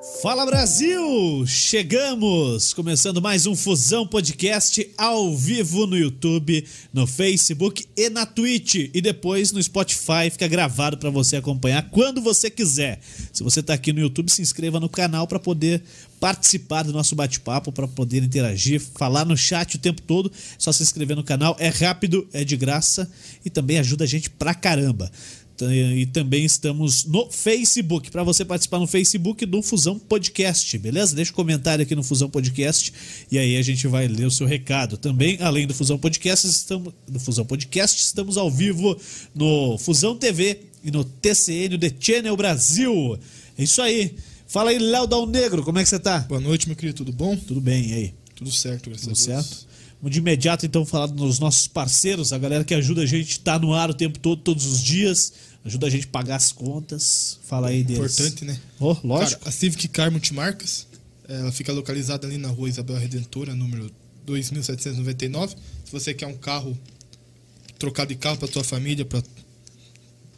Fala Brasil! Chegamos! Começando mais um Fusão Podcast ao vivo no YouTube, no Facebook e na Twitch. E depois no Spotify, fica gravado para você acompanhar quando você quiser. Se você tá aqui no YouTube, se inscreva no canal para poder participar do nosso bate-papo, para poder interagir, falar no chat o tempo todo. É só se inscrever no canal, é rápido, é de graça e também ajuda a gente pra caramba. E também estamos no Facebook, para você participar no Facebook do Fusão Podcast, beleza? Deixa um comentário aqui no Fusão Podcast e aí a gente vai ler o seu recado. Também, além do Fusão Podcast, estamos, do Fusão Podcast, estamos ao vivo no Fusão TV e no TCN, The Channel Brasil. É isso aí. Fala aí, Léo Dal Negro, como é que você tá? Boa noite, meu querido, tudo bom? Tudo bem, e aí? Tudo certo, graças Tudo a Deus. certo? Vamos de imediato então falar dos nossos parceiros, a galera que ajuda a gente, tá no ar o tempo todo, todos os dias, ajuda a gente a pagar as contas. Fala aí deles. Importante, né? Oh, lógico. Cara, a Civic Car Multimarcas, ela fica localizada ali na rua Isabel Redentora, número 2799. Se você quer um carro, trocar de carro para sua família, para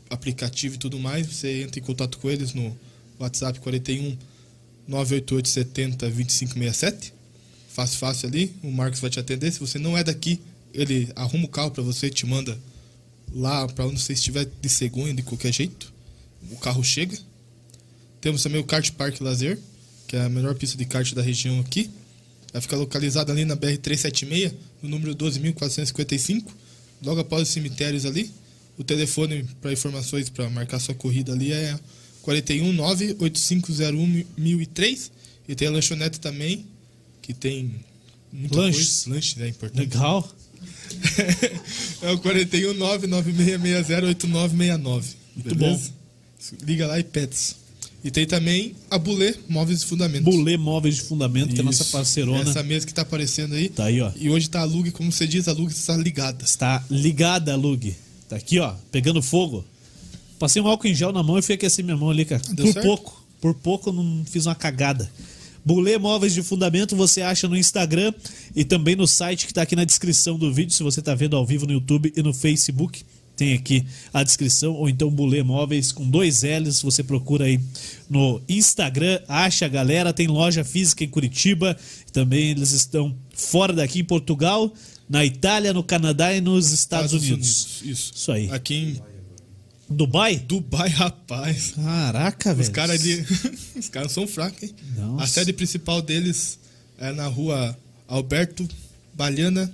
aplicativo e tudo mais, você entra em contato com eles no WhatsApp 41 988 70 2567. Fácil, fácil ali. O Marcos vai te atender. Se você não é daqui, ele arruma o carro para você, te manda lá para onde você estiver de cegonha, de qualquer jeito. O carro chega. Temos também o Kart Park Lazer, que é a melhor pista de kart da região aqui. Ela fica localizada ali na BR-376, no número 12.455, logo após os cemitérios ali. O telefone para informações para marcar sua corrida ali é 419-8501-1003. E tem a lanchonete também, que tem muita Lanches. coisa. Lanches é importante. Legal. É o 41996608969. Muito beleza? Liga lá e pets. E tem também a Bulê Móveis e Fundamentos. Bulê Móveis de Fundamento, que é a nossa Isso. parceirona. Essa mesa que tá aparecendo aí. Tá aí, ó. E hoje tá a Lug, como você diz, a Lug está ligada. Está ligada, Lug. Tá aqui, ó, pegando fogo. Passei um álcool em gel na mão e fui aquecer minha mão ali, cara. Deu por certo? pouco. Por pouco eu não fiz uma cagada. Bulê Móveis de Fundamento você acha no Instagram e também no site que tá aqui na descrição do vídeo, se você tá vendo ao vivo no YouTube e no Facebook. Tem aqui a descrição, ou então Bulê Móveis com dois L's. Você procura aí no Instagram, acha a galera. Tem loja física em Curitiba. Também eles estão fora daqui em Portugal, na Itália, no Canadá e nos Estados, Unidos. Isso. Isso aí. Aqui em Dubai? Dubai, rapaz. Caraca, velho. Os caras. Os caras são fracos, hein? Nossa. A sede principal deles é na rua Alberto Balhana,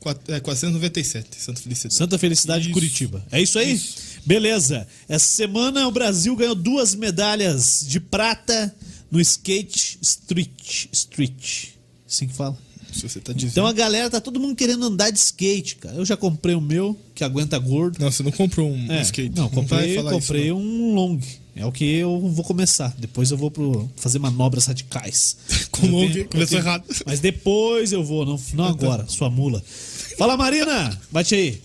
quat- é, 497, Santa Felicidade. Santa Felicidade de Isso. Curitiba. É isso aí? Isso. Beleza. Essa semana o Brasil ganhou duas medalhas de prata no skate street. Street. Assim que fala. Se você tá dizendo. Então a galera tá todo mundo querendo andar de skate, cara. Eu já comprei o meu, que aguenta gordo. Não, você não comprou um É, skate. Não, comprei, falar comprei isso, um long. É o que eu vou começar. Depois eu vou pro fazer manobras radicais. Com long, começou errado. Mas depois eu vou, não, não agora, sua mula. Fala, Marina! Bate aí.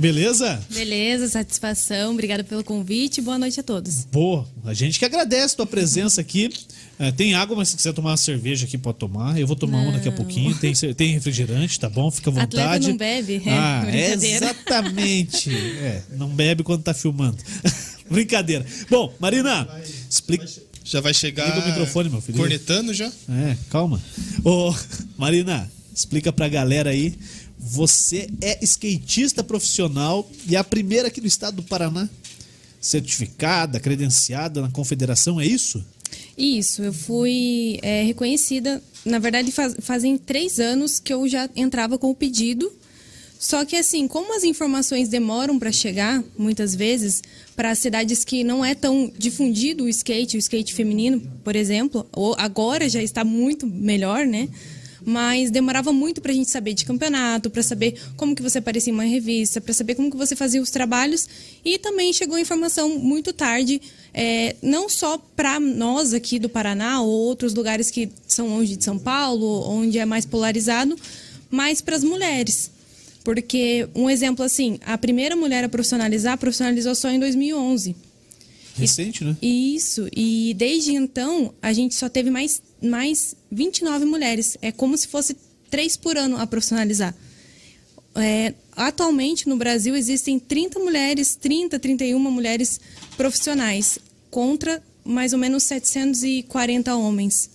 Beleza? Beleza, satisfação. Obrigada pelo convite. Boa noite a todos. Boa. A gente que agradece a tua presença aqui. É, tem água, mas se quiser tomar uma cerveja aqui, pode tomar. Eu vou tomar uma daqui a pouquinho. Tem, tem refrigerante, tá bom? Fica à vontade. Atleta não bebe, é, Ah, brincadeira. exatamente. É, não bebe quando tá filmando. Brincadeira. Bom, Marina, explica. Já vai chegar. Liga o microfone, meu filho. Cornetando já? É, calma. Ô, Marina, explica pra galera aí. Você é skatista profissional e a primeira aqui do estado do Paraná certificada, credenciada na confederação, é isso? Isso, eu fui é, reconhecida. Na verdade, faz- fazem três anos que eu já entrava com o pedido. Só que, assim, como as informações demoram para chegar, muitas vezes, para cidades que não é tão difundido o skate, o skate feminino, por exemplo, agora já está muito melhor, né? Mas demorava muito para a gente saber de campeonato, para saber como que você aparecia em uma revista, para saber como que você fazia os trabalhos. E também chegou a informação muito tarde, é, não só para nós aqui do Paraná ou outros lugares que são longe de São Paulo, onde é mais polarizado, mas para as mulheres. Porque, um exemplo assim, a primeira mulher a profissionalizar, profissionalizou só em 2011. Recente, né? Isso, e desde então a gente só teve mais, mais 29 mulheres. É como se fosse três por ano a profissionalizar. É, atualmente no Brasil existem 30 mulheres, 30, 31 mulheres profissionais contra mais ou menos 740 homens.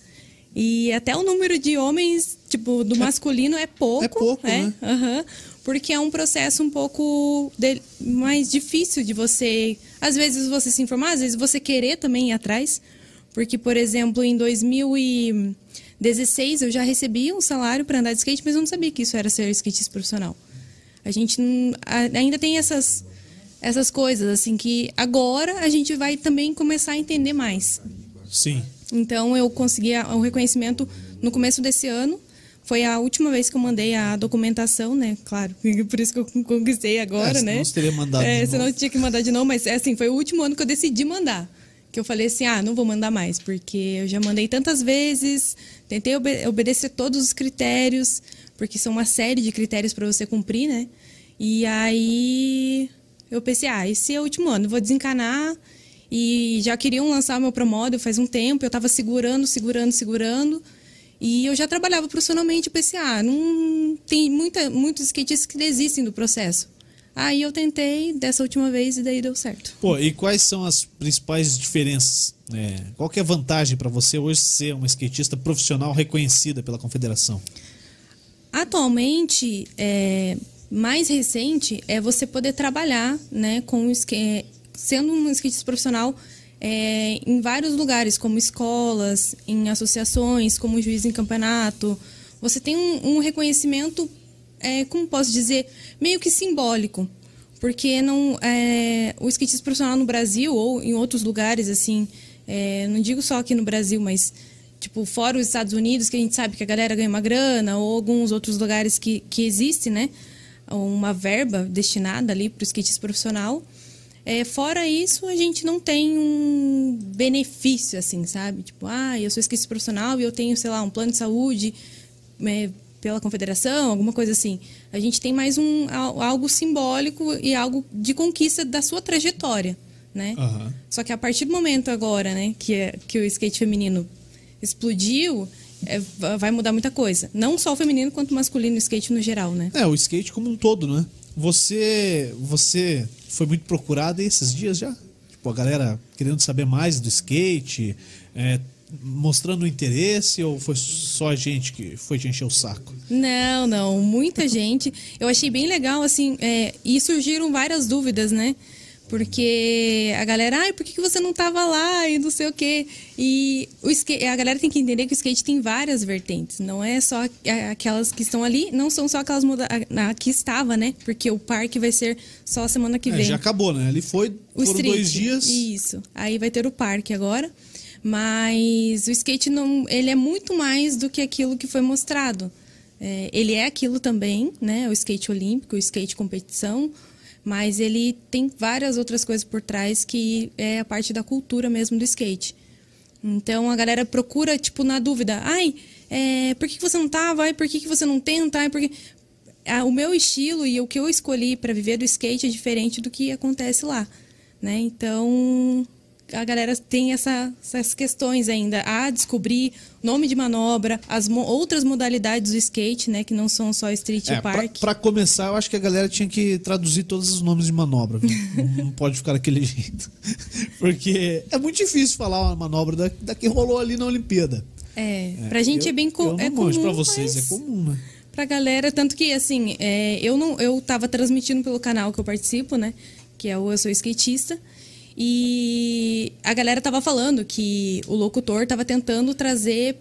E até o número de homens, tipo, do masculino é pouco. É pouco, né? Aham. porque é um processo um pouco de- mais difícil de você, às vezes você se informar, às vezes você querer também ir atrás. Porque, por exemplo, em 2016 eu já recebi um salário para andar de skate, mas eu não sabia que isso era ser skatista profissional. A gente ainda tem essas essas coisas assim que agora a gente vai também começar a entender mais. Sim. Então eu consegui o reconhecimento no começo desse ano. Foi a última vez que eu mandei a documentação, né? Claro, por isso que eu conquistei agora, É, senão né? você teria mandado É, de senão eu tinha que mandar de novo, mas é assim, foi o último ano que eu decidi mandar. Que eu falei assim, ah, não vou mandar mais, porque eu já mandei tantas vezes, tentei obe- obedecer todos os critérios, porque são uma série de critérios para você cumprir, né? E aí eu pensei, ah, esse é o último ano, vou desencanar. E já queriam lançar o meu promódio faz um tempo, eu estava segurando, segurando, segurando. E eu já trabalhava profissionalmente, eu pensei, ah, não tem muita, muitos skatistas que desistem do processo. Aí eu tentei dessa última vez e daí deu certo. Pô, e quais são as principais diferenças? né? qual que é a vantagem para você hoje ser uma skatista profissional reconhecida pela confederação? Atualmente, é, mais recente é você poder trabalhar, né, com sendo um skatista profissional é, em vários lugares, como escolas, em associações, como juiz em campeonato. Você tem um, um reconhecimento, é, como posso dizer, meio que simbólico, porque não é, o skatismo profissional no Brasil ou em outros lugares assim, é, não digo só aqui no Brasil, mas tipo fora os Estados Unidos que a gente sabe que a galera ganha uma grana ou alguns outros lugares que que existe, né, uma verba destinada ali para o skatismo profissional. É, fora isso, a gente não tem um benefício, assim, sabe? Tipo, ah, eu sou skatista profissional e eu tenho, sei lá, um plano de saúde é, pela confederação, alguma coisa assim. A gente tem mais um al- algo simbólico e algo de conquista da sua trajetória, né? Aham. Só que a partir do momento agora, né, que, é, que o skate feminino explodiu, é, va- vai mudar muita coisa. Não só o feminino, quanto o masculino o skate no geral, né? É, o skate como um todo, né? Você, você foi muito procurado esses dias já? Tipo, a galera querendo saber mais do skate, é, mostrando interesse ou foi só a gente que foi te encher o saco? Não, não, muita gente. Eu achei bem legal, assim, é, e surgiram várias dúvidas, né? Porque a galera, ai, por que você não tava lá e não sei o quê? E o skate, a galera tem que entender que o skate tem várias vertentes, não é só a- aquelas que estão ali, não são só aquelas muda a, a que estava, né? Porque o parque vai ser só semana que É, vem. já acabou, né? Ali foi, O foram street, dois dias. Isso. Aí vai ter o parque agora. Mas o skate não, ele é muito mais do que aquilo que foi mostrado. É, ele é aquilo também, né? O skate olímpico, o skate competição, mas ele tem várias outras coisas por trás que é a parte da cultura mesmo do skate. Então a galera procura, tipo, na dúvida, ai, é, por que você não tava? Ai, por que que você não tenta? Ai, por que... Ah, o meu estilo e o que eu escolhi para viver do skate é diferente do que acontece lá, né? Então a galera tem essa- essas questões ainda a descobrir nome de manobra, as mo- outras modalidades do skate, né, que não são só street É, park. pra começar, eu acho que a galera tinha que traduzir todos os nomes de manobra. viu? não pode ficar daquele jeito. Porque é muito difícil falar uma manobra da, da que rolou ali na Olimpíada. É, pra gente eu, é bem co eu é comum, pra vocês mas é comum, né? pra galera, tanto que assim, é, eu não eu tava transmitindo pelo canal que eu participo, né, que é o Eu Sou Skatista, e a galera tava falando que o locutor tava tentando trazer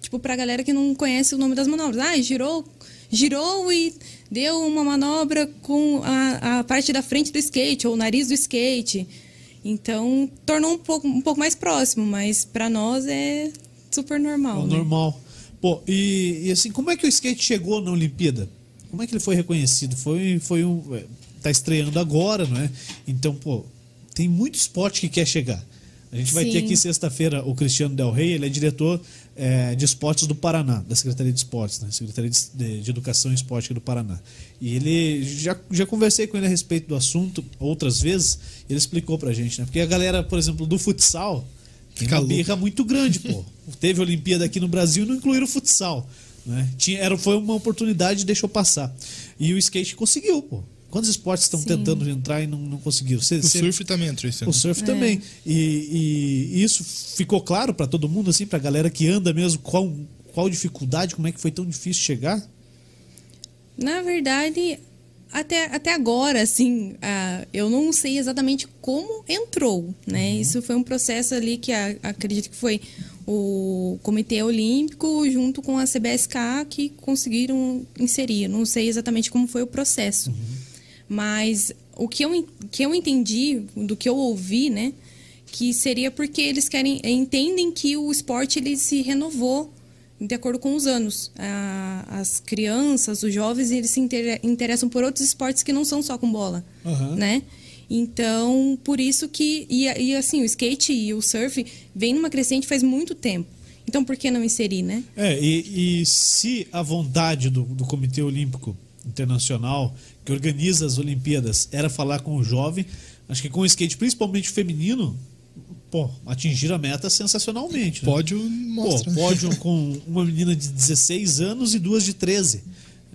tipo pra galera que não conhece o nome das manobras. Ah, girou, girou e deu uma manobra com a, a parte da frente do skate ou o nariz do skate. Então, tornou um pouco, um pouco mais próximo, mas pra nós é super É normal. o né? normal. Pô, e, e assim, como é que o skate chegou na Olimpíada? Como é que ele foi reconhecido? Foi, foi um. é, Tá estreando agora, não é? Então, pô, tem muito esporte que quer chegar. A gente vai ter Sim. aqui sexta-feira o Cristiano Del Rey, ele é diretor é, de esportes do Paraná, da Secretaria de Esportes, né? Secretaria de, de- de Educação e Esporte aqui do Paraná. E ele já, já conversei com ele a respeito do assunto outras vezes, ele explicou pra gente, né? Porque a galera, por exemplo, do futsal, tem Fica uma birra muito grande, pô. Teve Olimpíada aqui no Brasil e não incluíram o futsal. Né? Tinha, era, foi uma oportunidade e deixou passar. E o skate conseguiu, pô. Quantos esportes estão Sim. tentando entrar e não, não conseguiram? Você- O você- surf também entrou ano. o surf É. também. E, e isso ficou claro para todo mundo, assim, pra galera que anda mesmo, qual, qual dificuldade, como é que foi tão difícil chegar? Na verdade, até, até agora, assim, eu não sei exatamente como entrou, né? Isso foi um processo ali que a- acredito que foi o Comitê Olímpico junto com a CBSK que conseguiram inserir. Não sei exatamente como foi o processo. Mas o que eu, que eu entendi, do que eu ouvi, né? Que seria porque eles querem, entendem que o esporte ele se renovou de acordo com os anos. A- as crianças, os jovens, eles se inter- interessam por outros esportes que não são só com bola, Aham. né? Então, por isso que... E, e, assim, o skate e o surf vem numa crescente faz muito tempo. Então, por que não inserir, né? É, e, e se a vontade do, do Comitê Olímpico Internacional, que organiza as Olimpíadas, era falar com o jovem, acho que com o skate, principalmente feminino, pô, atingir a meta sensacionalmente. né? Pódio mostra. Pô, pódio com uma menina de 16 anos e duas de 13.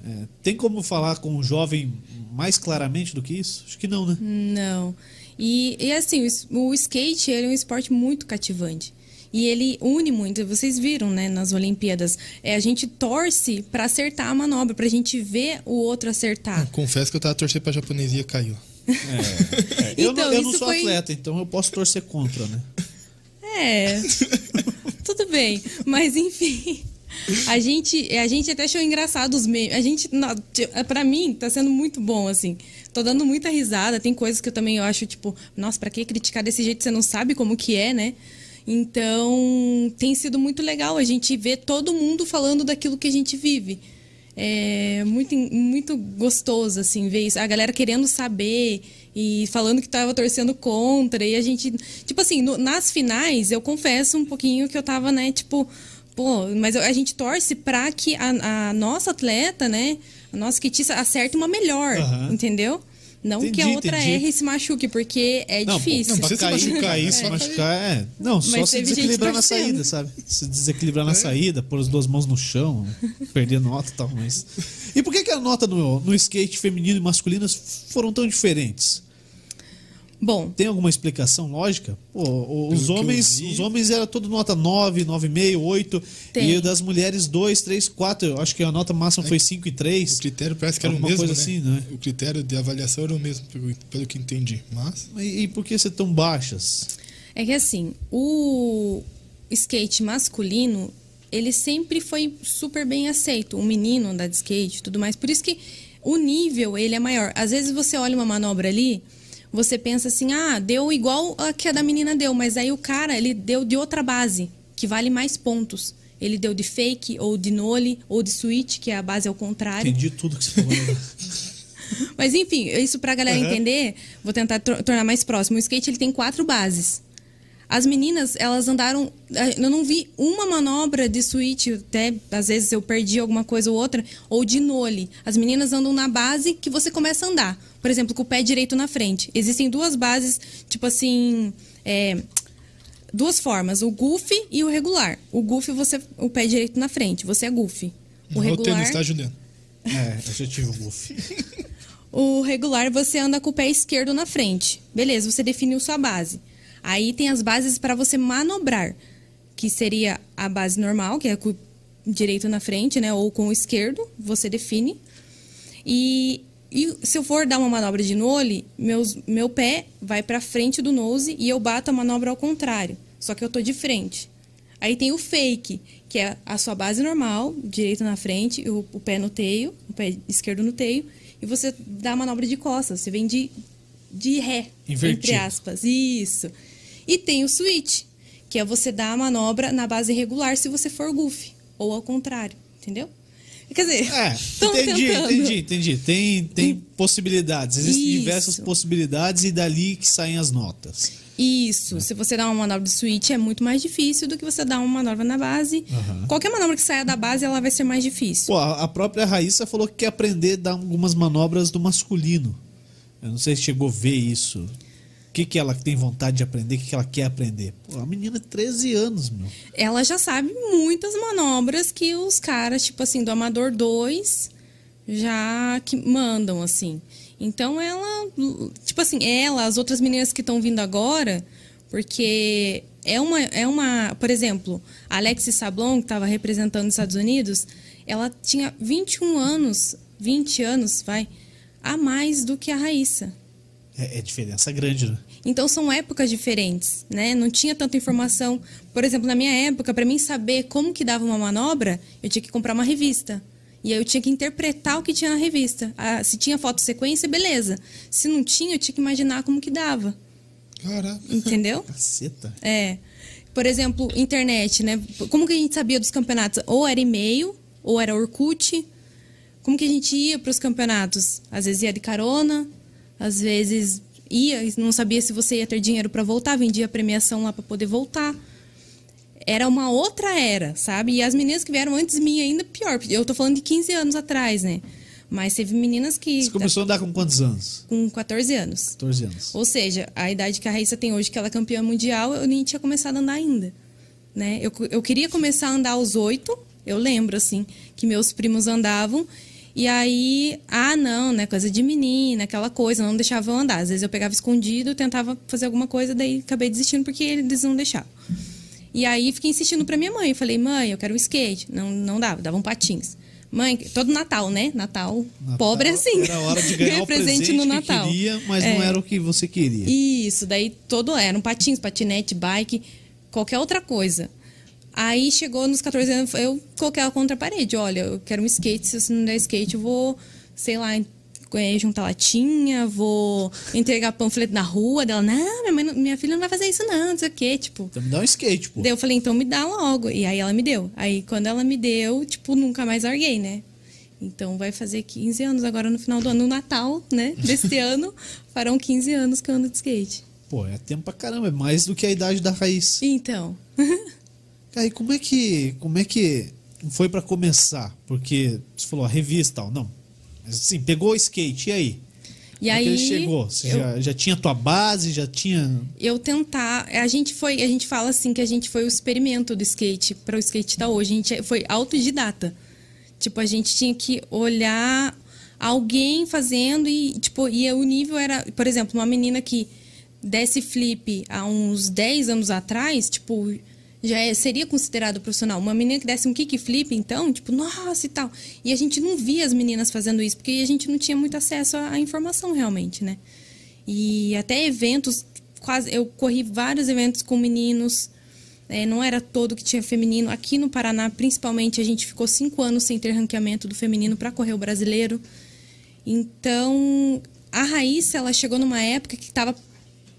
É, tem como falar com o jovem mais claramente do que isso? Acho que não, né? Não. E, e assim, o, o skate ele é um esporte muito cativante. E ele une muito. Vocês viram, né, nas Olimpíadas. É, a gente torce pra acertar a manobra, pra gente ver o outro acertar. Confesso que eu tava torcendo pra japonesia caiu. É, eu, Então, não, eu não sou foi- atleta, então eu posso torcer contra, né? É. Tudo bem. Mas enfim. A gente, a gente até achou engraçado os memes. A gente, não, ti- pra mim, tá sendo muito bom, assim. Tô dando muita risada. Tem coisas que eu também eu acho, tipo, nossa, pra que criticar desse jeito? Você não sabe como que é, né? Então, tem sido muito legal a gente ver todo mundo falando daquilo que a gente vive. É muito, muito gostoso, assim, ver isso. A galera querendo saber e falando que tava torcendo contra. E a gente. Tipo assim, no- nas finais, eu confesso um pouquinho que eu tava, né, tipo. Pô, mas a gente torce pra que a, a nossa atleta, né, a nossa kitista acerte uma melhor, Aham. entendeu? Não que a Entendi, outra entendi. erre e se machuque, porque é Não, difícil. Não, precisa cair, se machucar, cair, é se só machucar, é. Não, só Mas se desequilibrar na saída, sabe? Se desequilibrar na saída, pôr as duas mãos no chão, perder nota e tal, mas. E por que, que a nota no, no skate feminino e masculino foram tão diferentes? Bom, Tem alguma explicação lógica? Pô, o- os Pelo homens, os homens era tudo nota 9, 9,5, 8. Tem. E o das mulheres 2, 3, 4. Eu acho que a nota máxima foi 5 e O 3. critério parece que era o mesmo, coisa né? assim, né? O critério de avaliação era o mesmo, pelo, pelo que entendi. Mas, E, e por que ser tão baixas? É que assim, o skate masculino, ele sempre foi super bem aceito. O menino andar de skate e tudo mais. Por isso que o nível, ele é maior. Às vezes você olha uma manobra ali, você pensa assim, ah, deu igual a que a da menina deu. Mas aí o cara, ele deu de outra base, que vale mais pontos. Ele deu de fake, ou de nole, ou de switch, que é a base ao contrário. Entendi tudo que você falou. Mas enfim, isso pra galera Aham. entender, vou tentar tor- tornar mais próximo. O skate ele tem quatro bases. As meninas, elas andaram. eh, Eu não vi uma manobra de switch, até às vezes eu perdi alguma coisa ou outra, ou de nole. As meninas andam na base que você começa a andar. Por exemplo, com o pé direito na frente. Existem duas bases, tipo assim. é, duas formas, o goofy e o regular. O goofy, você, o pé direito na frente, você é goofy. O o regular. tênis, tá, Juliano? É, eu já tive um buff. O regular você anda com o pé esquerdo na frente. Beleza, você definiu sua base. Aí tem as bases para você manobrar, que seria a base normal, que é com o direito na frente, né, ou com o esquerdo, você define. E, e se eu for dar uma manobra de nole, meus, meu pé vai para frente do nose e eu bato a manobra ao contrário, só que eu tô de frente. Aí tem o fake, que é a sua base normal, direito na frente, o, o pé no teio, o pé esquerdo no teio, e você dá a manobra de costas, você vem de, de ré, Invertido. entre aspas. Isso. E tem o switch, que é você dar a manobra na base regular se você for goofy, ou ao contrário, entendeu? Quer dizer, É, entendi, tentando. entendi, entendi. Tem, tem possibilidades. Existem Isso. diversas possibilidades e dali que saem as notas. Isso. Se você dá uma manobra de switch, é muito mais difícil do que você dar uma manobra na base. Aham. Qualquer manobra que saia da base, ela vai ser mais difícil. Pô, a a própria Raíssa falou que quer aprender a dar algumas manobras do masculino. Eu não sei se chegou a ver isso. O que, que ela tem vontade de aprender, o que, que ela quer aprender. Pô, a menina de 13 anos, meu. Ela já sabe muitas manobras que os caras, tipo assim, do Amador 2, já que mandam, assim. Então ela, tipo assim, ela, as outras meninas que estão vindo agora, porque é uma, é uma, por exemplo, a Alexis Sablon, que estava representando os Estados Unidos, ela tinha 21 anos, 20 anos, vai, a mais do que a Raíssa. É, é diferença grande, né? Então são épocas diferentes, né? Não tinha tanta informação. Por exemplo, na minha época, para mim saber como que dava uma manobra, eu tinha que comprar uma revista. E aí eu tinha que interpretar o que tinha na revista. Ah, se tinha foto sequência, beleza. Se não tinha, eu tinha que imaginar como que dava. Caraca. Entendeu? Caceta. É. Por exemplo, internet, né? Como que a gente sabia dos campeonatos? Ou era e-mail, ou era Orkut. Como que a gente ia para os campeonatos? Às vezes ia de carona, às vezes ia e não sabia se você ia ter dinheiro para voltar, vendia a premiação lá para poder voltar. Era uma outra era, sabe? E as meninas que vieram antes de mim ainda pior. Eu tô falando de 15 anos atrás, né? Mas teve meninas que. Você começou a andar com quantos anos? Com 14 anos. 14 anos. Ou seja, a idade que a Raíssa tem hoje, que ela é campeã mundial, eu nem tinha começado a andar ainda. Né? Eu, eu queria começar a andar aos oito, eu lembro, assim, que meus primos andavam. E aí, ah, não, né? Coisa de menina, aquela coisa, não deixavam eu andar. Às vezes eu pegava escondido, tentava fazer alguma coisa, daí acabei desistindo porque eles não deixavam. E aí fiquei insistindo pra minha mãe. Falei, mãe, eu quero um skate. Não, não dava, davam patins. Mãe, todo Natal, né? Natal, Natal pobre assim. Era hora de ganhar o presente no que Natal. queria, mas É. não era o que você queria. Isso, daí todo eram patins, patinete, bike, qualquer outra coisa. Aí chegou nos 14 anos, eu coloquei ela contra a parede. Olha, eu quero um skate, se você não der skate, eu vou, sei lá, eh, juntar latinha, vou entregar panfleto na rua dela. Não, minha, mãe não- minha filha não vai fazer isso, não, não sei o quê. Tipo, Então me dá um skate, pô. Daí eu falei, então me dá logo. E aí ela me deu. Aí quando ela me deu, tipo, nunca mais larguei, né? Então vai fazer 15 anos agora no final do ano, no Natal, né? Deste ano, farão 15 anos que eu ando de skate. Pô, é tempo pra caramba, é mais do que a idade da raiz. Então, E como é que, como é que foi pra começar? Porque você falou, a revista e tal, não. Mas assim, pegou o skate, e aí? e Como é aí que ele chegou? Você eu, já, já tinha tua base, já tinha... eu tentar, a gente foi, a gente fala assim que a gente foi o experimento do skate para o skate tá hoje. A gente foi autodidata. Tipo, a gente tinha que olhar alguém fazendo e tipo, e o nível era, por exemplo, uma menina que desse flip há uns 10 anos atrás, tipo, já é- seria considerado profissional. Uma menina que desse um kick flip, então, tipo, nossa e tal. E a gente não via as meninas fazendo isso, porque a gente não tinha muito acesso à à informação realmente, né? E até eventos, quase eu corri vários eventos com meninos. é, não era todo que tinha feminino. Aqui no Paraná, principalmente, a gente ficou cinco anos sem ter ranqueamento do feminino para correr o brasileiro. Então, a Raíssa, ela chegou numa época que estava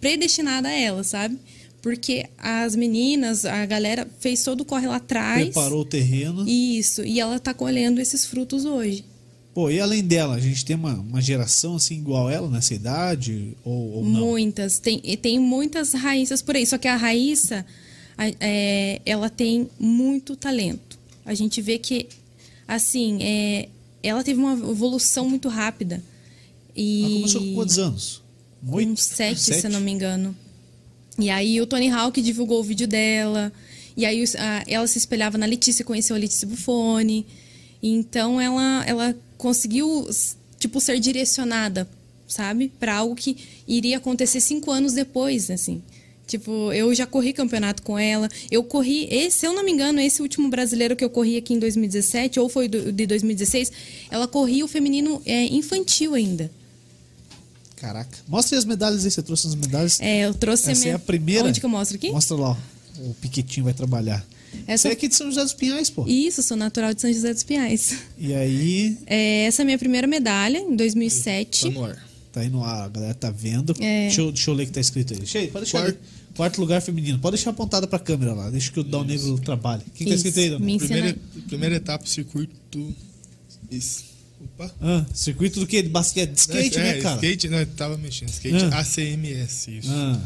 predestinada a ela, sabe? Porque as meninas, a galera fez todo o corre lá atrás. Preparou o terreno. Isso, e ela tá colhendo esses frutos hoje. Pô, e além dela, a gente tem uma, uma geração assim igual ela nessa idade? Ou, ou não? Muitas. Tem, e tem muitas raíças por aí. Só que a Raíssa, a- é, ela tem muito talento. A gente vê que, assim, é, ela teve uma evolução muito rápida. E Ela começou com quantos anos? com Oito? sete, Sete? se eu não me engano. E aí o Tony Hawk divulgou o vídeo dela. E aí a- ela se espelhava na Letícia, conheceu a Letícia Buffoni. Então ela, ela conseguiu, tipo, ser direcionada, sabe? Para algo que iria acontecer cinco anos depois, assim. Tipo, eu já corri campeonato com ela. Eu corri, esse, se eu não me engano, esse último brasileiro que eu corri aqui em 2017, ou foi do- de 2016, ela corria o feminino é, infantil ainda. Caraca. Mostra aí as medalhas aí, você trouxe as medalhas. É, eu trouxe Essa é minha... a primeira. Onde que eu mostro aqui? Mostra lá, ó. O Piquetinho vai trabalhar. Essa- Você é aqui de São José dos Pinhais, pô. Isso, sou natural de São José dos Pinhais. E aí, É, essa é a minha primeira medalha, em 2007. Tá no ar. tá aí no ar, a galera tá vendo. É. Deixa, eu, deixa eu ler o que tá escrito aí. Deixa aí, pode deixar. Quarto. Quarto lugar feminino. Pode deixar apontada pra câmera lá. Deixa que o Dal Negro trabalhe. O que, tá escrito aí, Dal Primeira, aí. primeira etapa, circuito. Isso. Opa. Ah, circuito do quê? De basquete? De skate, é, né, cara? Skate, não, eu tava mexendo. Skate Ah. ACMS, isso. Ah,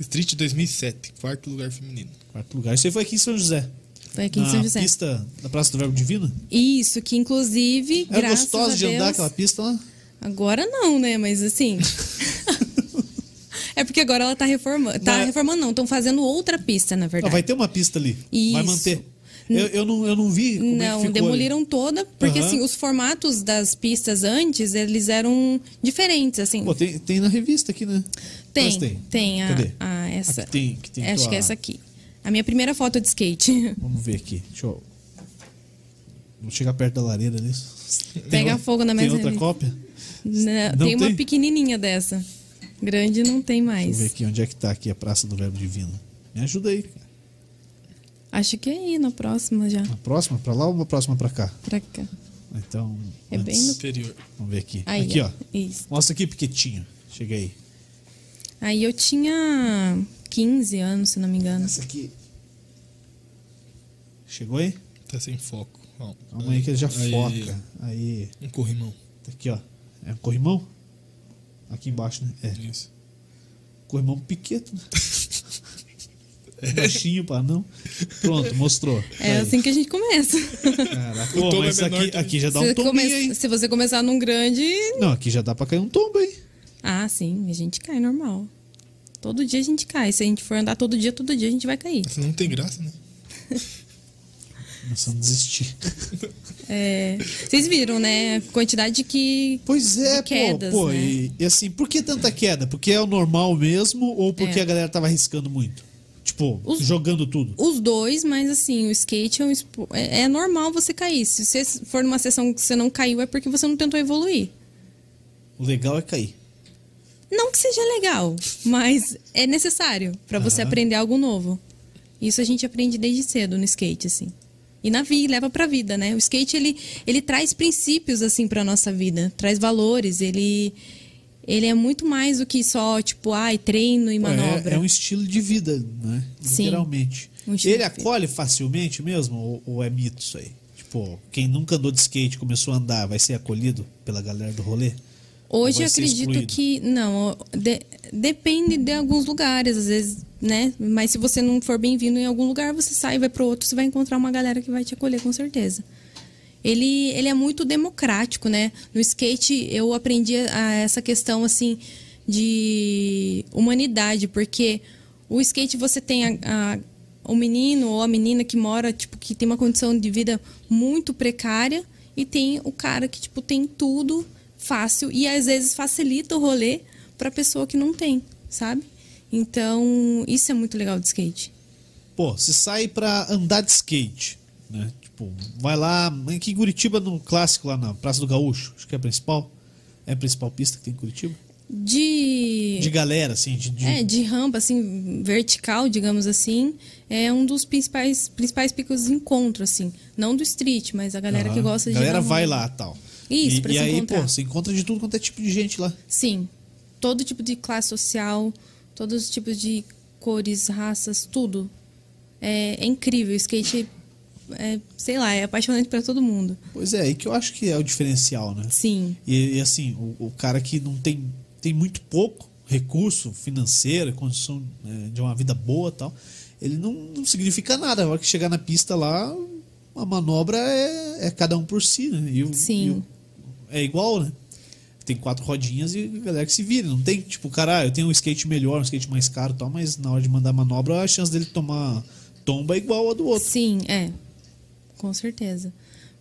Street 2007, quarto lugar feminino. quarto lugar. Isso aí foi aqui em São José. Foi aqui em São José. pista da Praça do Verbo Divino? Isso, que inclusive, É gostoso de Deus... andar aquela pista lá? Agora não, né? Mas assim... é porque agora ela tá reformando. Tá Mas- reformando não, estão fazendo outra pista, na Ah, verdade. vai ter uma pista ali. Isso. Vai manter. Eu, eu, não, eu não vi como é que Não, ficou demoliram toda, porque Aham. assim, os formatos das pistas antes, eles eram diferentes, assim. Pô, tem, tem na revista aqui, né? tem, Mas tem, tem. a, a- essa. Aqui tem, que tem acho tua- que é essa aqui. A minha primeira foto de skate. Vamos ver aqui. Deixa eu. Vou chegar perto da lareira nisso. Pega Tem- fogo na Tem mesa outra ali. cópia? Não, Não tem uma tem? pequenininha dessa. Grande não tem Deixa eu mais. ver aqui onde é que tá aqui a Praça do Verbo Divino. Me ajuda aí. cara. Acho que é aí, na próxima já. Uma próxima pra lá ou uma próxima pra cá? Pra cá. Então. É antes- bem no- Inferior. Vamos ver aqui. Aí, aqui, ó. Isso. Mostra aqui, Piquetinho. Chega aí. Aí eu tinha 15 anos, se não me engano. Essa aqui. Chegou aí? Tá sem foco. Ó, Calma aí que ele já aí, foca. Aí. Um corrimão. Tá aqui, ó. É um corrimão? Aqui embaixo, né? É. Isso. Corrimão piqueto, né? Baixinho pra não. Pronto, mostrou. É Aí. assim que a gente começa. Caraca, O Pô, tombo mas é aqui, aqui já dá se, um tombinho come- aí. se você começar num grande. Não, aqui já dá pra cair um tombo aí. Ah, sim, a gente cai normal. Todo dia a gente cai. Se a gente for andar todo dia, todo dia a gente vai cair. Mas não tem graça, né? Começando a desistir. É, vocês viram, né? A quantidade que. Pois é, De quedas, pô. pô né? e, e assim, por que tanta queda? Porque é o normal mesmo ou porque É. a galera tava arriscando muito? Tipo, Os- jogando tudo. Os dois, mas assim, o skate é, um é, é normal você cair. Se você for numa sessão que você não caiu, é porque você não tentou evoluir. O legal é cair. Não que seja legal, mas é necessário pra você aprender algo novo. Isso a gente aprende desde cedo no skate, assim. E na vida, leva pra vida, né? O skate, ele, ele traz princípios, assim, pra nossa vida. Traz valores, ele... Ele é muito mais do que só, tipo, ai, treino e Pô, manobra. É, é um estilo de vida, né? Sim. Literalmente. Um estilo Ele acolhe facilmente mesmo ou, ou é mito isso aí? Tipo, quem nunca andou de skate começou a andar, vai ser acolhido pela galera do rolê? Hoje acredito que não, de- depende de alguns lugares, às vezes, né? Mas se você não for bem-vindo em algum lugar, você sai, vai para outro, você vai encontrar uma galera que vai te acolher com certeza. Ele, ele é muito democrático, né? No skate eu aprendi a essa questão assim de humanidade, porque o skate você tem a, a- o menino ou a menina que mora, tipo, que tem uma condição de vida muito precária e tem o cara que, tipo, tem tudo fácil e às vezes facilita o rolê pra pessoa que não tem, sabe? Então, isso é muito legal de skate. Pô, você sai pra andar de skate, né? Tipo, vai lá, aqui em Curitiba, no clássico lá na Praça do Gaúcho, acho que é a principal. É a principal pista que tem em Curitiba? De De galera, assim, de. de- É, de rampa, assim, vertical, digamos assim, é um dos principais, principais picos de encontro, assim. Não do street, mas a galera que gosta de. A galera vai lá tal. Isso, e, pra e se aí, encontrar. pô, você encontra de tudo quanto é tipo de gente lá. Sim. Todo tipo de classe social, todos os tipos de cores, raças, tudo. É, é incrível. O skate, é, sei lá, é apaixonante pra todo mundo. Pois é, aí que eu acho que é o diferencial, né? Sim. E, e, assim, o, o cara que não tem, tem muito pouco recurso financeiro, condição né, de uma vida boa e tal, ele não, não significa nada. A hora que chegar na pista lá, a manobra é, é cada um por si, né? E o- Sim. e o- é igual, né? Tem quatro rodinhas e a galera que se vira. Não tem, tipo, cara, ah, eu tenho um skate melhor, um skate mais caro e tal, mas na hora de mandar manobra, a chance dele tomar tomba é igual a do outro. Sim, é. Com certeza.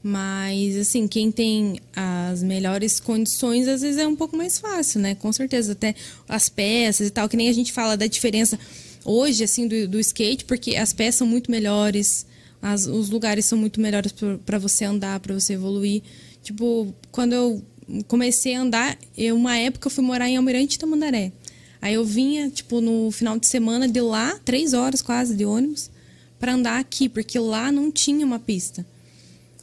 Mas, assim, quem tem as melhores condições, às vezes é um pouco mais fácil, né? Com certeza. Até as peças e tal, que nem a gente fala da diferença hoje, assim, do, do skate, porque as peças são muito melhores, as- os lugares são muito melhores para você andar, para você evoluir. Tipo, quando eu comecei a andar, eu, uma época eu fui morar em Almirante Tamandaré. Aí eu vinha, tipo, no final de semana de lá, três horas quase de ônibus, para andar aqui, porque lá não tinha uma pista.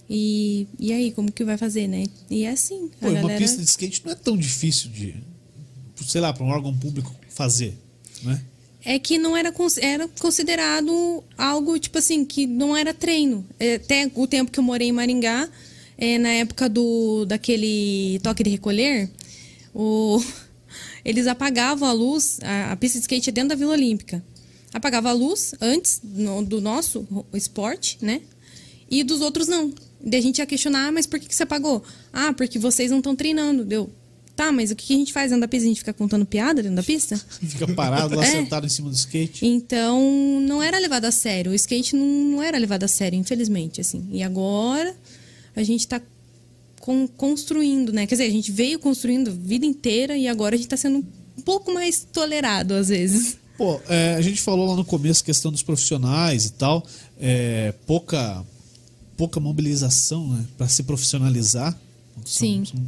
E, e aí, como que vai fazer, né? E é assim. Pô, a e uma galera... pista de skate não é tão difícil de, sei lá, para um órgão público fazer, né? É que não era, era considerado algo, tipo assim, que não era treino. É, Até o tempo que eu morei em Maringá, é, na época do daquele toque de recolher, o, eles apagavam a luz, a, a pista de skate é dentro da Vila Olímpica. Apagava a luz antes no- do nosso esporte, né? E dos outros não. Daí a gente ia questionar, ah, mas por que, que você apagou? Ah, porque vocês não estão treinando. Deu. Tá, mas o que a gente faz dentro da pista? A gente fica contando piada dentro da pista? Fica parado lá É. sentado em cima do skate. Então, não era levado a sério. O skate não, não era levado a sério, infelizmente, assim. E agora a gente tá con- construindo, né? Quer dizer, a gente veio construindo a vida inteira e agora a gente tá sendo um pouco mais tolerado às vezes. Pô, é, a gente falou lá no começo questão dos profissionais e tal, é, pouca pouca mobilização, né, para se profissionalizar. São- Sim. são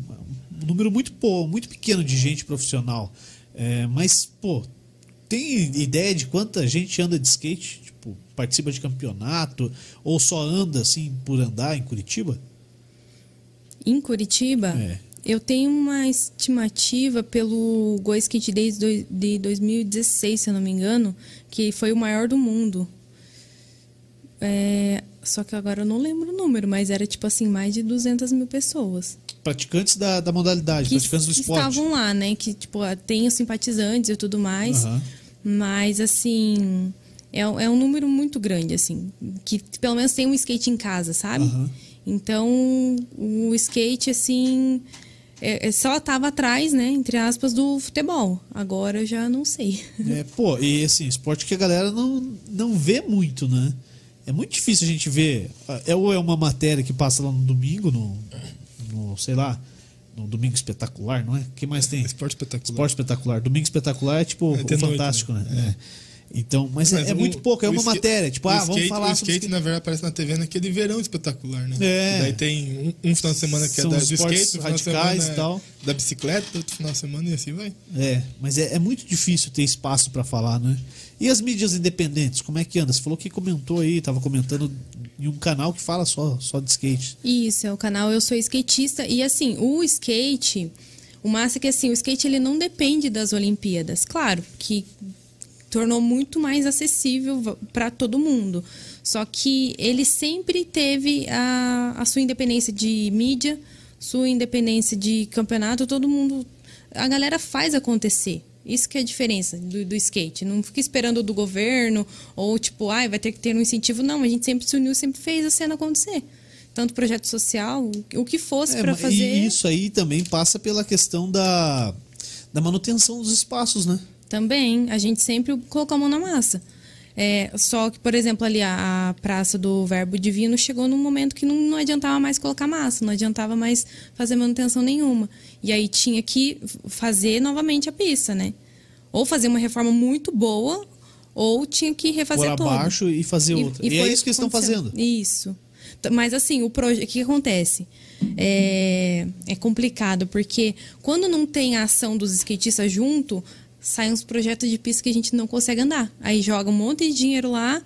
um número muito pô, muito pequeno de gente profissional. É, mas pô, tem ideia de quanta gente anda de skate, tipo, participa de campeonato ou só anda assim por andar em Curitiba? Em Curitiba, É. eu tenho uma estimativa pelo Go Skate Days de 2016, se eu não me engano, que foi o maior do mundo. É, só que agora eu não lembro o número, mas era tipo assim, mais de 200 mil pessoas. Praticantes da, da modalidade, que, praticantes do que esporte. estavam lá, né? Que, tipo, tem os simpatizantes e tudo mais. Aham. Mas, assim, é, é um número muito grande, assim. Que pelo menos tem um skate em casa, sabe? Aham. Então, o skate, assim, é, é só tava atrás, né? Entre aspas, do futebol. Agora eu já não sei. É, pô, e assim, esporte que a galera não, não vê muito, né? É muito difícil a gente ver. É, ou é uma matéria que passa lá no domingo, no, no sei lá, no Domingo Espetacular, não é? O que mais tem? Esporte espetacular. Esporte Espetacular. Domingo Espetacular é tipo É o de noite, Fantástico, né? né? É. Então, mas, é, é o- muito pouco, é uma skate- matéria. Tipo, ah, skate, vamos falar O sobre skate, na verdade, aparece na TV naquele verão espetacular, né? É. E daí tem um, um final de semana que São é da, do esportes skate, um final de radicais semana e tal. é da bicicleta, outro final de semana e assim vai. É, mas é, é muito difícil ter espaço pra falar, né? E as mídias independentes, como é que anda? Você falou que comentou aí, tava comentando em um canal que fala só, só de skate. Isso, é o canal Eu Sou Skatista. E assim, o skate, o massa é que assim, o skate ele não depende das Olimpíadas. Claro que tornou muito mais acessível para todo mundo. Só que ele sempre teve a, a sua independência de mídia, sua independência de campeonato, todo mundo. A galera faz acontecer. Isso que é a diferença do, do skate. Não fica esperando do governo ou tipo, ai, vai ter que ter um incentivo. Não, a gente sempre se uniu, sempre fez a cena acontecer. Tanto projeto social, o- que fosse É, para fazer. E isso aí também passa pela questão da, da manutenção dos espaços, né? Também, a gente sempre colocou a mão na massa. É, só que, por exemplo, ali a, a Praça do Verbo Divino chegou num momento que não, não adiantava mais colocar massa, não adiantava mais fazer manutenção nenhuma. E aí tinha que fazer novamente a pista, né? Ou fazer uma reforma muito boa, ou tinha que refazer Por tudo. abaixo e fazer outra. E, é foi isso que eles estão fazendo. Isso. Mas assim, o projeto, o que acontece? É, é complicado, porque quando não tem a ação dos skatistas junto, saem uns projetos de pista que a gente não consegue andar. Aí joga um monte de dinheiro lá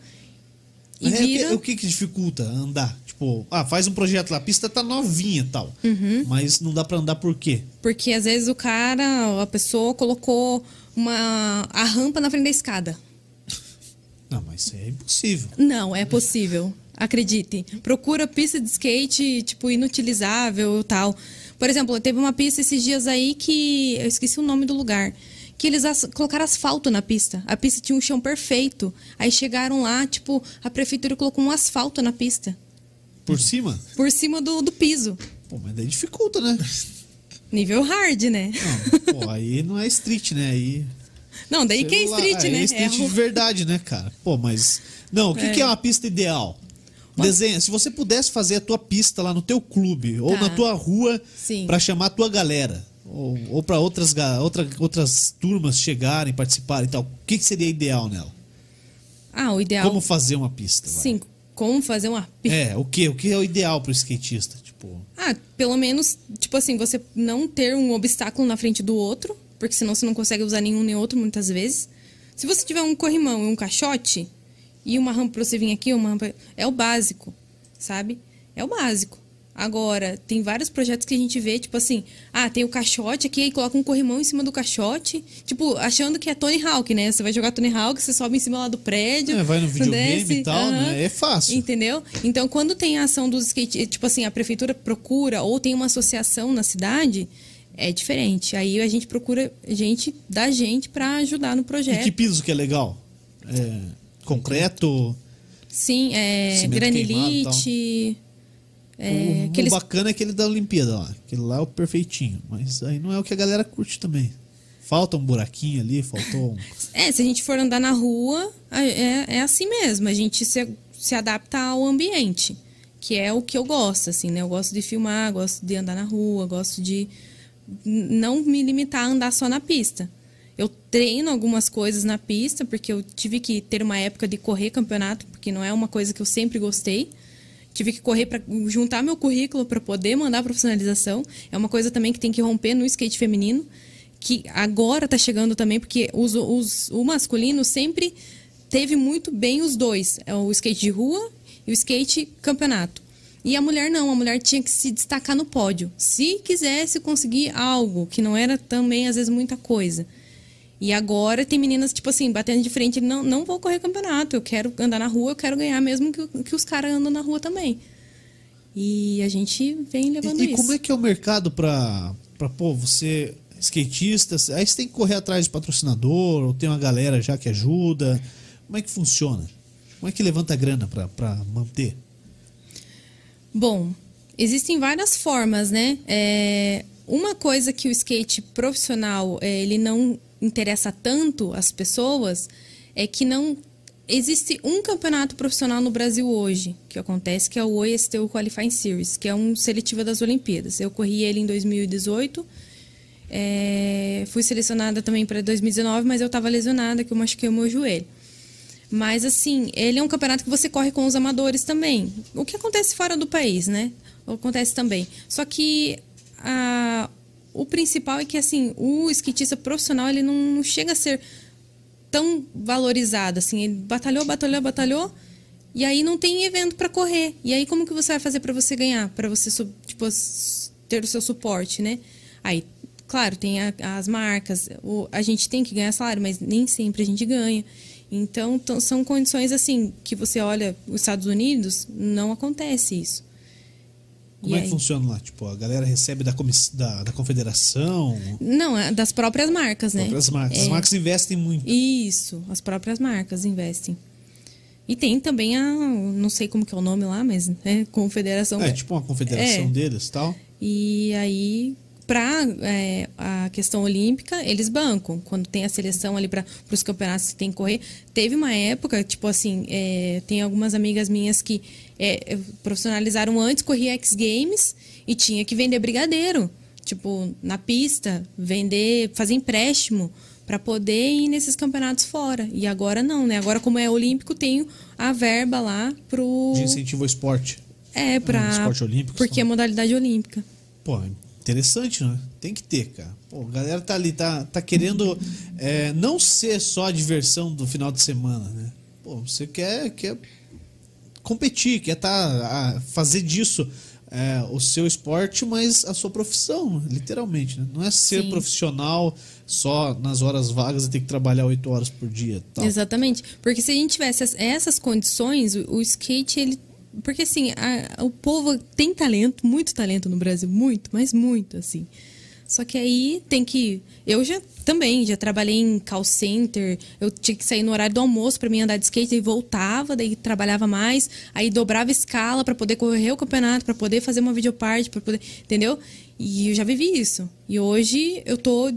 e É, o que- vira. o que, que dificulta andar? Tipo, ah, faz um projeto lá, a pista tá novinha e tal. Uhum. Mas não dá pra andar por quê? Porque às vezes o cara, a pessoa colocou uma, a rampa na frente da escada. Não, mas isso é impossível. Não, é possível. Acredite. Procura pista de skate, tipo, inutilizável e tal. Por exemplo, teve uma pista esses dias aí que. Eu esqueci o nome do lugar. Que eles as- colocaram asfalto na pista. A pista tinha um chão perfeito. Aí chegaram lá, tipo, a prefeitura colocou um asfalto na pista. Por cima? Por cima do, do piso. Pô, mas daí dificulta, né? Nível hard, né? Não, pô, aí não é street, né? Aí. Não, daí que é lá, street, aí né? É street É de verdade, né, cara? Pô, mas. Não, o que, É. que é uma pista ideal? Desenha. Se você pudesse fazer a tua pista lá no teu clube ou Tá. na tua rua pra chamar a tua galera. Ou, ou para outras, outra, outras turmas chegarem, participarem e tal. O que, que seria ideal nela? Ah, o ideal. Como fazer uma pista? vai? Sim, como fazer uma pista. É, o que? O que é o ideal pro skatista? Tipo. Ah, pelo menos, tipo assim, você não ter um obstáculo na frente do outro, porque senão você não consegue usar nenhum nem outro muitas vezes. Se você tiver um corrimão e um caixote, e uma rampa pra você vir aqui, uma rampa. É o básico, sabe? É o básico. Agora, tem vários projetos que a gente vê, tipo assim, ah, tem o caixote aqui, aí coloca um corrimão em cima do caixote, tipo, achando que é Tony Hawk, né? Você vai jogar Tony Hawk, você sobe em cima lá do prédio. É, vai no videogame desce, e tal, aham. né? É fácil. Entendeu? Então, quando tem a ação dos skate, tipo assim, a prefeitura procura ou tem uma associação na cidade, é diferente. Aí a gente procura gente da gente para ajudar no E projeto. que piso que é legal? É, concreto? Sim, é Cimento granilite. É, o, aqueles- o bacana é aquele da Olimpíada lá. Aquele lá é o perfeitinho. Mas aí não é o que a galera curte também. Falta um buraquinho ali, faltou um. É, se a gente for andar na rua, é, é assim mesmo. A gente se, se adapta ao ambiente, que é o que eu gosto, assim, né? Eu gosto de filmar, gosto de andar na rua, gosto de não me limitar a andar só na pista. Eu treino algumas coisas na pista, porque eu tive que ter uma época de correr campeonato, porque não é uma coisa que eu sempre gostei. Tive que correr para juntar meu currículo para poder mandar a profissionalização. É uma coisa também que tem que romper no skate feminino, que agora tá chegando também, porque os, os- o masculino sempre teve muito bem os dois: é o skate de rua e o skate campeonato. E a mulher não, a mulher tinha que se destacar no pódio. Se quisesse conseguir algo, que não era também, às vezes, muita coisa. E agora tem meninas, tipo assim, batendo de frente, não, não vou correr campeonato, eu quero andar na rua, eu quero ganhar mesmo que, que os caras andam na rua também. E a gente vem levando E, e isso. como é que é o mercado pra, pra pô, você, skatista, aí você tem que correr atrás de patrocinador, ou tem uma galera já que ajuda. Como é que funciona? Como é que levanta grana pra, pra manter? Bom, existem várias formas, né? É, uma coisa que o skate profissional é, ele não interessa tanto as pessoas é que não existe um campeonato profissional no Brasil hoje que acontece que é o OSTU Qualifying Series, que é um seletivo das Olimpíadas. Eu corri ele em 2018. é, fui selecionada também para 2019, mas eu estava lesionada, que eu machuquei o meu joelho. Mas, assim, ele é um campeonato que você corre com os amadores também. O que acontece fora do país, né? Acontece também. Só que a- o principal é que, assim, o skatista profissional, ele não, não chega a ser tão valorizado, assim. Ele batalhou, batalhou, batalhou, e aí não tem evento para correr. E aí, como que você vai fazer para você ganhar? Para você, tipo, ter o seu suporte, né? Aí, claro, tem a- as marcas, o- a gente tem que ganhar salário, mas nem sempre a gente ganha. Então, tão- são condições assim que você olha os Estados Unidos, não acontece isso. Como E é que aí? funciona lá? Tipo, a galera recebe da, da, da confederação, Não, é das próprias marcas, né? próprias marcas. As É. marcas investem muito. Isso, as próprias marcas investem. E tem também a, não sei como que é o nome lá, mas é Confederação. É, tipo uma confederação É. deles e tal. E aí, para a questão olímpica, eles bancam. Quando tem a seleção ali para os campeonatos que tem que correr. Teve uma época, tipo assim, é, tem algumas amigas minhas que é, profissionalizaram antes, corria X Games e tinha que vender brigadeiro. Tipo, na pista, vender, fazer empréstimo para poder ir nesses campeonatos fora. E agora não, né? Agora, como é olímpico, tem a verba lá pro. De incentivo ao esporte. É, pra. esporte olímco, Porque são- é modalidade olímpica. Pô, interessante, né? Tem que ter, cara. Pô, a galera tá ali, tá, tá querendo é, não ser só a diversão do final de semana, né? Pô, você quer, quer competir, quer tá, a- fazer disso é, o seu esporte, mas a sua profissão, literalmente, né? Não é ser Sim. profissional só nas horas vagas e ter que trabalhar oito horas por dia. Tal. Exatamente. Porque se a gente tivesse as- essas condições, o, o skate, ele. Porque assim, a- o povo tem talento, muito talento no Brasil, muito, mas muito, assim. Só que aí tem que. Eu já também, já trabalhei em call center, eu tinha que sair no horário do almoço para mim andar de skate, aí voltava, daí trabalhava mais, aí dobrava escala para poder correr o campeonato, para poder fazer uma videoparte, para poder. Entendeu? E eu já vivi isso. E hoje eu tô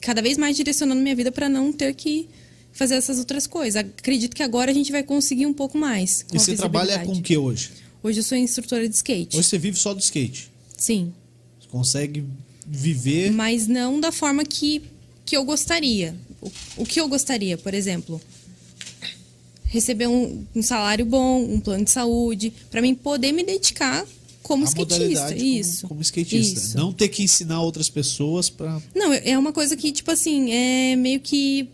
cada vez mais direcionando minha vida para não ter que fazer essas outras coisas. Acredito que agora a gente vai conseguir um pouco mais. E você trabalha com o que hoje? Hoje eu sou instrutora de skate. Hoje você vive só do skate. Sim. Você consegue viver. Mas não da forma que, que eu gostaria. O, o que eu gostaria, por exemplo? Receber um, um salário bom, um plano de saúde, para mim poder me dedicar como a skatista. modalidade como- Isso. Como, skatista. Isso. Não ter que ensinar outras pessoas pra. Não, é uma coisa que, tipo assim, é meio que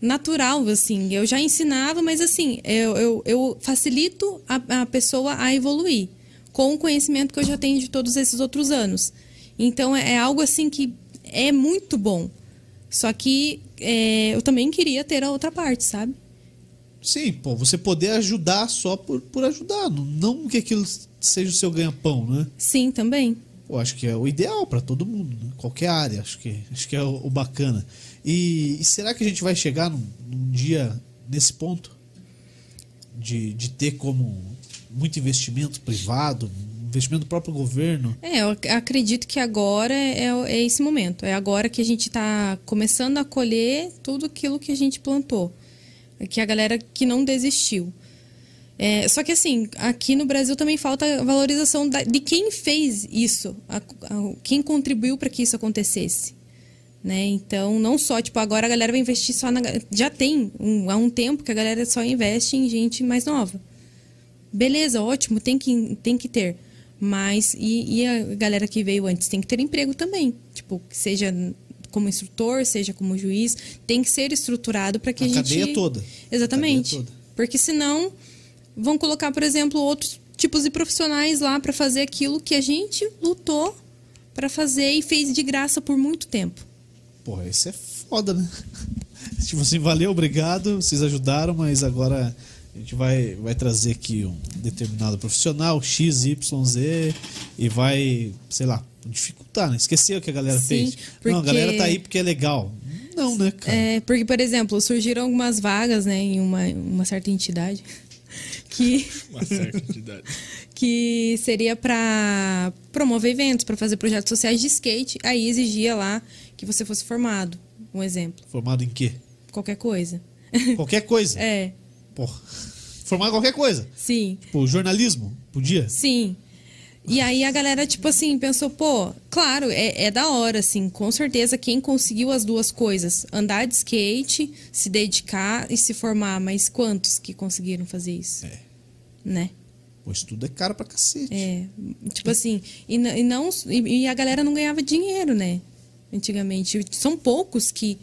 natural, assim. Eu já ensinava, mas assim, eu, eu, eu facilito a, a pessoa a evoluir com o conhecimento que eu já tenho de todos esses outros anos. Então, é, é algo assim que é muito bom. Só que é, eu também queria ter a outra parte, sabe? Sim, pô, você poder ajudar só por, por ajudar. Não, que aquilo seja o seu ganha-pão, né? Sim, também. Eu acho que é o ideal pra todo mundo, né? qualquer área. Acho que, acho que é o, o bacana. E, e será que a gente vai chegar num, num dia nesse ponto? De, de ter como muito investimento privado, investimento do próprio governo. É, eu ac- acredito que agora é, é esse momento. É agora que a gente está começando a colher tudo aquilo que a gente plantou. É Que a galera que não desistiu. É, só que assim, aqui no Brasil também falta valorização da- de quem fez isso, a- a- quem contribuiu para que isso acontecesse. Né? Então, não só, tipo, agora a galera vai investir só na. Já tem um- há um tempo que a galera só investe em gente mais nova. Beleza, ótimo, tem que, tem que ter. Mas e, e a galera que veio antes tem que ter emprego também. Tipo, seja como instrutor, seja como juiz, tem que ser estruturado para que A a, gente. cadeia toda. Exatamente. Cadeia toda. Porque senão vão colocar, por exemplo, outros tipos de profissionais lá para fazer aquilo que a gente lutou para fazer e fez de graça por muito tempo. Porra, isso é foda, né? Tipo assim, valeu, obrigado, vocês ajudaram, mas agora a gente vai, vai trazer aqui um determinado profissional, X, Y, Z, e vai, sei lá, dificultar, né? Esqueceu o que a galera Sim, fez. Não, a porque- galera tá aí porque é legal. Não, né, cara? É, porque, por exemplo, surgiram algumas vagas né, em uma, uma certa entidade que, Uma certa entidade. que seria para promover eventos, para fazer projetos sociais de skate. Aí exigia lá que você fosse formado. Um exemplo. Formado em quê? Qualquer coisa. Qualquer coisa. É, Porra. Formado em qualquer coisa. sim. Tipo, jornalismo, podia? Sim. E aí a galera, tipo assim, pensou, pô, claro, é, é da hora, assim, com certeza quem conseguiu as duas coisas, andar de skate, se dedicar e se formar, mas quantos que conseguiram fazer isso? É. Né? Pois tudo é caro pra cacete. É, tipo assim, e, e não e, e a galera não ganhava dinheiro, né? Antigamente, são poucos que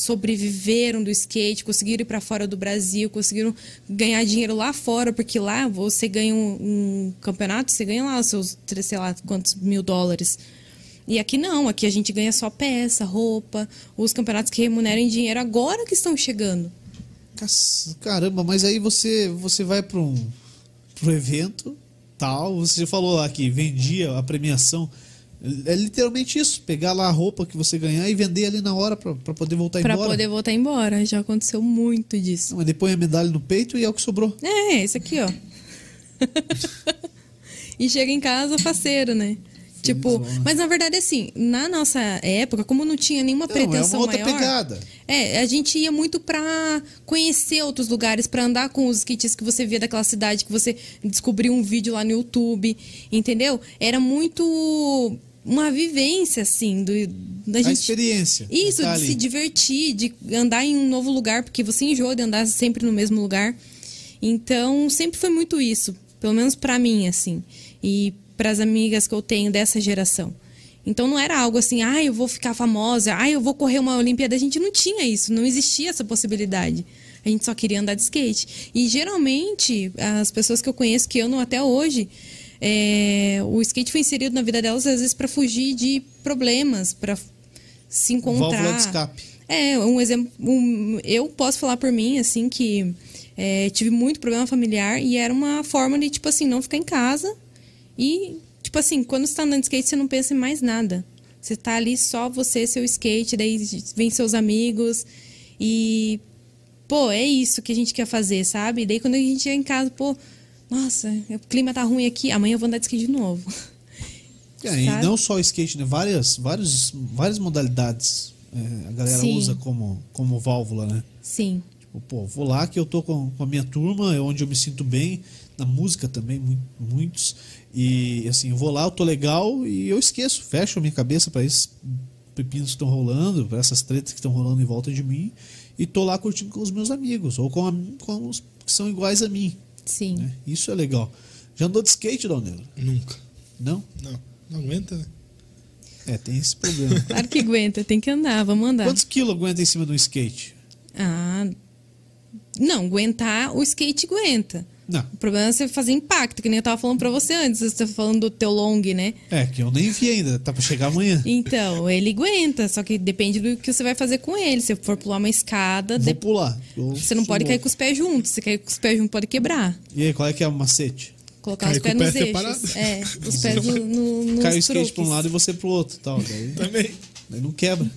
sobreviveram do skate, conseguiram ir para fora do Brasil, conseguiram ganhar dinheiro lá fora, porque lá você ganha um, um campeonato, você ganha lá os seus, sei lá, quantos mil dólares. E aqui não, aqui a gente ganha só peça, roupa, os campeonatos que remuneram em dinheiro agora que estão chegando. Caramba, mas aí você, você vai para um pro evento, tal, você falou lá que vendia a premiação. É literalmente isso, pegar lá a roupa que você ganhar e vender ali na hora pra pra poder voltar Pra embora. poder voltar embora. Já aconteceu muito disso. Não, mas depois a medalha no peito e é o que sobrou. É, esse aqui, ó. e chega em casa faceiro, né? Tipo, Finzona. mas na verdade, assim, na nossa época, como não tinha nenhuma Não, é uma pretensão outra maior. pegada. É, a gente ia muito pra conhecer outros lugares, pra andar com os skatistas que você via daquela cidade, que você descobriu um vídeo lá no YouTube, entendeu? Era muito uma vivência, assim, do, da A gente. experiência. Isso, tá de ali. se divertir, de andar em um novo lugar, porque você enjoa de andar sempre no mesmo lugar. Então, sempre foi muito isso, pelo menos pra mim, assim, e para as amigas que eu tenho dessa geração. Então não era algo assim, ah, eu vou ficar famosa, ah, eu vou correr uma Olimpíada. A gente não tinha isso, não existia essa possibilidade. A gente só queria andar de skate. E geralmente, as pessoas que eu conheço que andam até hoje, é, o skate foi inserido na vida delas às vezes para fugir de problemas, para se encontrar. Válvula de escape. É, um exemplo. um- eu posso falar por mim, assim, que é, tive muito problema familiar e era uma forma de, tipo assim, não ficar em casa. E, tipo assim, quando você tá andando de skate, você não pensa em mais nada. Você tá ali só você, seu skate, daí vem seus amigos. E, pô, é isso que a gente quer fazer, sabe? daí quando a gente chega em casa, pô, nossa, o clima tá ruim aqui, amanhã eu vou andar de skate de novo. É, e não só skate, né? Várias, vários, várias modalidades é, a galera Sim. usa como, como válvula, né? Sim. Tipo, pô, vou lá que eu tô com, com a minha turma, é onde eu me sinto bem. Na música também, mu- muitos. E assim, eu vou lá, eu tô legal e eu esqueço, fecho a minha cabeça para esses pepinos que estão rolando, para essas tretas que estão rolando em volta de mim. E tô lá curtindo com os meus amigos, ou com, a- com os que são iguais a mim. Sim. né? Isso é legal. Já andou de skate, Dalneiro? Nunca. Não? Não. Não aguenta, né? É, tem esse problema. Claro que aguenta, tem que andar, vamos andar. Quantos quilos aguenta em cima de um skate? Ah. Não, aguentar, o skate aguenta. Não. O problema é você fazer impacto, que nem eu tava falando pra você antes, você tá falando do teu long, né? É, que eu nem vi ainda, tá pra chegar amanhã. Então, ele aguenta, só que depende do que você vai fazer com ele. Se for pular uma escada, Vou de- pular. Eu você não pode cair com os pés juntos. Se cair com os pés juntos, pode quebrar. E aí, qual é que é o macete? Colocar Cair os pés o pé nos eixos. separado. É, os pés no, no, nos Cai o skate truques. pra um lado e você pro outro tal. Daí, Também. daí não quebra.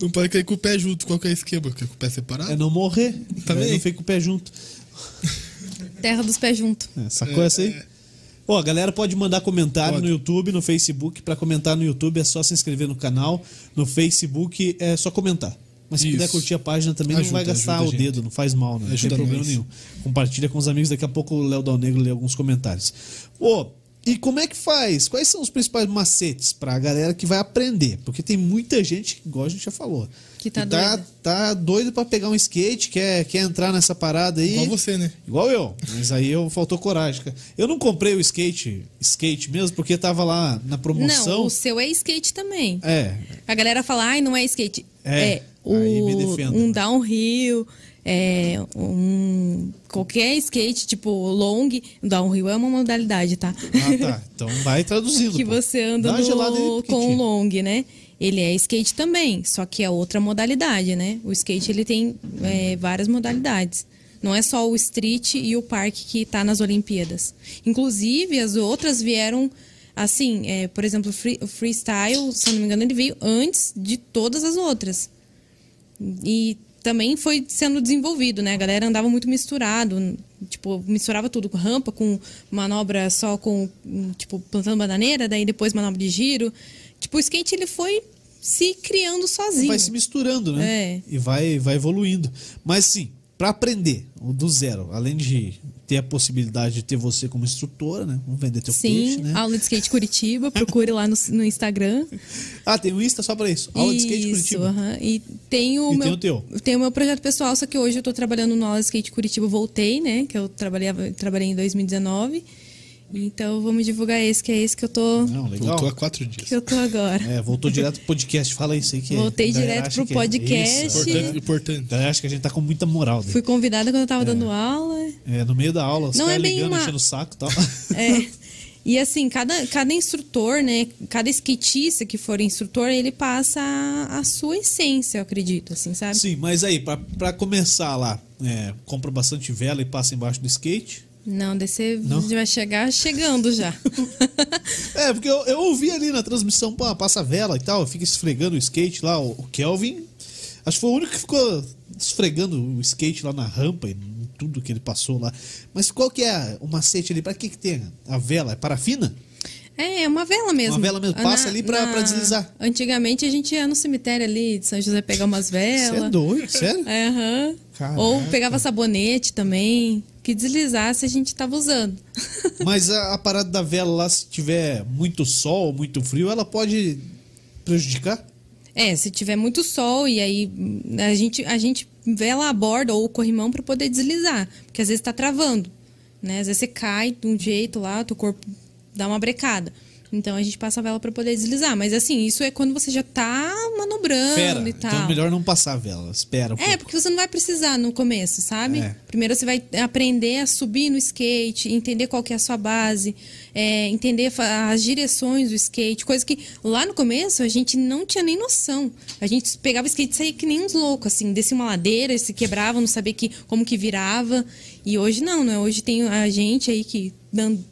Não pode cair com o pé junto. Qual que é o esquema? Cair com o pé separado? É não morrer. Também. Não fica com o pé junto. Terra dos pés junto. É, sacou essa aí? Ó, a galera pode mandar comentário Pode. no YouTube, no Facebook. Pra comentar no YouTube é só se inscrever no canal. No Facebook é só comentar. Mas se Isso. puder curtir a página também não Ajuda, vai gastar o dedo, não faz mal, né? Não Ajuda tem problema nenhum. Compartilha com os amigos, daqui a pouco o Léo Dal Negro lê alguns comentários. Ô, e como é que faz? Quais são os principais macetes pra galera que vai aprender? Porque tem muita gente, igual a gente já falou, Que tá tá, doida. tá doido pra pegar um skate, quer, quer entrar nessa parada aí. Igual você, né? Igual eu, mas aí eu faltou coragem. Eu não comprei o skate, skate mesmo, porque tava lá na promoção. Não, o seu é skate também. É, A galera fala, ai, não é skate. É, É, aí me o, um downhill, é, um, qualquer skate, tipo long, downhill é uma modalidade, tá? ah tá. Então vai traduzindo. que pô. você anda no, com long, né? Ele é skate também, só que é outra modalidade, né? O skate ele tem é, várias modalidades. Não é só o street e o parque que tá nas Olimpíadas. Inclusive, as outras vieram assim, é, por exemplo, o free- o freestyle, se não me engano, ele veio antes de todas as outras. E também foi sendo desenvolvido, né? A galera andava muito misturado, tipo, misturava tudo com rampa, com manobra só com, tipo, plantando bananeira, daí depois manobra de giro. Tipo, o skate ele foi se criando sozinho. Vai se misturando, né? É. E vai, vai evoluindo. Mas sim, pra aprender do zero, além de ter a possibilidade de ter você como instrutora, né? Vamos vender teu Sim, peixe, né? aula de skate Curitiba, procure lá no, no Instagram. Ah, tem um Insta só pra isso. Aula de skate Isso, Curitiba. aham. E tem o E meu tem o teu. tem o meu projeto pessoal, só que hoje eu tô trabalhando no aula de skate Curitiba, voltei, né? Que eu trabalhava, trabalhei em 2019. Então vamos divulgar esse, que é esse que eu tô Não, legal. Voltou há quatro dias. que eu tô agora. É, voltou direto pro podcast. Fala isso aí que Voltei a galera direto pro que é- podcast. Isso. Importante, importante. A galera acha que a gente tá com muita moral. né? Fui convidada quando eu tava dando aula. É, no meio da aula, os Não é bem ligando, uma- enchendo o saco e tal. É. E assim, cada, cada instrutor, né? Cada skatista que for instrutor, ele passa a, a sua essência, eu acredito, assim, sabe? Sim, mas aí, pra, pra começar lá, é, compra bastante vela e passa embaixo do skate. Não, descer Não? vai chegar chegando já. É, porque eu, eu ouvi ali na transmissão, pô, passa vela e tal, fica esfregando o skate lá. O, o Kelvin, acho que foi o único que ficou esfregando o skate lá na rampa e tudo que ele passou lá. Mas qual que é o macete ali? Pra que que tem a vela? É parafina? É, é uma vela mesmo. Uma vela mesmo, passa ali pra- pra deslizar. Antigamente a gente ia no cemitério ali de São José pegar umas Você é velas. doido? Sério? É, aham. Caraca. Ou pegava sabonete também. Que deslizasse a gente tava usando. Mas a, a parada da vela lá, se tiver muito sol, muito frio, ela pode prejudicar? É, se tiver muito sol e aí hum, a gente, a gente vela a borda ou o corrimão para poder deslizar, porque às vezes tá travando, né? Às vezes você cai de um jeito lá, teu corpo dá uma brecada. Então a gente passa a vela para poder deslizar, mas assim, isso é quando você já tá manobrando Fera. e tal. Então é melhor não passar a vela. Espera um É, pouco. porque você não vai precisar no começo, sabe? É. Primeiro você vai aprender a subir no skate, entender qual que é a sua base, é, entender as direções do skate, coisa que lá no começo a gente não tinha nem noção. A gente pegava o skate e saía que nem uns loucos, assim, descia uma ladeira, se quebrava, não sabia que, como que virava. E hoje não, né? Hoje tem a gente aí que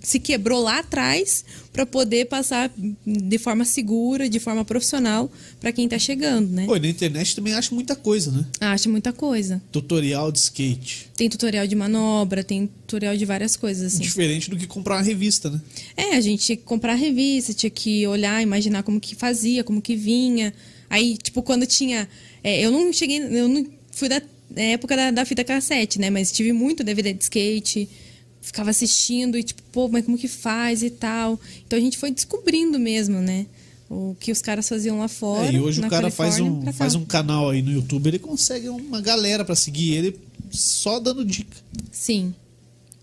se quebrou lá atrás para poder passar de forma segura, de forma profissional para quem tá chegando, né? Pô, e na internet também acha muita coisa, né? Acha muita coisa. Tutorial de skate. Tem tutorial de manobra, tem tutorial de várias coisas, assim. Diferente do que comprar uma revista, né? É, a gente tinha que comprar a revista, tinha que olhar, imaginar como que fazia, como que vinha. Aí, tipo, quando tinha. é, eu não cheguei. Eu não fui da época da, da fita cassete, né? Mas tive muito DVD de skate. Ficava assistindo e, tipo, pô, mas como que faz e tal. Então a gente foi descobrindo mesmo, né? O que os caras faziam lá fora. É, e hoje na o cara faz um, faz um canal aí no YouTube, ele consegue uma galera pra seguir ele só dando dica. Sim.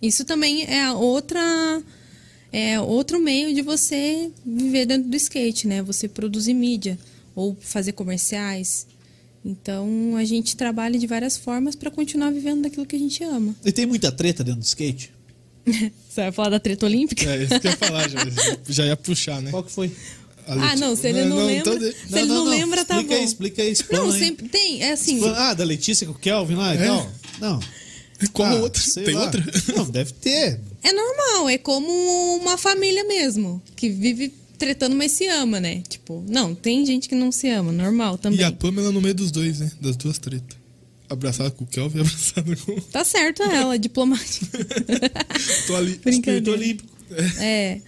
Isso também é outra é outro meio de você viver dentro do skate, né? Você produzir mídia ou fazer comerciais. Então a gente trabalha de várias formas para continuar vivendo daquilo que a gente ama. E tem muita treta dentro do skate? Você vai falar da treta olímpica? É, isso que eu ia falar, já, já ia puxar, né? Qual que foi? Ah, não, se ele não, lembra, então de- se ele não, lembra, tá explica bom. Aí, explica aí, explana não, aí. sempre tem, é assim. Ah, da Letícia com o Kelvin lá É? tal? Não. Qual Ah, outra? Tem lá. outra? Não, deve ter. É normal, é como uma família mesmo, que vive tretando, mas se ama, né? Tipo, não, tem gente que não se ama, normal também. E a Pamela no meio dos dois, né? Das duas tretas. Abraçada com o Kelvin, abraçada com. Tá certo ela, diplomática. Tô ali. Espírito olímpico. É.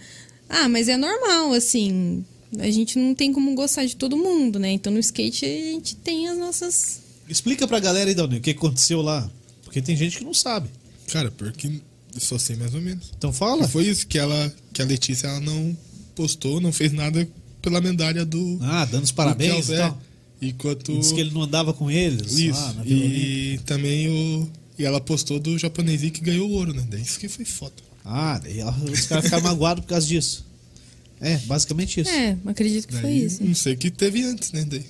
Ah, mas é normal, assim. A gente não tem como gostar de todo mundo, né? Então no skate a gente tem as nossas. Explica pra galera aí, Dani, o que aconteceu lá. Porque tem gente que não sabe. Cara, porque eu só sei mais ou menos. Então fala. Foi isso que ela, que a Letícia ela não postou, não fez nada pela medalha do. Ah, dando os do parabéns Kelvin, e. Disse que ele não andava com eles. Isso. lá na Vila Olímpica. e também o. E ela postou do japonesinho que ganhou o ouro, né? Daí isso que foi foda. Ah, daí ela- os caras ficaram magoados por causa disso. É, basicamente isso. É, acredito que foi Daí, isso. Não sei o que teve antes, né? Daí.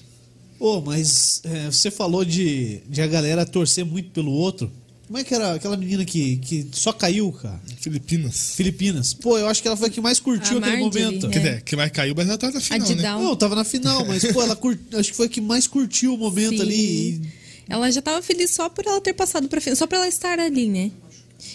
Ô, mas é, você falou de, de a galera torcer muito pelo outro. Como é que era aquela menina que, que só caiu, cara? Filipinas. Filipinas. Pô, eu acho que ela foi a que mais curtiu A aquele Marjorie, momento. é. Quer dizer, que vai cair, mas ela tá na final, né? Não, tava na final, mas, pô, ela cur... acho que foi a que mais curtiu o momento Sim. ali. e- Ela já tava feliz só por ela ter passado pra frente, só pra ela estar ali, né?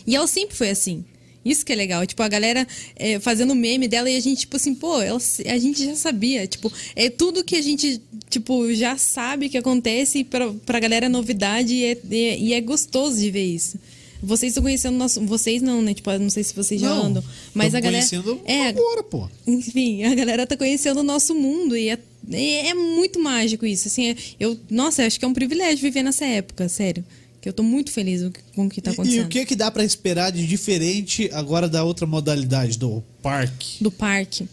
E ela sempre foi assim. Isso que é legal. Tipo, a galera é, fazendo meme dela e a gente, tipo assim, pô, ela- a gente já sabia. Tipo, é tudo que a gente, tipo, já sabe que acontece e pra, pra galera é novidade e é, é- e é gostoso de ver isso. Vocês estão conhecendo nosso. Vocês não, né? Tipo, não sei se vocês já Não, andam. Mas a galera. conhecendo É, agora, pô. enfim, a galera tá conhecendo o nosso mundo e é, é, é muito mágico isso. Assim, é- eu, nossa, eu acho que é um privilégio viver nessa época, sério. Que eu tô muito feliz com o que tá E- acontecendo. E, o que que dá pra esperar de diferente agora da outra modalidade, do parque? Do parque.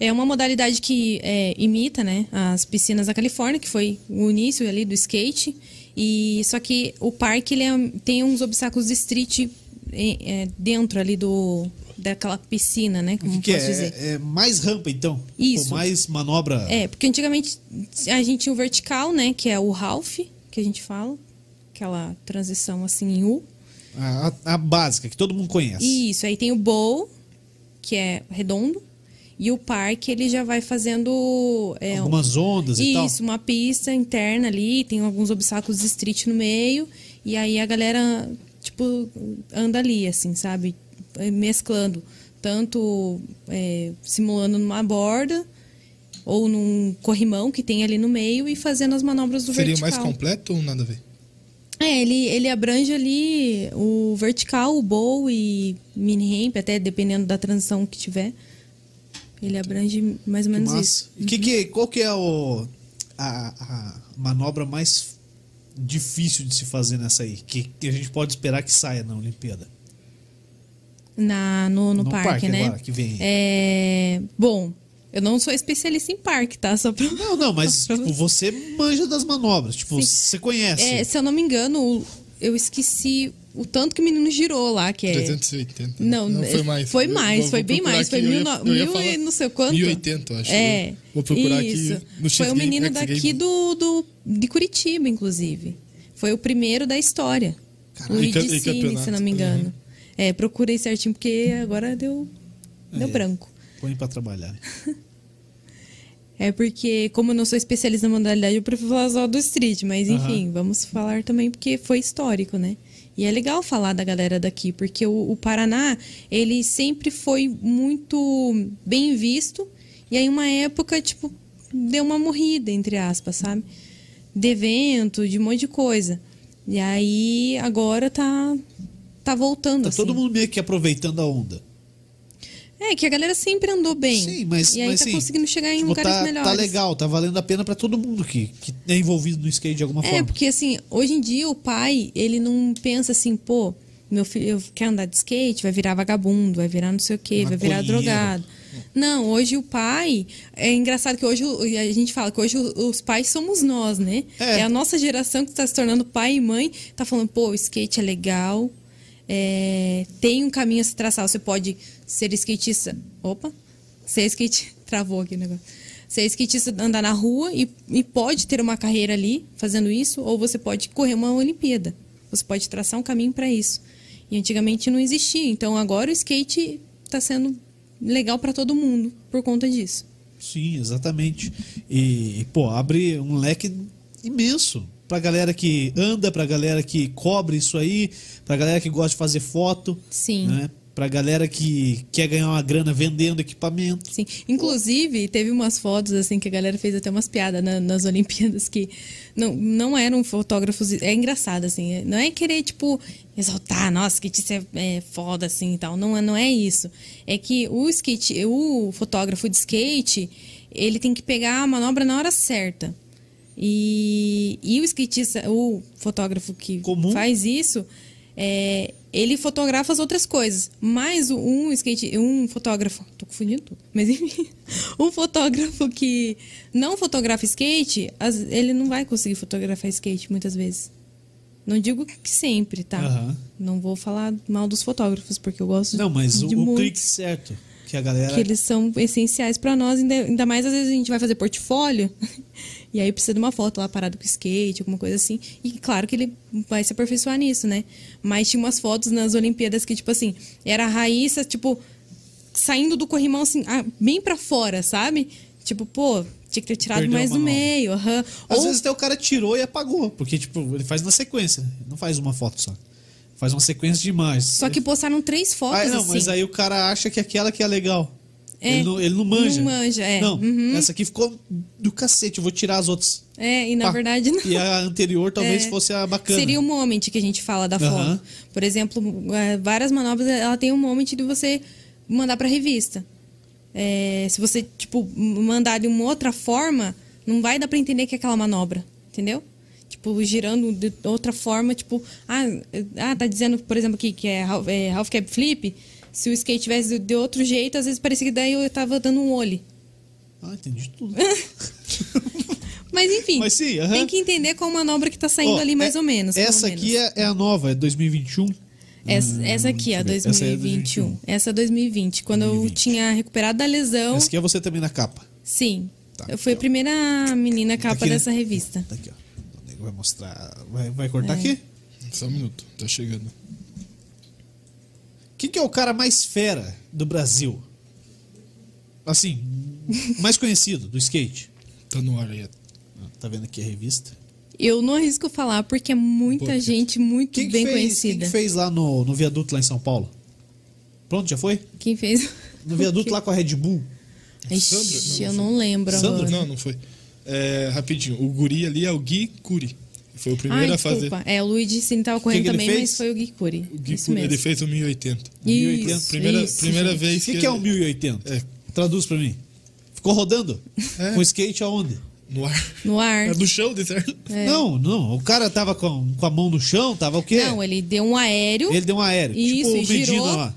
É uma modalidade que é, imita, né, as piscinas da Califórnia, que foi o início ali do skate. E só que o parque ele é- tem uns obstáculos de street é, é, dentro ali do daquela piscina, né? O Como que, posso dizer? é? É mais rampa, então? Isso. Ou mais manobra? É, porque antigamente a gente tinha o vertical, né? Que é o half, que a gente fala. Aquela transição assim em U. A, a- a básica, que todo mundo conhece. Isso, aí tem o bowl, que é redondo. E o parque, ele já vai fazendo... é, Algumas ondas e tal. Isso, uma pista interna ali, tem alguns obstáculos de street no meio. E aí a galera, tipo, anda ali, assim, sabe? Mesclando. Tanto é, simulando numa borda ou num corrimão que tem ali no meio e fazendo as manobras do Seria vertical. mais completo ou nada a ver? É, ele, ele abrange ali o vertical, o bowl e mini ramp, até dependendo da transição que tiver. Ele abrange mais ou menos Massa. isso. E que, que, qual que é o, a, a manobra mais difícil de se fazer nessa aí? Que, que a gente pode esperar que saia na Olimpíada? Na, no, no, No parque, parque né? agora, que vem. É, bom, eu não sou especialista em parque, tá? Só pra... Não, não, mas tipo, você manja das manobras. Tipo, Sim. você conhece. É, se eu não me engano, eu esqueci o tanto que o menino girou lá, que é... 380. Não, não foi mais. Foi mais, vou- foi vou bem mais. Foi mil, ia- mil e não sei quanto. 1080, eu acho. É. Vou procurar isso. aqui no Foi o menino daqui do, do, de Curitiba, inclusive. Foi o primeiro da história. Caralho. o Idicine, se não me engano. É, procurei certinho, porque agora deu, deu É. branco. Põe pra trabalhar. É porque, como eu não sou especialista na modalidade, eu prefiro falar só do street. Mas, enfim, vamos falar também porque foi histórico, né? E é legal falar da galera daqui, porque o, o Paraná, ele sempre foi muito bem visto. E aí, uma época, tipo, deu uma morrida, entre aspas, sabe? De evento, de um monte de coisa. E aí, agora tá, tá voltando, Tá assim. todo mundo meio que aproveitando a onda. É, que a galera sempre andou bem. Sim, mas. E aí mas, tá assim, conseguindo chegar em tipo, lugares tá, melhores. Tá legal, tá valendo a pena pra todo mundo que, que é envolvido no skate de alguma É, forma. porque assim, hoje em dia o pai, ele não pensa assim, pô, meu filho quer andar de skate, vai virar vagabundo, vai virar não sei o quê, vai virar drogado. Não, hoje o pai. É engraçado que hoje a gente fala que hoje os pais somos nós, né? É. É, a nossa geração que está se tornando pai e mãe, tá falando, pô, o skate é legal, é, tem um caminho a se traçar. Você pode ser skatista. Opa! Ser skate. Travou aqui o negócio. Ser skatista, andar na rua e, e pode ter uma carreira ali fazendo isso, ou você pode correr uma Olimpíada. Você pode traçar um caminho para isso. E antigamente não existia. Então agora o skate está sendo legal para todo mundo por conta disso. Sim, exatamente. E, pô, abre um leque imenso pra galera que anda, pra galera que cobre isso aí, pra galera que gosta de fazer foto. Sim. Né? Pra galera que quer ganhar uma grana vendendo equipamento. Sim. Inclusive, teve umas fotos, assim, que a galera fez até umas piadas na- nas Olimpíadas que não, não eram fotógrafos. É engraçado, assim. Não é querer, tipo, exaltar, nossa, que isso é, é foda, assim e tal. Não, é- não é isso. É que o skate, o fotógrafo de skate, ele tem que pegar a manobra na hora certa. E, e o skatista, o fotógrafo que Comum. faz isso, é, ele fotografa as outras coisas. Mas o- um skate, um fotógrafo, tô confundindo tudo, mas enfim, um fotógrafo que não fotografa skate, ele não vai conseguir fotografar skate muitas vezes. Não digo que sempre, tá? Aham. Não vou falar mal dos fotógrafos, porque eu gosto Não, mas o, de o muitos clique certo. Que a galera. que eles são essenciais pra nós, ainda, ainda mais às vezes a gente vai fazer portfólio e aí precisa de uma foto lá parado com skate, alguma coisa assim. E claro que ele vai se aperfeiçoar nisso, né? Mas tinha umas fotos nas Olimpíadas que, tipo assim, era a Raíssa, tipo, saindo do corrimão, assim, ah, bem pra fora, sabe? Tipo, pô, tinha que ter tirado Perdeu mais manobra. meio. aham. Às Ou- vezes até o cara tirou e apagou. Porque, tipo, ele faz na sequência. Não faz uma foto só. Faz uma sequência de imagens. Só que postaram três fotos, Ah, não, assim. mas aí o cara acha que aquela que é legal. É. Ele, não, ele não manja. Não manja, é. Não, Uhum. essa aqui ficou do cacete, eu vou tirar as outras. É, e na Pá. verdade não. E a anterior talvez É. fosse a bacana. Seria o moment que a gente fala da Aham. foto. Por exemplo, é, várias manobras, ela tem um moment de você mandar pra revista. É, se você, tipo, mandar de uma outra forma, não vai dar pra entender que é aquela manobra, entendeu? Tipo, girando de outra forma, tipo, ah, ah tá dizendo, por exemplo, aqui que é, half- é half cab flip. Se o skate tivesse de- outro jeito, às vezes parecia que daí eu tava dando um olho. Ah, entendi tudo. Mas enfim, Mas sim, aham. tem que entender qual manobra que tá saindo Ó, ali mais é- ou menos. Essa menos. aqui é, é a nova, é 2021. Essa, essa aqui, a deixa eu ver. Essa é 2021. Essa é 2020. Quando eu 2020. tinha recuperado da lesão. Essa aqui é você também na capa. Sim. Tá, eu fui a primeira menina capa aqui, né? dessa revista. Tá aqui, ó. O nego vai mostrar. Vai, vai cortar É. aqui? Só um minuto, tá chegando. Quem que é o cara mais fera do Brasil? Assim, mais conhecido do skate. Tá no ar aí. Ah, Tá vendo aqui a revista? Eu não arrisco falar porque é muita Pô, gente muito Quem que, bem fez, quem conhecida. que fez lá no, no viaduto lá em São Paulo? Pronto, já foi? Quem fez? No viaduto lá com a Red Bull. Ixi, Sandro? eu não lembro Sandro? Não, não foi. É, rapidinho, o guri ali é o Gui Curi. Foi o Ai, primeiro a fazer. É, o Luigi Cine tava correndo que ele também, fez? mas foi o Gui Curi. O Isso mesmo. ele fez o 1080. Isso, Primeira, isso, primeira gente. O vez que, que, que é ele- 1080? É. Traduz pra mim. Ficou rodando? É. Com skate aonde? No ar. No ar. É do chão, de certo? Não, não. O cara tava com, com a mão no chão, tava o quê? Não, ele deu um aéreo. Ele deu um aéreo. Isso, tipo e o Medina girou. lá.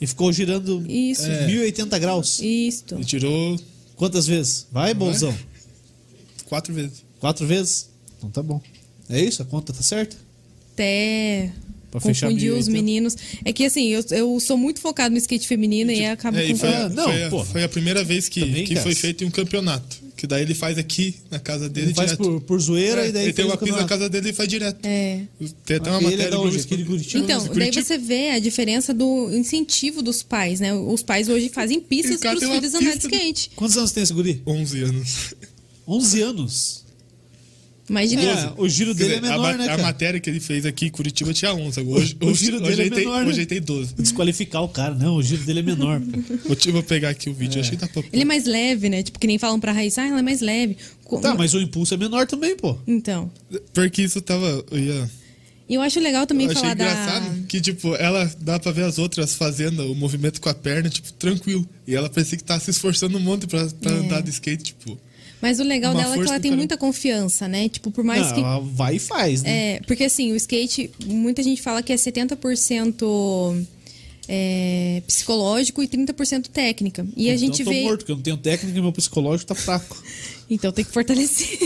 E ficou girando Isso. é, 1080 graus. Isto. Ele tirou Quantas vezes? Vai, bolzão. quatro vezes. Quatro vezes? Então tá bom. É isso? A conta tá certa? até Pra fechar confundir os 1080. meninos. É que assim, eu, eu sou muito focado no skate feminino e acaba É, e foi, confundindo. Ah, não, foi, a, pô. foi a primeira vez que, Também, que cara. foi feito em um campeonato. Que daí ele faz aqui na casa dele Ele faz direto. por, por zoeira É, e daí ele tem uma pista na casa dele e faz direto. É. Tem até uma E matéria é de Esporte. Curitiba? Então, daí Curitiba. você vê a diferença do incentivo dos pais, né? Os pais hoje fazem pistas para os filhos andar de- skate. Quantos anos tem esse guri? 11 anos. 11 anos. Mais de É, 12. o giro Quer dele dizer, é menor, a, né, a matéria que ele fez aqui em Curitiba tinha 11. Hoje, O hoje, giro dele é tem, menor, né? hoje ele tem 12. Desqualificar o cara. Não, o giro dele é menor. pô. Vou, te- vou pegar aqui o vídeo. Acho que dá pra... Ele é mais leve, né? Tipo, que nem falam pra Raíssa, ah, ela é mais leve. Tá, mas o impulso é menor também, pô. Então. Porque isso tava... Eu ia... E eu acho legal também Eu achei falar engraçado da. que, tipo, ela dá pra ver as outras fazendo o movimento com a perna, tipo, tranquilo. E ela parecia que tá se esforçando um monte pra, pra É. andar de skate, tipo. Mas o legal dela é que ela tem muita confiança, né? Tipo, por mais Não, que. ela vai e faz, né? É, porque assim, o skate, muita gente fala que é 70% é, psicológico e 30% técnica. E a então gente eu tô vê. morto, porque eu não tenho técnica e meu psicológico tá fraco. Então tem que fortalecer.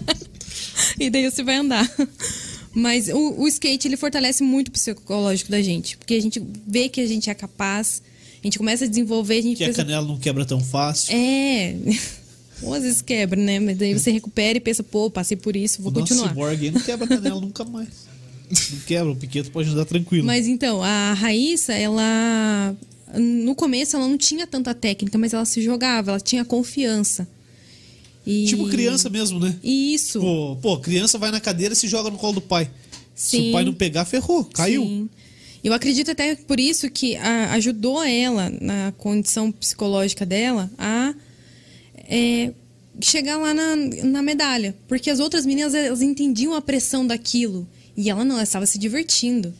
e daí você vai andar. Mas o, o skate, ele fortalece muito o psicológico da gente. Porque a gente vê que a gente é capaz, a gente começa a desenvolver, a gente Que a canela não quebra tão fácil. É. Ou às vezes quebra, né? Mas daí você recupera e pensa, pô, passei por isso, vou o continuar. cyborg aí não quebra a canela nunca mais. Não quebra, o Piqueto pode andar tranquilo. Mas então, a Raíssa, ela. No começo ela não tinha tanta técnica, mas ela se jogava, ela tinha confiança. E... Tipo criança mesmo, né? Isso. Pô, pô, criança vai na cadeira e se joga no colo do pai. Se Sim. o pai não pegar, ferrou, caiu. Sim. Eu acredito até por isso que a- ajudou ela, na condição psicológica dela, a é, chegar lá na, na medalha. Porque as outras meninas, elas entendiam a pressão daquilo. E ela não, ela estava se divertindo.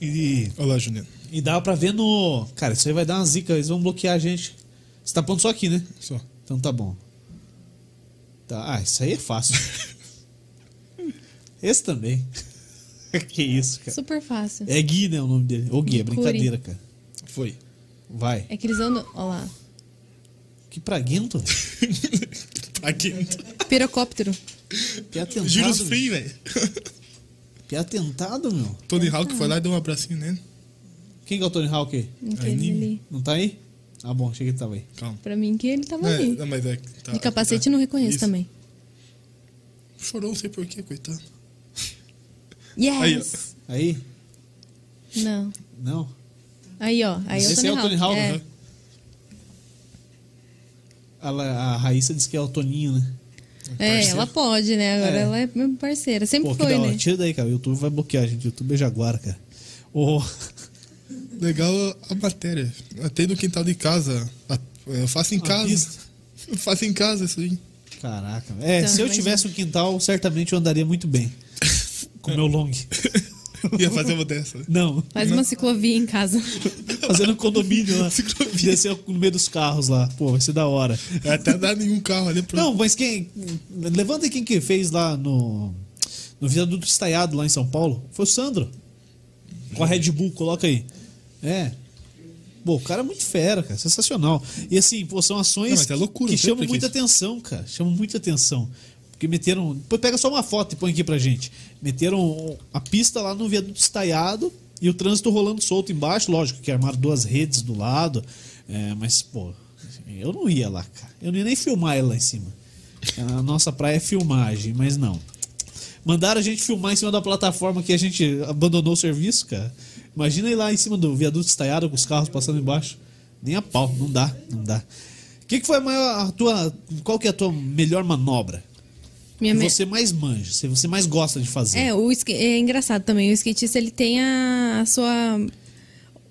E, Olha lá, Juliano. e dava pra ver no. Cara, isso aí vai dar uma zica, eles vão bloquear a gente. Você tá pondo só aqui, né? Só. Então tá bom. Tá. Ah, isso aí é fácil. Esse também. que isso, cara. Super fácil. É Gui, né? O nome dele. Ô, Gui, é brincadeira, cara. Foi. Vai. É que eles andam. Olha lá. Que praguento. Aqui. Pirocóptero. Que atentado. Juros free, velho. Que atentado, meu. Tony Hawk foi lá e deu um abracinho nele. Quem que é o Tony Hawk? Ali. Não tá aí? Ah, bom, achei que ele tava aí. Calma. Pra mim que ele tava é, ali. não, mas é, tá- De capacete tá- não reconheço Isso. também. Chorou, não sei porquê, coitado. Yes! Aí? Não. Não. Aí, ó. Aí Esse é o Tony Hawk, É. A, a Raíssa disse que é o Toninho, né? É, Parceiro. ela pode, né? Agora É. ela é minha parceira. Sempre Pô, foi, né? Tira daí, cara. O YouTube vai bloquear a gente. O YouTube é Jaguara, cara. Ô, Legal a matéria. Tem no quintal de casa. A- Eu faço em A casa. pista. Eu faço em casa isso aí. Caraca. É, Então, se eu tivesse um quintal, certamente eu andaria muito bem. Com meu long. Ia fazer uma dessa. né? Não. Faz uma ciclovia em casa. Fazendo um condomínio lá. Ciclovia. Descer no meio dos carros lá. Pô, vai ser da hora. Até dá nenhum carro ali pra. Não, mas quem. Levanta aí quem que fez lá no. No viaduto estaiado lá em São Paulo. Foi o Sandro. Com a Red Bull, coloca aí. É. Pô, o cara é muito fera, cara. Sensacional. E assim, pô, são ações Não, é loucura, que chamam muita isso. atenção, cara. Chamam muita atenção. Porque meteram. Depois pega só uma foto e põe aqui pra gente. Meteram a pista lá no viaduto estaiado e o trânsito rolando solto embaixo. Lógico que armaram duas redes do lado. É, mas, pô, eu não ia lá, cara. Eu não ia nem filmar ele lá em cima. A nossa praia é filmagem, mas não. Mandaram a gente filmar em cima da plataforma que a gente abandonou o serviço, cara. Imagina ir lá em cima do viaduto estaiado com os carros passando embaixo. Nem a pau, não dá, não dá. O que, que foi a maior, a tua, qual que é a tua melhor manobra? Minha que você mais manja, que você mais gosta de fazer? É, o é engraçado também. O skatista, ele tem a, a sua...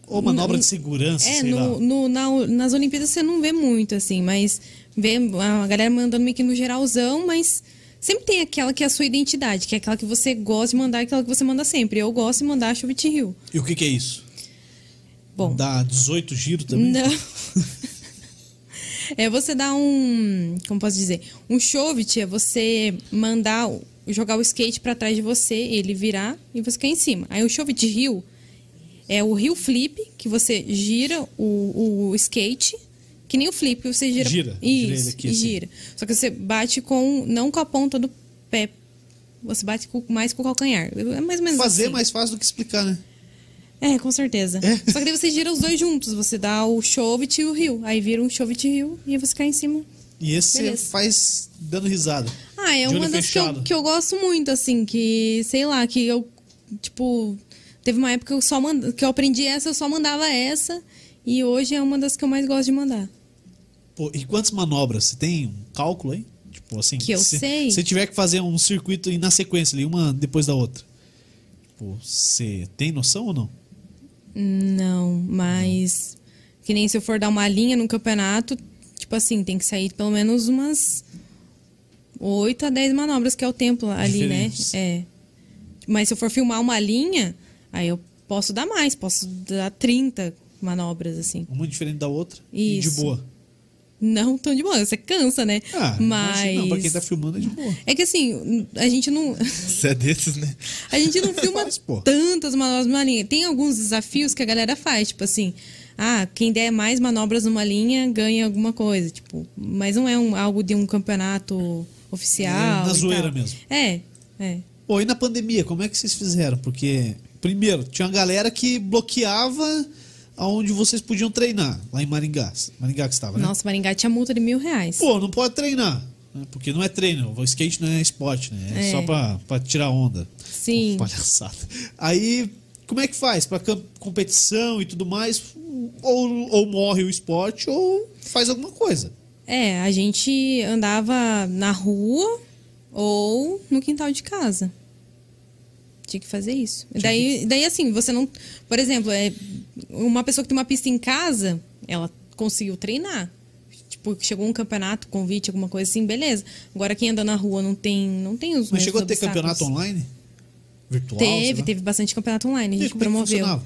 Ou manobra no- de segurança, É, sei lá. no, no- na- nas Olimpíadas você não vê muito, assim, mas vê a galera mandando meio que no geralzão, mas sempre tem aquela que é a sua identidade, que é aquela que você gosta de mandar, aquela que você manda sempre. Eu gosto de mandar a Chubit Rio. E o que, que é isso? Bom, Dá 18 giros também? não. é você dar um, como posso dizer, um chovit é você mandar jogar o skate pra trás de você, ele virar e você cair em cima. Aí o chovit rio é o rio flip, que você gira o, o skate, que nem o flip, que você gira. Gira, Isso, aqui, e assim. gira. Só que você bate com, não com a ponta do pé, você bate com- mais com o calcanhar. É mais ou menos Fazer é assim. mais fácil do que explicar, né? É, com certeza. É? Só que daí você gira os dois juntos. Você dá o chovit e o rio. Aí vira um chovit e rio e você cai em cima. E esse você Beleza. faz dando risada. Ah, é uma das que eu, que eu gosto muito, assim, que, sei lá, que eu, tipo, teve uma época que eu só mand... que eu aprendi essa, eu só mandava essa. E hoje é uma das que eu mais gosto de mandar. Pô, e quantas manobras? Você tem um cálculo aí? Tipo assim, Que eu se, sei? Se tiver que fazer um circuito e na sequência ali, uma depois da outra. Tipo, você tem noção ou não? Não, mas. Que nem se eu for dar uma linha no campeonato, tipo assim, tem que sair pelo menos umas 8 a 10 manobras, que é o tempo ali, né? Diferentes. É. Mas se eu for filmar uma linha, aí eu posso dar mais, posso dar 30 manobras, assim. Uma diferente da outra e de Isso. boa. Não tão de boa, você cansa, né? Ah, mas. não, pra quem tá filmando é de boa. É que assim, a gente não. Você é desses, né? A gente não filma pô. tantas manobras numa linha. Tem alguns desafios que a galera faz, tipo assim, ah, quem der mais manobras numa linha ganha alguma coisa, tipo, mas não é um, algo de um campeonato oficial. É na zoeira tal. mesmo. É, é. Pô, e na pandemia, como é que vocês fizeram? Porque, primeiro, tinha uma galera que bloqueava aonde vocês podiam treinar, lá em Maringá. Maringá que estava, né? Nossa, Maringá tinha multa de mil reais. Pô, não pode treinar. né? Porque não é treino, o skate não é esporte, né? É, É. só pra, pra tirar onda. Sim. Pô, palhaçada. Aí, como é que faz? Pra competição e tudo mais? Ou, ou morre o esporte, ou faz alguma coisa. É, a gente andava na rua ou no quintal de casa. Tinha que fazer isso. Daí, daí, assim, você não. Por exemplo, é, uma pessoa que tem uma pista em casa, ela conseguiu treinar. Tipo, chegou um campeonato, convite, alguma coisa assim, beleza. Agora quem anda na rua não tem, não tem os Mas chegou a ter obstáculos. campeonato online? Virtual? Teve, teve bastante campeonato online. A E gente é que promoveu.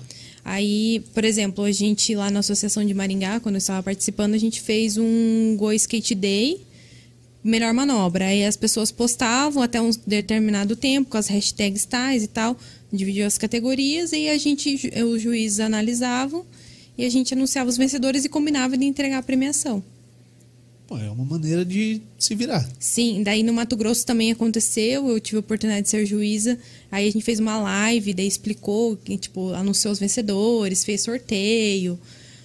Aí, por exemplo, a gente lá na Associação de Maringá, quando eu estava participando, a gente fez um Go Skate Day, melhor manobra. Aí as pessoas postavam até um determinado tempo, com as hashtags tais e tal, dividiu as categorias, e a gente, os juízes analisavam e a gente anunciava os vencedores e combinava de entregar a premiação. Pô, é uma maneira de se virar. Sim, daí no Mato Grosso também aconteceu, eu tive a oportunidade de ser juíza, aí a gente fez uma live, daí explicou, que, tipo, anunciou os vencedores, fez sorteio,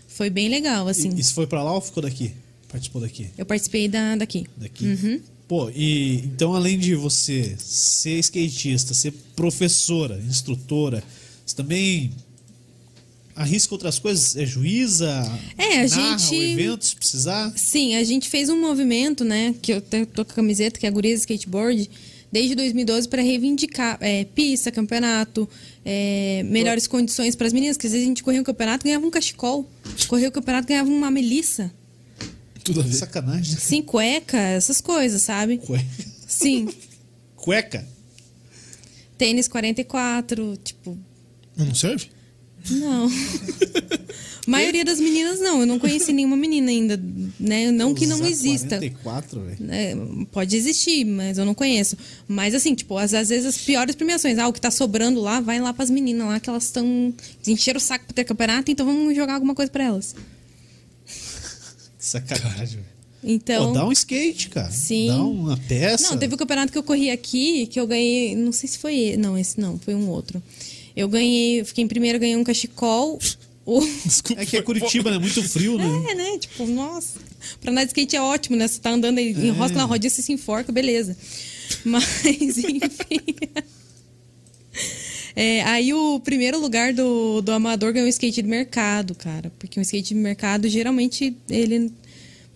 foi bem legal, assim. E, isso foi pra lá ou ficou daqui? Participou daqui? Eu participei da, daqui. Daqui? Uhum. Pô, e então além de você ser skatista, ser professora, instrutora, você também arrisca outras coisas? É juíza? É, a narra gente- o evento se precisar? Sim, a gente fez um movimento, né, que eu tô com a camiseta, que é a Gurias Skateboard, desde 2012 para reivindicar é, pista, campeonato, é, melhores condições para as meninas, que às vezes a gente corria um campeonato ganhava um cachecol, corria o campeonato ganhava uma melissa, Tudo a ver. Sacanagem. sim, cueca, essas coisas, sabe? Cueca. Sim. Cueca? Tênis 44, tipo, não serve? não. A maioria das meninas não, eu não conheci nenhuma menina ainda, né? Não que não exista. 44, velho. É, pode existir, mas eu não conheço. Mas assim, tipo, às, às vezes as piores premiações, ah, o que tá sobrando lá, vai lá pras meninas lá, que elas estão. encheram o saco pra ter campeonato, então vamos jogar alguma coisa pra elas. Sacanagem, velho. Então. Pô, dá um skate, cara. Sim. Dá uma peça. Não, teve o campeonato que eu corri aqui, que eu ganhei. Não sei se foi. Não, esse não, foi um outro. Eu ganhei. Fiquei em primeiro, ganhei um cachecol. O... Desculpa. É que é Curitiba, né? Muito frio, né? É, né? Tipo, nossa. Pra andar de skate é ótimo, né? Você tá andando aí, enrosca na rodinha, você se enforca, beleza. Mas, enfim. É, aí o primeiro lugar do, do amador ganhou um skate de mercado, cara. Porque um skate de mercado, geralmente, ele.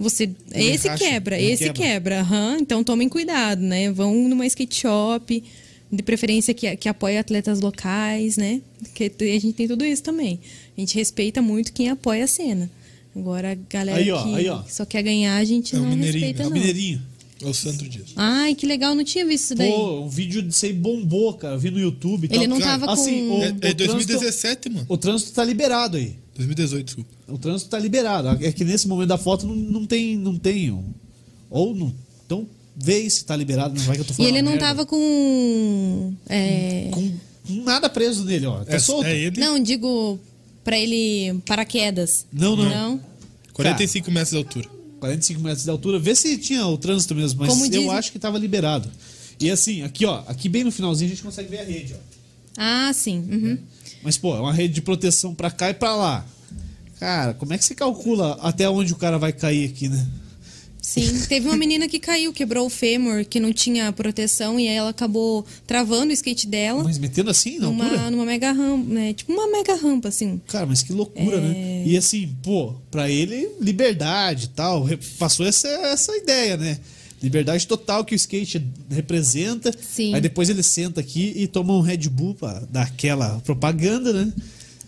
Você. esse encaixa, quebra, esse quebra. quebra. aham. então tomem cuidado, né? Vão numa skate shop, de preferência que, que apoie atletas locais, né? Porque te- a gente tem tudo isso também. A gente respeita muito quem apoia a cena. Agora, a galera Aí, ó, que aí, ó. só quer ganhar, a gente É o não respeita, É o não. Mineirinho. É o Sandro Dias. Ai, que legal, não tinha visto isso daí. Pô, um vídeo disso aí bombou, cara. Eu vi no YouTube. e Ele tal. não cara, tava com. assim, o- É, é trânsito- 2017, mano. O trânsito tá liberado aí. 2018, desculpa. O trânsito tá liberado. É que nesse momento da foto não, não tem. Não tem um- ou não. Então vê se tá liberado, não vai que eu tô E falando. ele não merda. tava com. é, Com, com nada preso nele, ó. Tá É, solto. é ele. Não, digo pra ele paraquedas. Não, não. Não. 45 metros de altura. 45 metros de altura. Vê se tinha o trânsito mesmo, mas Como eu acho que tava liberado. E assim, aqui, ó. Aqui bem no finalzinho a gente consegue ver a rede, ó. Ah, sim. uhum. Mas, pô, é uma rede de proteção pra cá e pra lá. Cara, como é que você calcula até onde o cara vai cair aqui, né? Sim. Teve uma menina que caiu, quebrou o fêmur, que não tinha proteção, e aí ela acabou travando o skate dela Mas metendo assim altura? numa, numa mega rampa, né? Tipo uma mega rampa, assim. Cara, mas que loucura, É. né? E assim, pô, pra ele, liberdade e tal. Passou essa, essa ideia, né? Liberdade total que o skate representa. Sim. Aí depois ele senta aqui e toma um Red Bull pra dar aquela propaganda, né?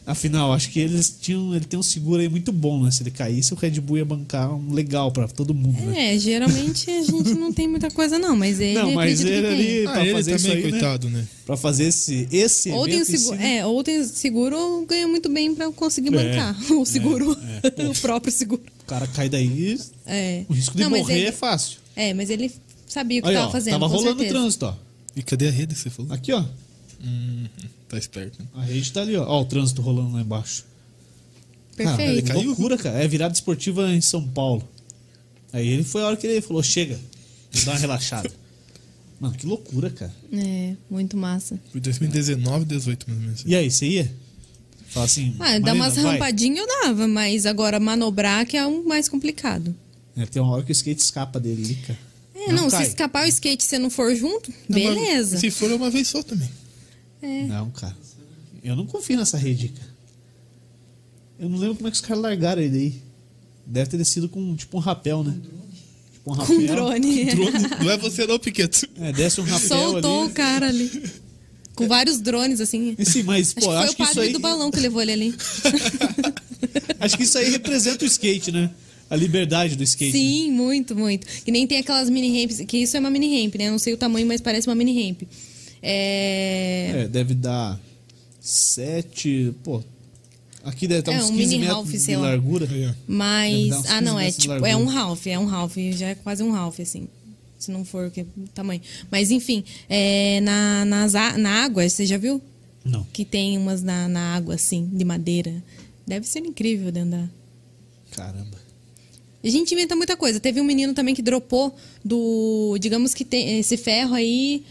Afinal, acho que eles tinham, ele tem um seguro aí muito bom, né? Se ele caísse, o Red Bull ia bancar um legal pra todo mundo, né? É, geralmente a gente não tem muita coisa, não, mas ele Não, mas ele ali- Ah, pra ele fazer isso também, aí, né? coitado, né? Pra fazer esse, esse Ou tem, o seguro, si, né? é, ou tem seguro, ganha muito bem pra conseguir É, bancar. O seguro, é, o próprio seguro. O cara cai daí, É. o risco de Não, morrer ele- é fácil. É, mas ele sabia o que Aí, tava ó, fazendo. tava com rolando o certeza. trânsito, ó. E cadê a rede que você falou? Aqui, ó. Hum, tá esperto. né? A rede tá ali, ó. Ó, o trânsito rolando lá embaixo. Cara, Perfeito. ele caiu? loucura, cara. É virada esportiva em São Paulo. Aí ele foi a hora que ele falou: chega, vou dar uma relaxada. Mano, que loucura, cara. É, muito massa. Foi 2019, 18 mais ou menos. E aí, você ia? Fala assim. Ah, dar umas rampadinhas eu dava, mas agora manobrar que é o mais complicado. É, tem uma hora que o skate escapa dele ali, cara. É, não, cai. se escapar o skate e você não for junto, Não, beleza. Se for é uma vez só também. É. Não, cara. Eu não confio nessa rede, cara. Eu não lembro como é que os caras largaram ele aí. Deve ter descido com tipo um rapel, né? Tipo um rapel. Com drone. Drone, não é você não, Piqueto. É, desce um rapel Soltou ali. o cara ali. Com vários drones, assim. Sim, mas, Acho pô, que foi acho o que isso padre aí. do balão que levou ele ali. Acho que isso aí representa o skate, né? A liberdade do skate. né? Sim, muito, muito. Que nem tem aquelas mini ramps, que isso é uma mini ramp, né? Eu não sei o tamanho, mas parece uma mini ramp. É. É, deve dar sete. Pô. Aqui deve estar É, uns um 15 mini metros half, de sei lá. largura. Deve Mas. Ah, 15 não, é de tipo. É um half, é um half. Já é quase um half, assim. Se não for que tamanho. Mas enfim, é, na, nas, na água, você já viu? Não. Que tem umas na, na água, assim, de madeira. Deve ser incrível dentro da. Caramba. A gente inventa muita coisa. Teve um menino também que dropou do. Digamos que tem esse ferro aí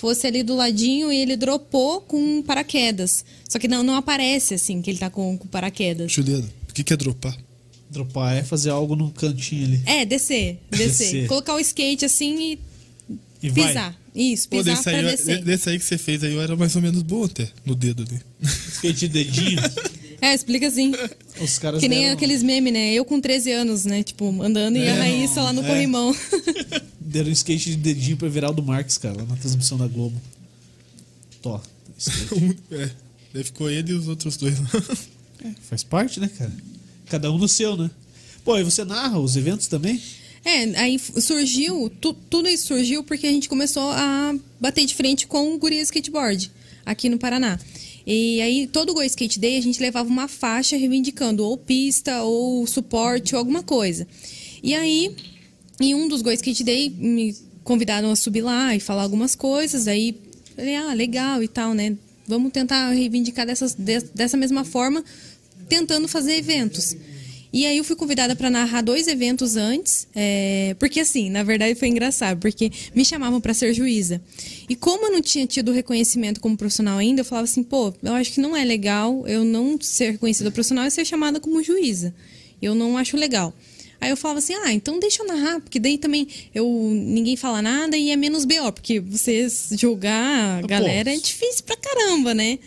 fosse ali do ladinho e ele dropou com paraquedas. Só que não, não aparece assim que ele tá com, com paraquedas. Juliana, o que que é dropar? Dropar é fazer algo num cantinho ali. É, descer, descer. Descer. Colocar o skate assim e E vai. pisar. Isso, Pô, pisar desse pra aí, descer. desse aí que você fez aí, eu era mais ou menos bom até, no dedo ali. Skate de dedinho. É, explica assim. Os caras Que nem deram, aqueles memes, né? Eu com 13 anos, né? Tipo, andando e a Raíssa lá no é. corrimão. deram um skate de dedinho pro Everaldo Marques, cara, lá na transmissão da Globo. Tó. é, daí ficou ele e os outros dois lá. É, faz parte, né, cara? Cada um no seu, né? Pô, e você narra os eventos também? É, aí surgiu, tu- tudo isso surgiu porque a gente começou a bater de frente com o Guria Skateboard aqui no Paraná. E aí, todo o Go Skate Day, a gente levava uma faixa reivindicando ou pista, ou suporte, ou alguma coisa. E aí, em um dos Go Skate Day, me convidaram a subir lá e falar algumas coisas. Aí, falei, ah, legal e tal, né? Vamos tentar reivindicar dessas, de- dessa mesma forma, tentando fazer eventos. E aí eu fui convidada para narrar dois eventos antes, é, porque assim, na verdade foi engraçado, porque me chamavam para ser juíza. E como eu não tinha tido reconhecimento como profissional ainda, eu falava assim, pô, eu acho que não é legal eu não ser reconhecida profissional e ser chamada como juíza. Eu não acho legal. Aí eu falava assim, ah, então deixa eu narrar, porque daí também eu ninguém fala nada e é menos BO, porque você julgar a Pô. galera é difícil pra caramba, né?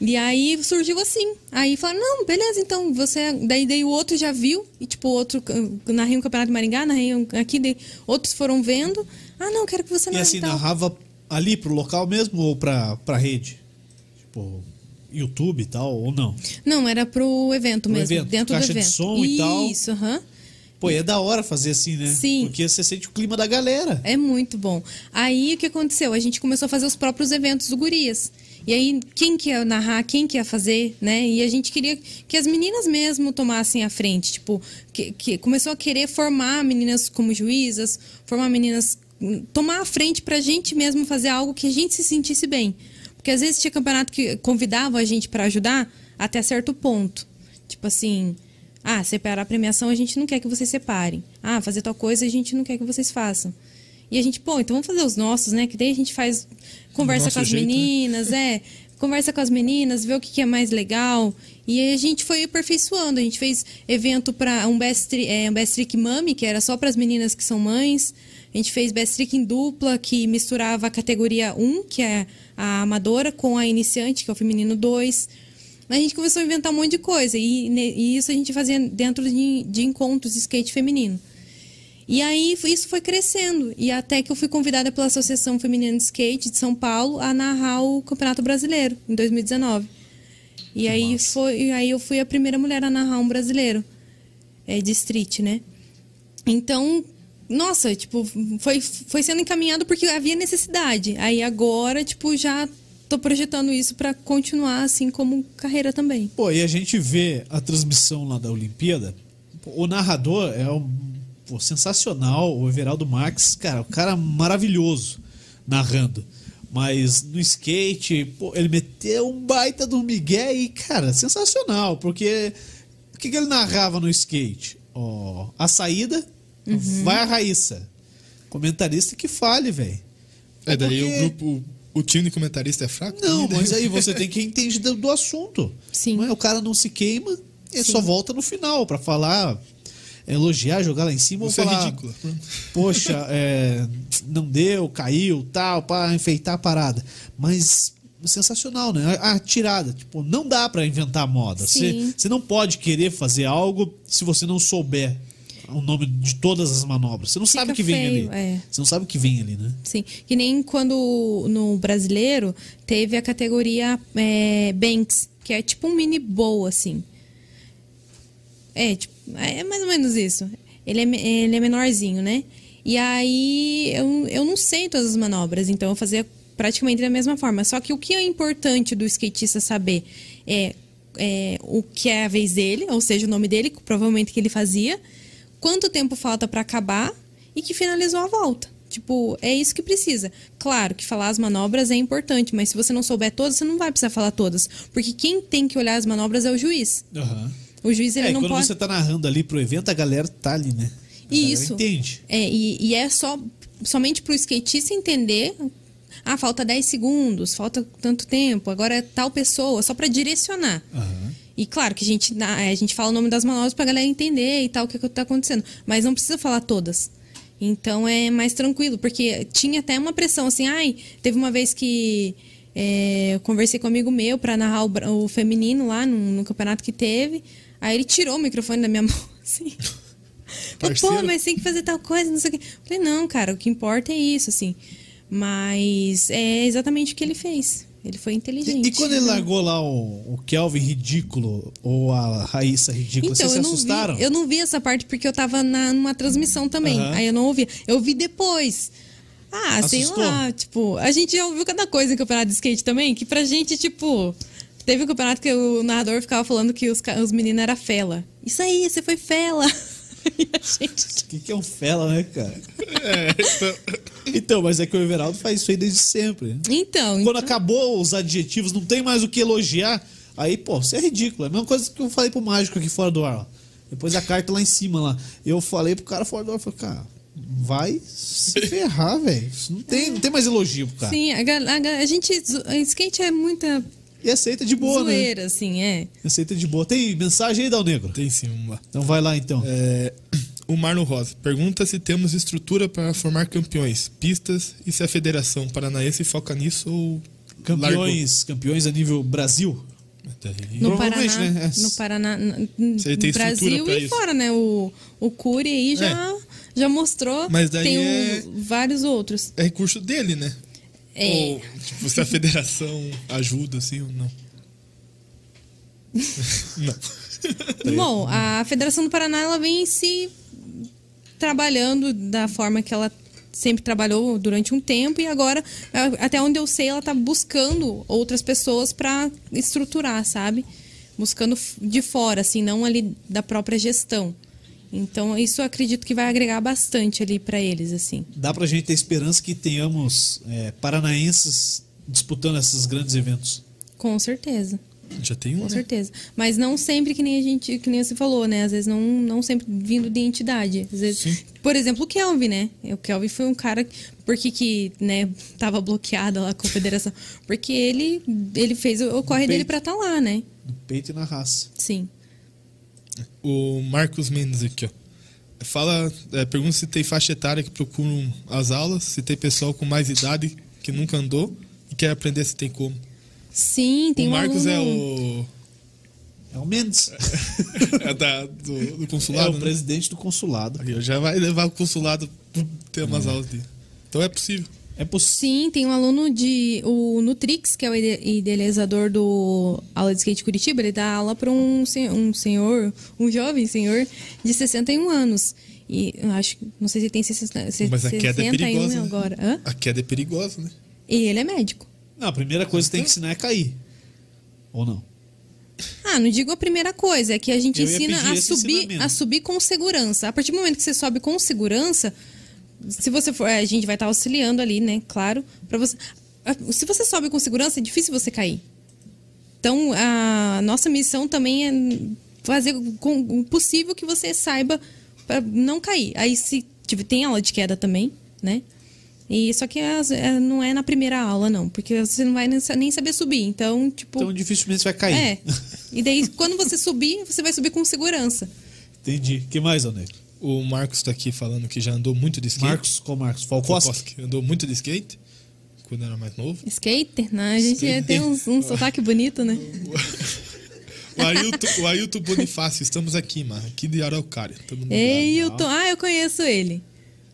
E aí surgiu assim. Aí falaram, não, beleza, então você. Daí, daí o outro já viu, e tipo, o outro narrei um campeonato de Maringá, narrei um aqui, daí outros foram vendo. Ah, não, quero que você E narre assim, e tal. narrava ali pro local mesmo ou pra, pra rede? Tipo, YouTube e tal, ou não? Não, era pro evento Pro mesmo, evento, dentro caixa do de evento. som e tal. Isso, aham. Pô, é da hora fazer assim, né? Sim. Porque você sente o clima da galera. É muito bom. Aí o que aconteceu? A gente começou a fazer os próprios eventos do Gurias. E aí, quem que ia narrar, quem que ia fazer, né? E a gente queria que as meninas mesmo tomassem a frente. Tipo, que, que começou a querer formar meninas como juízas, formar meninas. hum, tomar a frente pra gente mesmo fazer algo que a gente se sentisse bem. Porque às vezes tinha campeonato que convidava a gente pra ajudar até certo ponto. Tipo assim. Ah, separar a premiação a gente não quer que vocês separem. Ah, fazer tal coisa a gente não quer que vocês façam. E a gente, pô, então vamos fazer os nossos, né? Que daí a gente faz. Conversa nosso com as jeito, né? meninas, é. Conversa com as meninas, vê o que, que é mais legal. E aí a gente foi aperfeiçoando. A gente fez evento para um best, é, um best trick mami, que era só para as meninas que são mães. A gente fez best trick em dupla, que misturava a categoria 1, que é a amadora, com a iniciante, que é o feminino 2. A gente começou a inventar um monte de coisa. E, e isso a gente fazia dentro de, de encontros de skate feminino. E aí isso foi crescendo. E até que eu fui convidada pela Associação Feminina de Skate de São Paulo a narrar o Campeonato Brasileiro em 2019. E aí foi, e aí eu fui a primeira mulher a narrar um brasileiro. É, de street, né? Então, nossa, tipo, foi, foi sendo encaminhado porque havia necessidade. Aí agora, tipo, já tô projetando isso para continuar assim como carreira também. Pô, e a gente vê a transmissão lá da Olimpíada. O narrador é um pô, sensacional, o Everaldo Marques, cara, o cara maravilhoso narrando. Mas no skate, pô, ele meteu um baita do Miguel e, cara, sensacional, porque o que, que ele narrava no skate? Ó, a saída, vai a Raíssa. Comentarista que fale, velho. É, daí Porque- o grupo, o time de comentarista é fraco? Não, mas aí você tem que entender do, do assunto. Sim. Não é? O cara não se queima, ele só volta no final pra falar, elogiar, jogar lá em cima Você ou é falar. ridícula. Poxa, é, não deu, caiu, tal, para enfeitar a parada. Mas sensacional, né? A, a tirada, tipo, não dá pra inventar moda. Você não pode querer fazer algo se você não souber o nome de todas as manobras. Você não Fica sabe o que vem feio, ali. é. Você não sabe o que vem ali, né? Sim. Que nem quando no brasileiro teve a categoria é, Banks, que é tipo um mini bowl, assim. É, tipo, é mais ou menos isso. Ele é, ele é menorzinho, né? E aí eu, eu não sei todas as manobras, então eu fazia praticamente da mesma forma. Só que o que é importante do skatista saber é, é o que é a vez dele, ou seja, o nome dele, provavelmente que ele fazia, quanto tempo falta para acabar e que finalizou a volta. Tipo, é isso que precisa. Claro que falar as manobras é importante, mas se você não souber todas, você não vai precisar falar todas. Porque quem tem que olhar as manobras é o juiz. Aham. O juiz ele É, não quando pode. você tá narrando ali pro evento, a galera tá ali, né? A Isso. Entende. É, e, e é só somente pro skatista entender. Ah, falta 10 segundos, falta tanto tempo, agora é tal pessoa, só para direcionar. Aham. E claro que a gente, na- a gente fala o nome das manobras pra galera entender e tal, o que, que tá acontecendo. Mas não precisa falar todas. Então é mais tranquilo, porque tinha até uma pressão assim, ai, teve uma vez que é, eu conversei com um amigo meu pra narrar o, o feminino lá no, no campeonato que teve. Aí ele tirou o microfone da minha mão, assim. Falei, Pô, mas tem que fazer tal coisa, não sei o quê. Falei, não, cara, o que importa é isso, assim. Mas é exatamente o que ele fez. Ele foi inteligente. E, e quando ele largou lá o, o Kelvin ridículo ou a Raíssa ridícula, vocês se Então, eu não, assustaram? vi, eu não vi essa parte porque eu tava na, numa transmissão também. Aham. Aí eu não ouvi. Eu vi depois. Ah, sei Assustou? lá, tipo, a gente já ouviu cada coisa em campeonato de skate também, que pra gente, tipo. Teve um campeonato que o narrador ficava falando que os, os meninos eram fela. Isso aí, você foi fela. E a gente. O que, que é um fela, né, cara? É, então, Então, mas é que o Everaldo faz isso aí desde sempre. Então. Quando então- acabou os adjetivos, não tem mais o que elogiar. Aí, pô, isso é ridículo. É a mesma coisa que eu falei pro mágico aqui fora do ar. ó. Depois a carta lá em cima lá. Eu falei pro cara fora do ar, falei, cara, vai se ferrar, velho. Não tem, não tem mais elogio pro cara. Sim, a, a, a gente. zo- Skate é muita E aceita de boa, né? zoeira, assim, é. Aceita de boa. Tem mensagem aí, Dal Negro? tem sim, vamos lá. Então vai lá então. É, o Marlon Rosa pergunta se temos estrutura para formar campeões, pistas e se a Federação Paranaense foca nisso ou Campeões, campeões a nível Brasil. largou? No Paraná, né? É. no Paraná, no Brasil e isso. fora, né? O, o Cury aí já, já mostrou. Mas daí tem é- vários outros. É recurso dele, né? É. Ou tipo, se a federação ajuda, assim ou não. não. Bom, a Federação do Paraná ela vem se trabalhando da forma que ela sempre trabalhou durante um tempo e agora, até onde eu sei, ela está buscando outras pessoas para estruturar, sabe? Buscando de fora, assim, não ali da própria gestão. Então, isso eu acredito que vai agregar bastante ali para eles, assim. Dá pra gente ter esperança que tenhamos é, paranaenses disputando esses grandes eventos. Com certeza. Já tem um, Com né? certeza. Mas não sempre que nem a gente, que nem você falou, né? Às vezes não, não sempre vindo de entidade. Às vezes, Sim. por exemplo, o Kelvin, né? O Kelvin foi um cara. Por que, que né, tava bloqueada lá com a federação? Porque ele, ele fez o, o corre dele pra estar lá, né? No peito e na raça. Sim. O Marcos Mendes aqui, ó. Fala, é, pergunta se tem faixa etária que procuram as aulas, se tem pessoal com mais idade que nunca andou e quer aprender se tem como. Sim, tem o um Marcos é aluno- o. É o Mendes. é da, do, do é consulado. o né? presidente do consulado. Aí, Já vai levar o consulado pra ter umas aulas dele. Então é possível. É possível. Sim, tem um aluno de. O Nutrix, que é o ide- idealizador do Aula de Skate Curitiba, ele dá aula para um, um senhor, um jovem senhor de 61 anos. E eu acho, não sei se tem 60, Mas a queda é 61 perigosa. né? agora. Hã? A queda é perigosa, né? E ele é médico. Não, a primeira coisa que tem que ensinar é cair. Ou não? Ah, não digo a primeira coisa, é que a gente Eu ensina a subir, a subir com segurança. A partir do momento que você sobe com segurança, se você for, a gente vai estar auxiliando ali, né? Claro, para você. Se você sobe com segurança, é difícil você cair. Então, a nossa missão também é fazer com o possível que você saiba para não cair. Aí, se tiver, tem aula de queda também, né? E só que é, não é na primeira aula, não, porque você não vai nem sa- nem saber subir. Então, tipo. Então dificilmente você vai cair. É. E daí, quando você subir, você vai subir com segurança. Entendi. que mais, Alnei? O Marcos tá aqui falando que já andou muito de skate. Marcos, qual Marcos? Falcoski? Falcoski. Andou muito de skate quando era mais novo. Skater, né? A gente Skater. tem um, um sotaque bonito, né? O Ailton, o Ailton Bonifácio, estamos aqui, mano. Aqui de Araucária. Ei, lugar. Hilton. Ah, eu conheço ele.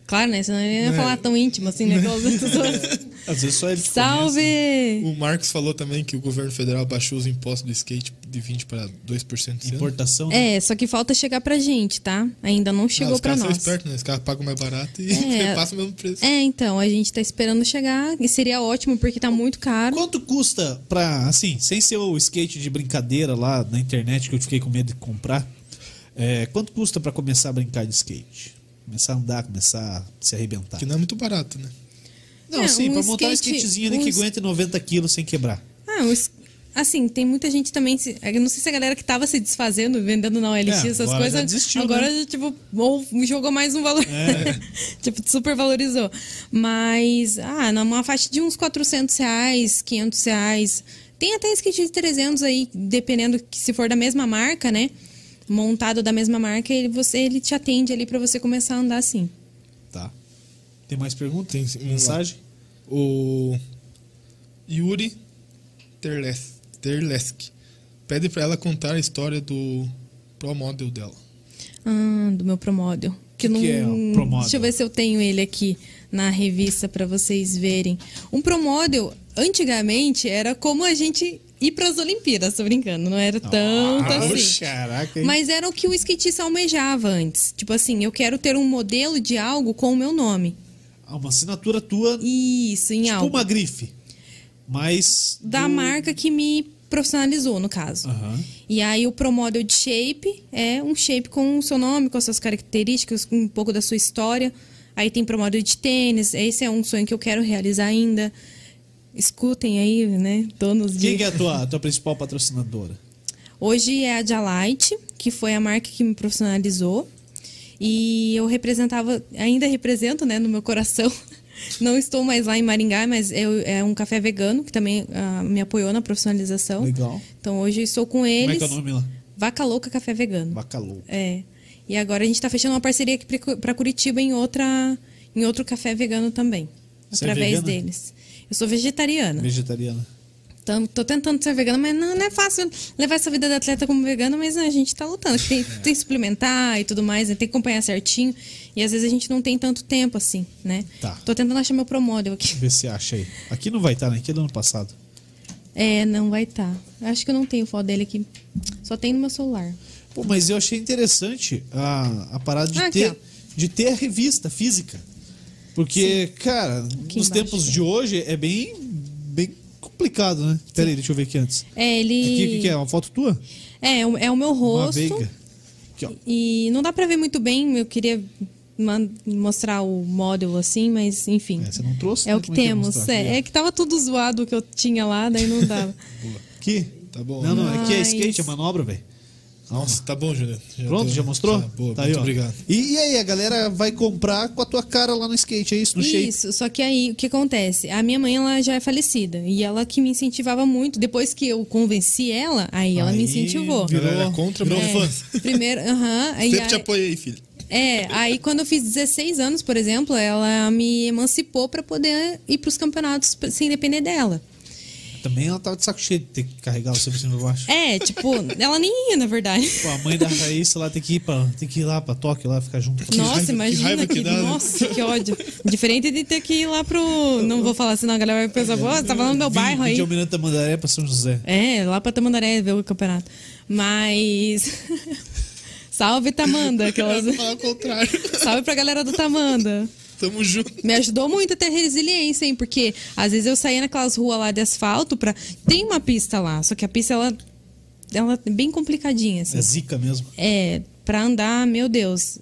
Claro, né? Senão ele não ia É. falar tão íntimo assim, né? com as pessoas. Às vezes só ele Salve! O Marcos falou também que o governo federal baixou os impostos do skate de 20% para 2% esse conhece. ano. Importação. né? É, só que falta chegar pra gente, tá? Ainda não Ah, chegou os pra caras são nós. espertos, né? Os caras pagam mais barato e É. repassam o mesmo preço. É, então, a gente tá esperando chegar. E seria ótimo, porque tá muito caro. Quanto custa pra, assim, sem ser o skate de brincadeira lá na internet que eu fiquei com medo de comprar, é, quanto custa pra começar a brincar de skate? Começar a andar, começar a se arrebentar. Que não é muito barato, né? Não, É, sim, um pra montar um skate- skatezinho ali um que aguente 90 quilos sem quebrar. Ah, os- assim, tem muita gente também. se- Eu não sei se a galera que tava se desfazendo, vendendo na OLX, É, essas agora já coisas. desistiu, agora, né? tipo, ou jogou mais um valor. É. tipo, super valorizou. Mas, ah, numa faixa de uns 400 reais, 500 reais. Tem até skate de 300 aí, dependendo que se for da mesma marca, né? Montado da mesma marca, ele, você, ele te atende ali pra você começar a andar assim. Tá. Tem mais perguntas? Tem. Mensagem? O Yuri Terles, Terleski pede pra ela contar a história do Pro Model dela. Ah, do meu Promodel. Que que é o Promodel? Deixa eu ver se eu tenho ele aqui na revista para vocês verem. Um Promodel, antigamente, era como a gente ir para as Olimpíadas, tô brincando, não era tanto Ah, assim. Caraca, hein? Mas era o que o skatista almejava antes. Tipo assim, eu quero ter um modelo de algo com o meu nome. Ah, uma assinatura tua, Isso, em tipo algo. uma grife. Mas. Da do- marca que me profissionalizou, no caso. Aham. E aí o Pro Model de Shape é um shape com o seu nome, com as suas características, com um pouco da sua história. Aí tem Pro Model de tênis, esse é um sonho que eu quero realizar ainda. Escutem aí, né, donos de... Quem que é a tua, tua principal patrocinadora? Hoje é a Dialite, que foi a marca que me profissionalizou. E eu representava, ainda represento, né, no meu coração. Não estou mais lá em Maringá, mas eu, é um café vegano que também ah, me apoiou na profissionalização. Legal. Então hoje eu estou com Como é eles. que é o nome lá? Vaca Louca Café Vegano. Bacalhau. É. E agora a gente tá fechando uma parceria aqui para Curitiba em outra em outro café vegano também, Você é através vegana? deles. Eu sou vegetariana. Vegetariana. Então, tô tentando ser vegana, mas não, não é fácil levar essa vida de atleta como vegana, mas a gente tá lutando. Tem, tem que suplementar e tudo mais, né, tem que acompanhar certinho. E às vezes a gente não tem tanto tempo assim, né? Tá. Tô tentando achar meu promodel aqui. Vê se acha aí. Aqui não vai estar, né? Aqui é do ano passado. É, não vai estar. Tá. Acho que eu não tenho foto dele aqui. Só tem no meu celular. Pô, mas eu achei interessante a, a parada de, Ah, ter, de ter a revista física. Porque, cara, Aqui nos embaixo. tempos de hoje é bem, bem complicado, né? Pera aí, deixa eu ver aqui antes. É, ele. Aqui, o que, que é? Uma foto tua? É, é o- é meu Uma rosto. veiga. Aqui, ó. E não dá pra ver muito bem, eu queria mostrar o model assim, mas enfim. É, você não trouxe? É né? o que Como é temos. mostrar? É, é que tava tudo zoado o que eu tinha lá, daí não dava. Aqui? Tá bom. Não, não, aqui é Mas- skate, é manobra, velho. Nossa, tá bom, Juliano. Pronto, tô- já mostrou? Tá, boa, Tá muito aí, ó. obrigado. E, e aí, a galera vai comprar com a tua cara lá no skate, é isso? No shape? Isso, só que aí o que acontece? A minha mãe ela já é falecida e ela que me incentivava muito. Depois que eu convenci ela, aí ela me Aí incentivou. virou- Ela contra, virou mas- fã. Primeiro, aham. aí Sempre a- te apoiei, filho. É, aí quando eu fiz 16 anos, por exemplo, ela me emancipou pra poder ir pros campeonatos sem depender dela. Também ela tava de saco cheio de ter que carregar você pra cima e baixo. É, tipo, ela nem ia, na verdade. Pô, a mãe da Raíssa lá tem que ir, pra, tem que ir lá pra Tóquio lá ficar junto com Nossa, raiva- que imagina raiva que, que dá, né? Nossa, que ódio. Diferente de ter que ir lá pro. Não vou falar, senão a galera vai pensar, pô, você tá falando do meu bairro aí. De Almirante da Mandaré pra São José. É, lá pra Tamandaré ver o campeonato. Mas. Salve, Tamanda. Aquelas... Vou falar o contrário. Salve pra galera do Tamanda. Tamo junto. Me ajudou muito a ter resiliência, hein? Porque às vezes eu saía naquelas ruas lá de asfalto pra. Tem uma pista lá, só que a pista ela, ela é bem complicadinha, assim. É zica mesmo. É, pra andar, meu Deus.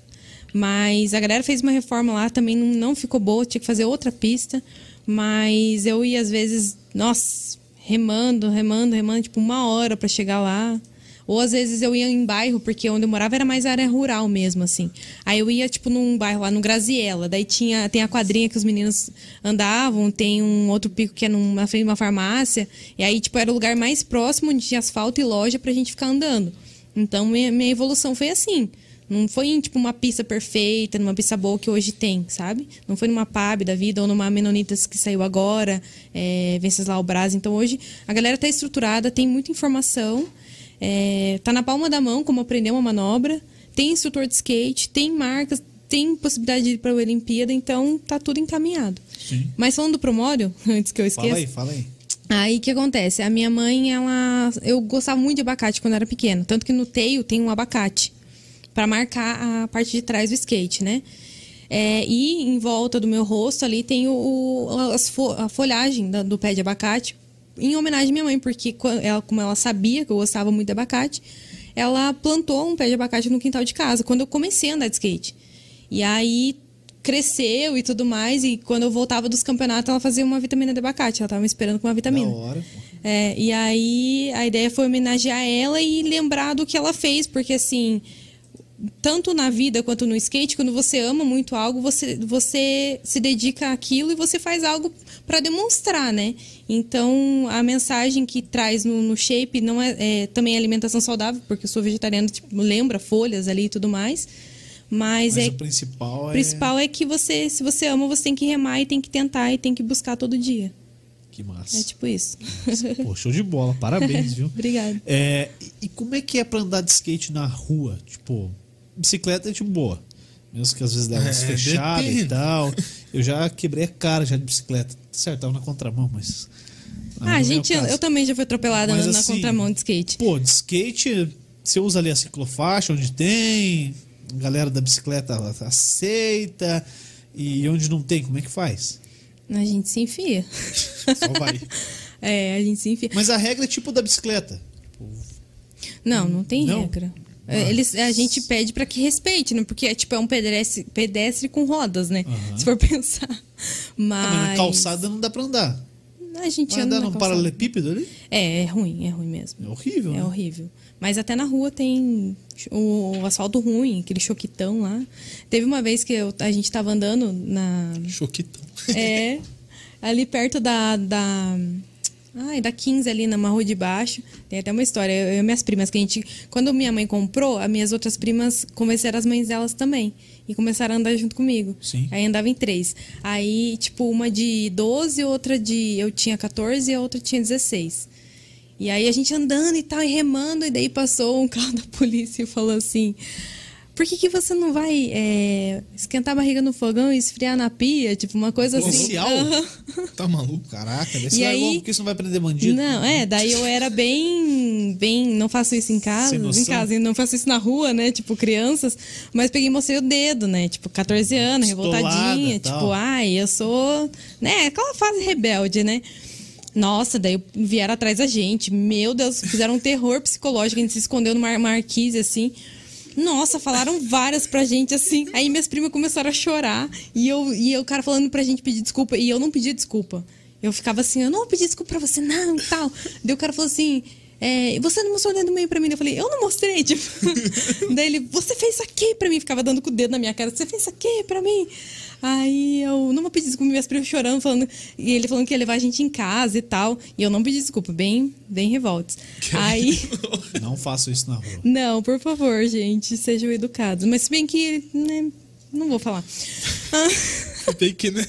Mas a galera fez uma reforma lá, também não, não ficou boa, tinha que fazer outra pista. Mas eu ia às vezes, nossa, remando, remando, remando, tipo uma hora pra chegar lá. Ou às vezes eu ia em bairro, porque onde eu morava era mais área rural mesmo, assim. Aí eu ia, tipo, num bairro lá no Graziella. Daí tinha, tem a quadrinha que os meninos andavam, tem um outro pico que é numa frente de uma farmácia. E aí, tipo, era o lugar mais próximo onde tinha asfalto e loja pra gente ficar andando. Então, minha, minha evolução foi assim. Não foi tipo, uma pista perfeita, numa pista boa que hoje tem, sabe? Não foi numa PAB da vida ou numa Menonitas que saiu agora, é, Venceslau Braz. Então, hoje, a galera tá estruturada, tem muita informação. É, tá na palma da mão como aprender uma manobra. Tem instrutor de skate, tem marcas, tem possibilidade de ir para a Olimpíada, então tá tudo encaminhado. Sim. Mas falando do Promório, antes que eu esqueça. Fala aí, fala aí. Aí o que acontece? A minha mãe, ela. Eu gostava muito de abacate quando era pequena. Tanto que no teio tem um abacate. para marcar a parte de trás do skate, né? É, e em volta do meu rosto ali tem o, o- a folhagem do pé de abacate. Em homenagem à minha mãe, porque ela, como ela sabia que eu gostava muito de abacate, ela plantou um pé de abacate no quintal de casa, quando eu comecei a andar de skate. E aí cresceu e tudo mais. E quando eu voltava dos campeonatos, ela fazia uma vitamina de abacate. Ela tava me esperando com uma vitamina. Da hora. É, e aí a ideia foi homenagear ela e lembrar do que ela fez, porque assim, tanto na vida quanto no skate, quando você ama muito algo, você, você se dedica àquilo e você faz algo para demonstrar, né? Então a mensagem que traz no, no shape não é, é também é alimentação saudável, porque eu sou vegetariana, tipo, lembra folhas ali e tudo mais. Mas, Mas é o principal é. principal é que você, se você ama, você tem que remar e tem que tentar e tem que buscar todo dia. Que massa. É tipo isso. Pô, show de bola. Parabéns, viu? Obrigada. É, e- e como é que é pra andar de skate na rua? Tipo, bicicleta é tipo boa. Mesmo que às vezes dá umas É, fechadas e tal. Eu já quebrei a cara já de bicicleta. Tá certo, tava na contramão, mas. Ah, é gente, eu, caso. eu também já fui atropelada Mas na, na assim, contramão de skate. Pô, de skate, você usa ali a ciclofaixa onde tem, a galera da bicicleta aceita, e onde não tem, como é que faz? A gente se enfia. Só vai. É, a gente se enfia. Mas a regra é tipo da bicicleta. Não, não tem Não? regra. É, Eles, a gente pede pra que respeite, né? Porque é tipo é um pedestre, pedestre com rodas, né? Aham. Se for pensar. Ah, Mas, mas na calçada não dá pra andar. a gente Vai anda andar num paralelepípedo ali? É, é ruim, é ruim mesmo. É horrível, É né? horrível. Mas até na rua tem o, o asfalto ruim, aquele choquitão lá. Teve uma vez que eu- a gente tava andando na, Choquitão. É, ali perto da, da. Ai, da 15 ali na rua de baixo. Tem até uma história. Eu e minhas primas, que a gente. Quando minha mãe comprou, as minhas outras primas convenceram as mães delas também. E começaram a andar junto comigo. Sim. Aí andava em três. Aí, tipo, uma de 12, outra de. Eu tinha 14 e a outra tinha 16. E aí a gente andando e tal, e remando, e daí passou um carro da polícia e falou assim. Por que, que você não vai é, esquentar a barriga no fogão e esfriar na pia? Tipo, uma coisa assim. Policial? Aham. Tá maluco? Caraca, deve E aí- bom, porque isso não vai prender bandido. Não, é, daí eu era bem, bem, não faço isso em casa, em casa, não faço isso na rua, né, tipo crianças, mas peguei e mostrei o dedo, né, tipo 14 anos, Pistolada, revoltadinha, tal. tipo, ai, eu sou, né, aquela fase rebelde, né. Nossa, daí vieram atrás da gente, meu Deus, fizeram um terror psicológico, a gente se escondeu numa marquise, assim, nossa, falaram várias pra gente assim. Aí minhas primas começaram a chorar. E, eu, e o cara falando pra gente pedir desculpa. E eu não pedi desculpa. Eu ficava assim, eu não vou pedir desculpa pra você, não, tal. Daí o cara falou assim. É, você não mostrou o dedo meio pra mim? Eu falei, eu não mostrei, tipo. Daí ele, você fez isso aqui pra mim? Ficava dando com o dedo na minha cara, você fez isso aqui pra mim? Aí eu não vou pedir desculpa, minhas primas chorando, falando. E ele falando que ia levar a gente em casa e tal. E eu não pedi desculpa, bem, bem revoltos. Aí. Não faço isso na rua. Não, por favor, gente, sejam educados. Mas se bem que, né, não vou falar. Ah, Tem que, né?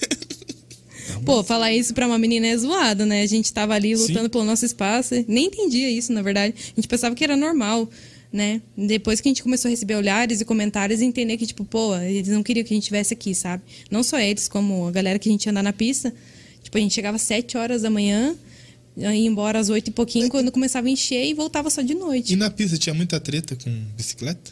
Pô, falar isso pra uma menina é zoado, né? A gente tava ali lutando Sim. pelo nosso espaço. Nem entendia isso, na verdade. A gente pensava que era normal, né? Depois que a gente começou a receber olhares e comentários e entender que, tipo, pô, eles não queriam que a gente estivesse aqui, sabe? Não só eles, como a galera que a gente ia andar na pista. Tipo, a gente chegava às 7 horas da manhã, ia embora às 8 e pouquinho, quando começava a encher e voltava só de noite. E na pista tinha muita treta com bicicleta?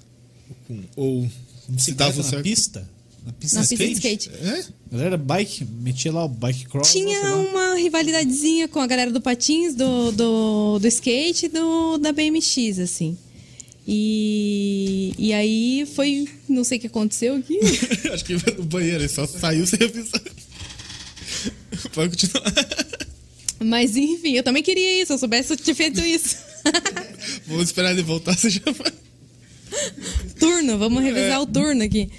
Ou, com- ou se dava na certo? pista? Na pista, Na de pista de skate? skate. É? Galera, bike, metia lá o bike cross. Tinha uma rivalidadezinha com a galera do patins, do, do, do skate e do, da BMX, assim. E, e aí foi. Não sei o que aconteceu aqui. Acho que no banheiro, ele só saiu sem avisar. Pode continuar. Mas enfim, eu também queria isso. Se eu soubesse, eu tinha feito isso. Vamos esperar ele voltar, você já vai. turno, vamos revisar o turno aqui.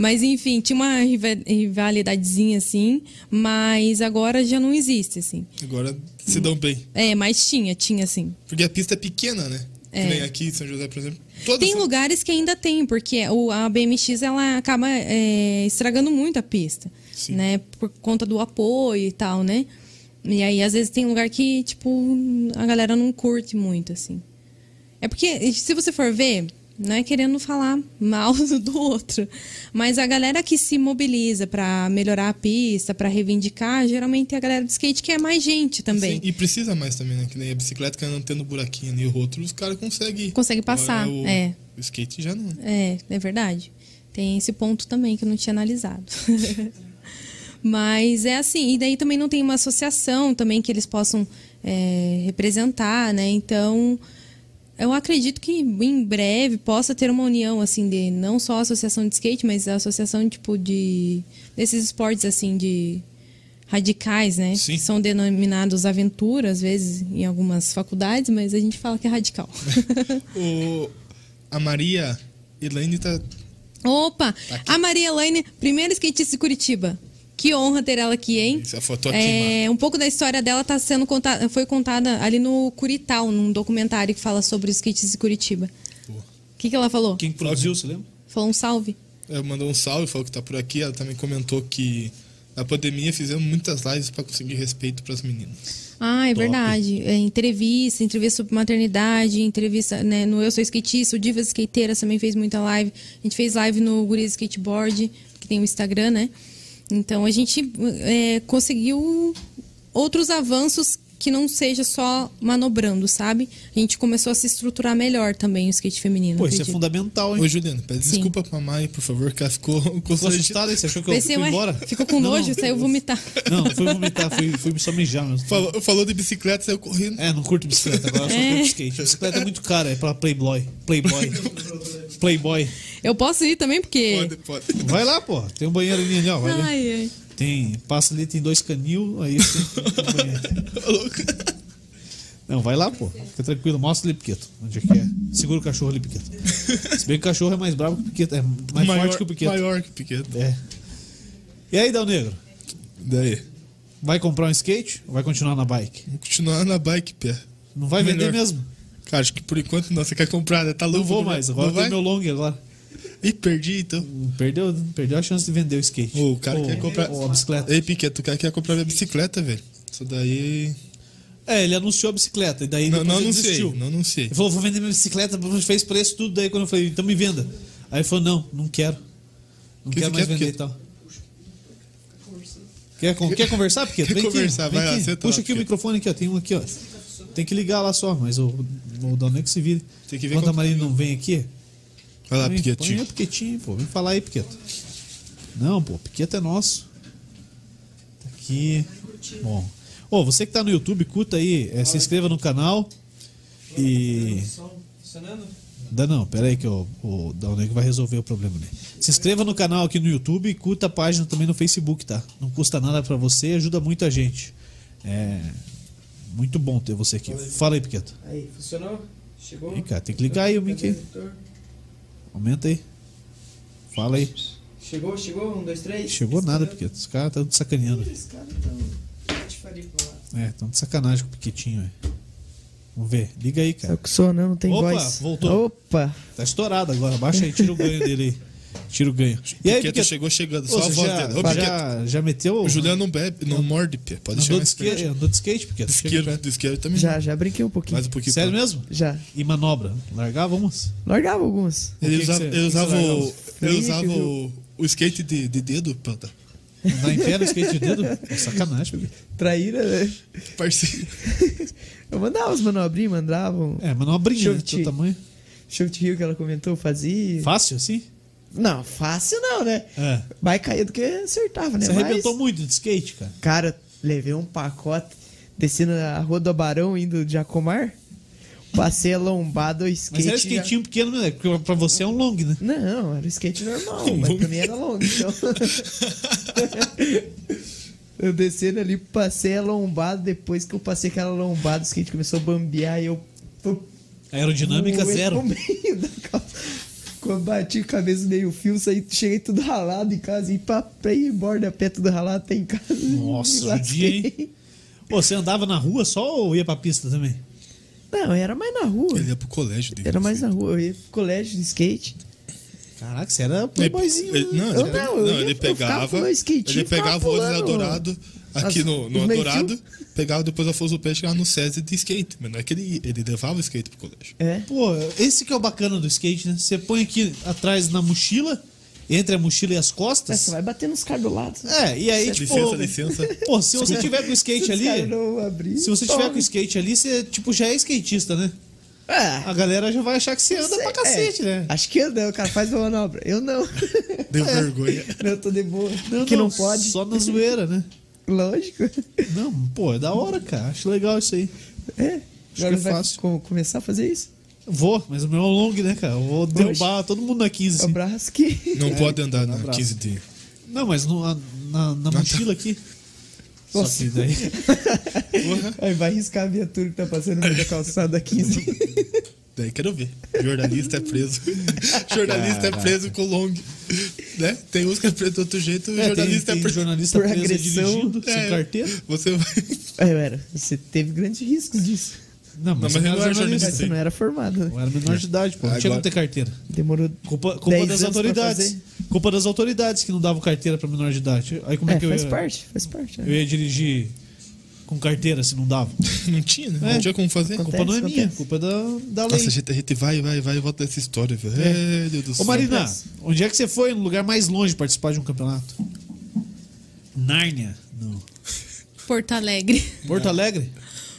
Mas enfim, tinha uma riva- rivalidadezinha assim, mas agora já não existe, assim. Agora se dão bem. É, mas tinha, tinha assim. Porque a pista é pequena, né? É. Aqui em São José, por exemplo. Tem lugares que ainda tem, porque o, a BMX ela acaba é, estragando muito a pista, Sim. né? Por conta do apoio e tal, né? E aí, às vezes, tem lugar que, tipo, a galera não curte muito, assim. É porque, se você for ver, não é querendo falar mal do outro, mas a galera que se mobiliza pra melhorar a pista, pra reivindicar, geralmente é a galera do skate que é mais gente também. Sim, e precisa mais também, né? Que nem a bicicleta que não tendo buraquinho ali, o outro, os caras conseguem. Consegue passar, o, é. O skate já não. É, é verdade. Tem esse ponto também que eu não tinha analisado. Mas é assim, e daí também não tem uma associação também que eles possam é, representar, né? Então, eu acredito que em breve possa ter uma união, assim, de não só a associação de skate, mas a associação, tipo, de... desses esportes, assim, de radicais, né? Sim. Que são denominados aventura, às vezes, em algumas faculdades, mas a gente fala que é radical. O, a Maria Elaine tá. Opa! a Maria Elaine, primeira skatista de Curitiba. Que honra ter ela aqui, hein? Essa foto aqui, É, um pouco da história dela tá sendo contada, foi contada ali no Curital, num documentário que fala sobre os skates de Curitiba. O que, que ela falou? Quem produziu, você lembra? Falou um salve. Ela mandou um salve, falou que tá por aqui. Ela também comentou que na pandemia fizemos muitas lives pra conseguir respeito pras meninas. Ah, é Top. verdade. É, entrevista, entrevista sobre maternidade, entrevista né, no Eu Sou Skatista, o Divas Skateiras também fez muita live. A gente fez live no Gurias Skateboard, que tem o Instagram, né? Então a gente é, conseguiu outros avanços que não seja só manobrando, sabe? A gente começou a se estruturar melhor também o skate feminino. Pô, isso é fundamental, hein? Ô, Juliana, pede Sim. desculpa pra Mai, por favor, que ela ficou Ficou aí? Você achou que eu Pensei, fui ué, embora? ficou com nojo, não. saiu vomitar. Não, não fui vomitar, fui, fui só mijar mesmo. Falou, falou de bicicleta, saiu correndo. É, não curto bicicleta, agora eu só curto skate. Bicicleta é muito cara, é pra Playboy. Playboy. Playboy. Eu posso ir também, porque. Pode, pode. Vai lá, pô. Tem um banheiro ali, ó. Vai lá. Ai, ai. Tem. Passa ali, tem dois canil, aí tem, tem um banheiro. Não, vai lá, pô. Fica tranquilo. Mostra ali, Piqueto. Onde é que é? Segura o cachorro ali, Piqueto. Se bem que o cachorro é mais bravo que o Piqueto. É mais maior, forte que o Piqueto. Maior que o Piqueto. É. E aí, Dal Negro? Daí. Vai comprar um skate ou vai continuar na bike? Vamos continuar na bike, pé. Não vai vender Melhor. mesmo? Cara, acho que por enquanto não. Você quer comprar, né? Tá louco? Não vou mais. Agora não vai? meu long agora. Ih, perdi então. Perdeu, perdeu a chance de vender o skate. O cara Ou- quer comprar. ou a bicicleta. Ei, Piqueto, o cara quer comprar minha bicicleta, velho. Isso daí. É, ele anunciou a bicicleta e daí Não, não ele anunciei. desistiu. Não anunciei. Ele falou, vou vender minha bicicleta, fez preço tudo, daí quando eu falei, então me venda. Aí ele falou, não, não quero. Não Que quero mais quer, vender e tal. Quer, quer conversar, Piqueto? Quer Vem aqui, conversar, vem vai lá, aqui. Puxa lá, aqui o microfone aqui, ó. Tem um aqui, ó. Tem que ligar lá só, mas o, o Dal que se vire. Tem que ver Enquanto a Marina não vem aqui, Vai lá, põe, põe aí Piquetinho. Piquetinho, pô. Vem falar aí, Piqueto. Não, pô, Piqueto é nosso. Tá aqui. Bom. Ô, você que tá no YouTube, curta aí, é, se inscreva no canal. E. Dá não, pera aí que o, o Dal Negro vai resolver o problema. Se inscreva no canal aqui no YouTube e curta a página também no Facebook, tá? Não custa nada pra você, ajuda muito a gente. É muito bom ter você aqui. Fala aí, Piqueto. Aí, funcionou? Chegou? Ih, cara, tem que ligar aí o mic aí. Aumenta aí. Fala aí. Chegou, chegou? Um, dois, três? Chegou nada, Piqueto. Os caras estão de sacaneando. Os caras tão. Patifaria pra lá. É, estão de sacanagem com o Piquetinho, velho. Vamos ver. Liga aí, É cara. o que sou, não, não tem Opa, voz. voltou. Opa! Tá estourado agora. Baixa aí, tira o ganho dele aí. Tira o ganho. E aí, Piqueto Piqueto? chegou chegando, só a voz já. Ô, já, já meteu. o Juliano não bebe, não morde, Pé. Pode andou chegar de, skate, perto. andou de skate, Piqueto? De perto. de também. Já, já brinquei um pouquinho. Mais um pouquinho. Sério pra- mesmo? Já. E manobra? Largávamos? Largava alguns. O Ele que que usava, você- ele usava, o, largava? ele usava o, o skate de, de dedo, em pé no skate de dedo? É sacanagem, Piqueto. Traíra, né? Parceiro. Eu mandava os manobrinhos, mandavam. É, manobrinha, né? Teu tamanho. Chute Rio que ela comentou, fazia. Fácil, assim? Não, fácil não, né? É. Mais caía do que acertava, né? Você Mas, arrebentou muito de skate, cara. Cara, levei um pacote descendo a rua do Abarão, indo de Jacomar. Passei a lombada, o skate. Mas era já- skatinho pequeno, né? Porque pra você é um long, né? Não, era skate normal, mas pra mim era longo, então. eu descendo ali, passei a lombada, depois que eu passei aquela lombada, o skate começou a bambear e eu. Aerodinâmica zero. No meio da calça. Quando bati a cabeça meio fio, saí, cheguei tudo ralado em casa e pra, pra ir embora a pé tudo ralado até em casa. Nossa, judia, lasquei. hein? Pô, você andava na rua só ou ia pra pista também? Não, era mais na rua. Ele ia pro colégio dele. Era mais na rua. Eu ia pro colégio de skate. Caraca, você era playboyzinho. Ele, né? não, Eu não, não, eu ele pegava. o Ele pegava o pulando. desadorado, aqui no, no Adorado, pegava depois a Força do Pé e chegava no SESI de skate. Mas não é que ele, ele levava o skate pro colégio. É. Pô, esse que é o bacana do skate, né? Você põe aqui atrás na mochila, entre a mochila e as É, costas. Você vai bater nos caras do lado. É, e aí, tipo. Licença, licença. Pô, se você tiver com o skate ali. não abrir. Se você tiver com o skate ali, você, tipo, já é skatista, né? Ah, A galera já vai achar que você anda sei, pra cacete, é. né? Acho que não, o cara faz uma manobra. Eu não. Deu vergonha. não, eu tô de boa. que não, pode. Só na zoeira, né? Lógico. Não, pô, é da hora, cara. Acho legal isso aí. É. que Agora é vai fácil. co- começar a fazer isso? Vou, mas o meu é long, né, cara? Eu vou derrubar todo mundo na 15. O Assim. braço que. Não pode andar na abraço. 15 de. Não, mas no- na, na, na mochila aqui. Só Nossa. que daí. Aí vai riscar a viatura que tá passando da calçada 15. Daí quero ver. Jornalista é preso. Jornalista é preso com long. Né? Tem uns que é preso de outro jeito, o É, tem, jornalista tem é preso. jornalista por preso agressão. dirigindo, sem É, carteira. Você vai. É, era. Você teve grandes riscos disso. Não, mas, mas você não não era é jornalista. Você não era formado, né? Eu era menor de idade, pô. Não tinha como Agora- ter carteira. Demorou. Culpa, culpa 10 das anos pra autoridades. fazer. Culpa das autoridades que não davam carteira pra menor de idade. Aí como é, É, que eu faz ia, parte, faz parte. eu né? ia dirigir com carteira se não dava? Não tinha, né? É. Não tinha como fazer. A Acontece, culpa não é minha, a culpa é da, da lei. Nossa, a gente, a gente vai, vai, vai e volta dessa história, velho. É. Deus do Ô céu. Marina, Acontece. onde é que você foi no lugar mais longe de participar de um campeonato? Nárnia? Não. Porto Alegre. Porto Alegre?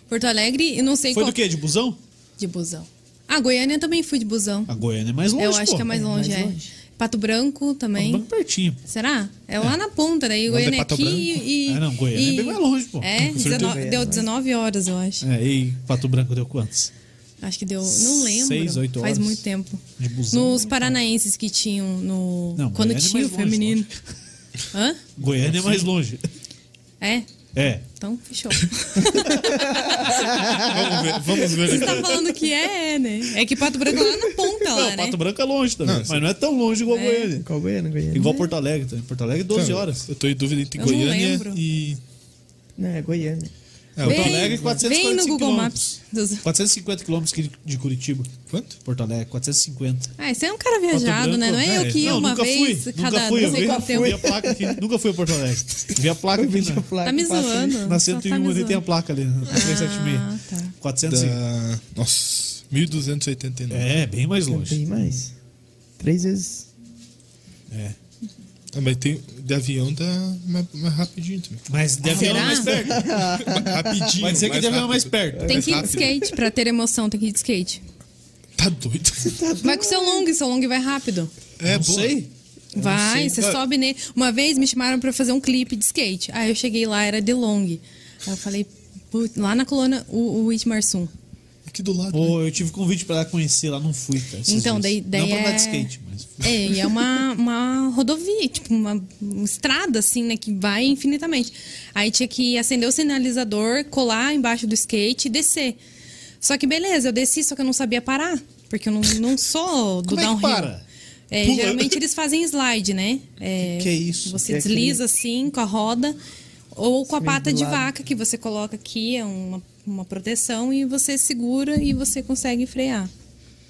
Porto Alegre e não sei Foi qual. do quê? De busão? De busão. Ah, Goiânia também fui de busão. A Goiânia é mais longe, Eu acho pô. que é mais É, longe, mais é. longe. Pato Branco também. Bem pertinho. Será? É lá na ponta, daí de Goiânia Pato aqui Branco. e. Ah, não, Goiânia é e- bem mais longe, pô. É, Com certeza. 19 deu 19 horas, eu acho. É, e Pato Branco deu quantos? Acho que deu. Não lembro. Seis, oito Faz horas. muito tempo. De busão. Nos paranaenses que tinham no. Não, quando Goiânia é tinha o mais longe, feminino. Hã? Goiânia é mais longe. É? É. Então, fechou. Vamos ver, vamos ver Você tá falando que é, é, né? É que Pato Branco é lá na ponta, lá, Não, né? Pato Branco é longe também. Não, mas não é tão longe igual Goiânia. Qual Goiânia? Goiânia? Igual Porto Alegre. Porto Alegre, 12 Então, horas. Eu tô em dúvida entre Eu Goiânia e. Não, é Goiânia. É, Porto Alegre, 445 Vem no Google quilômetros. Maps. Dos- 450 quilômetros de Curitiba. Quanto? Porto Alegre, 450. Ah, você é um cara viajado, né? Não é eu que ia não, uma nunca vez fui, cada nunca fui, não eu sei vi, quanto tempo. vi a placa aqui, nunca fui a Porto Alegre. Vi a placa aqui Vídeo na, placa Tá me passa ali. zoando. na Só tá me 101 ali tem a placa ali, na 376. Ah, tá. 400 Da... Nossa, 1289. É, bem mais longe. Tem mais. Três vezes. É. Ah, mas tem, de avião dá mais, mais rapidinho também. Mas de avião é Será? mais perto. rapidinho. Vai dizer que de avião é mais perto. Tem mais que ir de skate pra ter emoção, tem que ir de skate. Tá doido. Vai com o seu long, seu long vai rápido. É, não boa. sei. Vai, você Ah. sobe nele. Uma vez me chamaram pra fazer um clipe de skate. Aí eu cheguei lá, era de long. Aí eu falei, "Putz", lá na coluna, o, o Itmarsum. Aqui do lado. né? Pô, eu tive convite pra lá conhecer lá, não fui, cara. Então, daí, daí Não pra andar é... de skate, mas. É, e é uma, uma rodovia, tipo, uma, estrada, assim, né, que vai infinitamente. Aí tinha que acender o sinalizador, colar embaixo do skate e descer. Só que beleza, eu desci, só que eu não sabia parar, porque eu não, não sou do Como é que downhill. para? É, geralmente eles fazem slide, né? É, Que que é isso? Você Que é desliza assim com a roda ou com a pata de vaca que você coloca aqui, é uma, uma proteção e você segura e você consegue frear.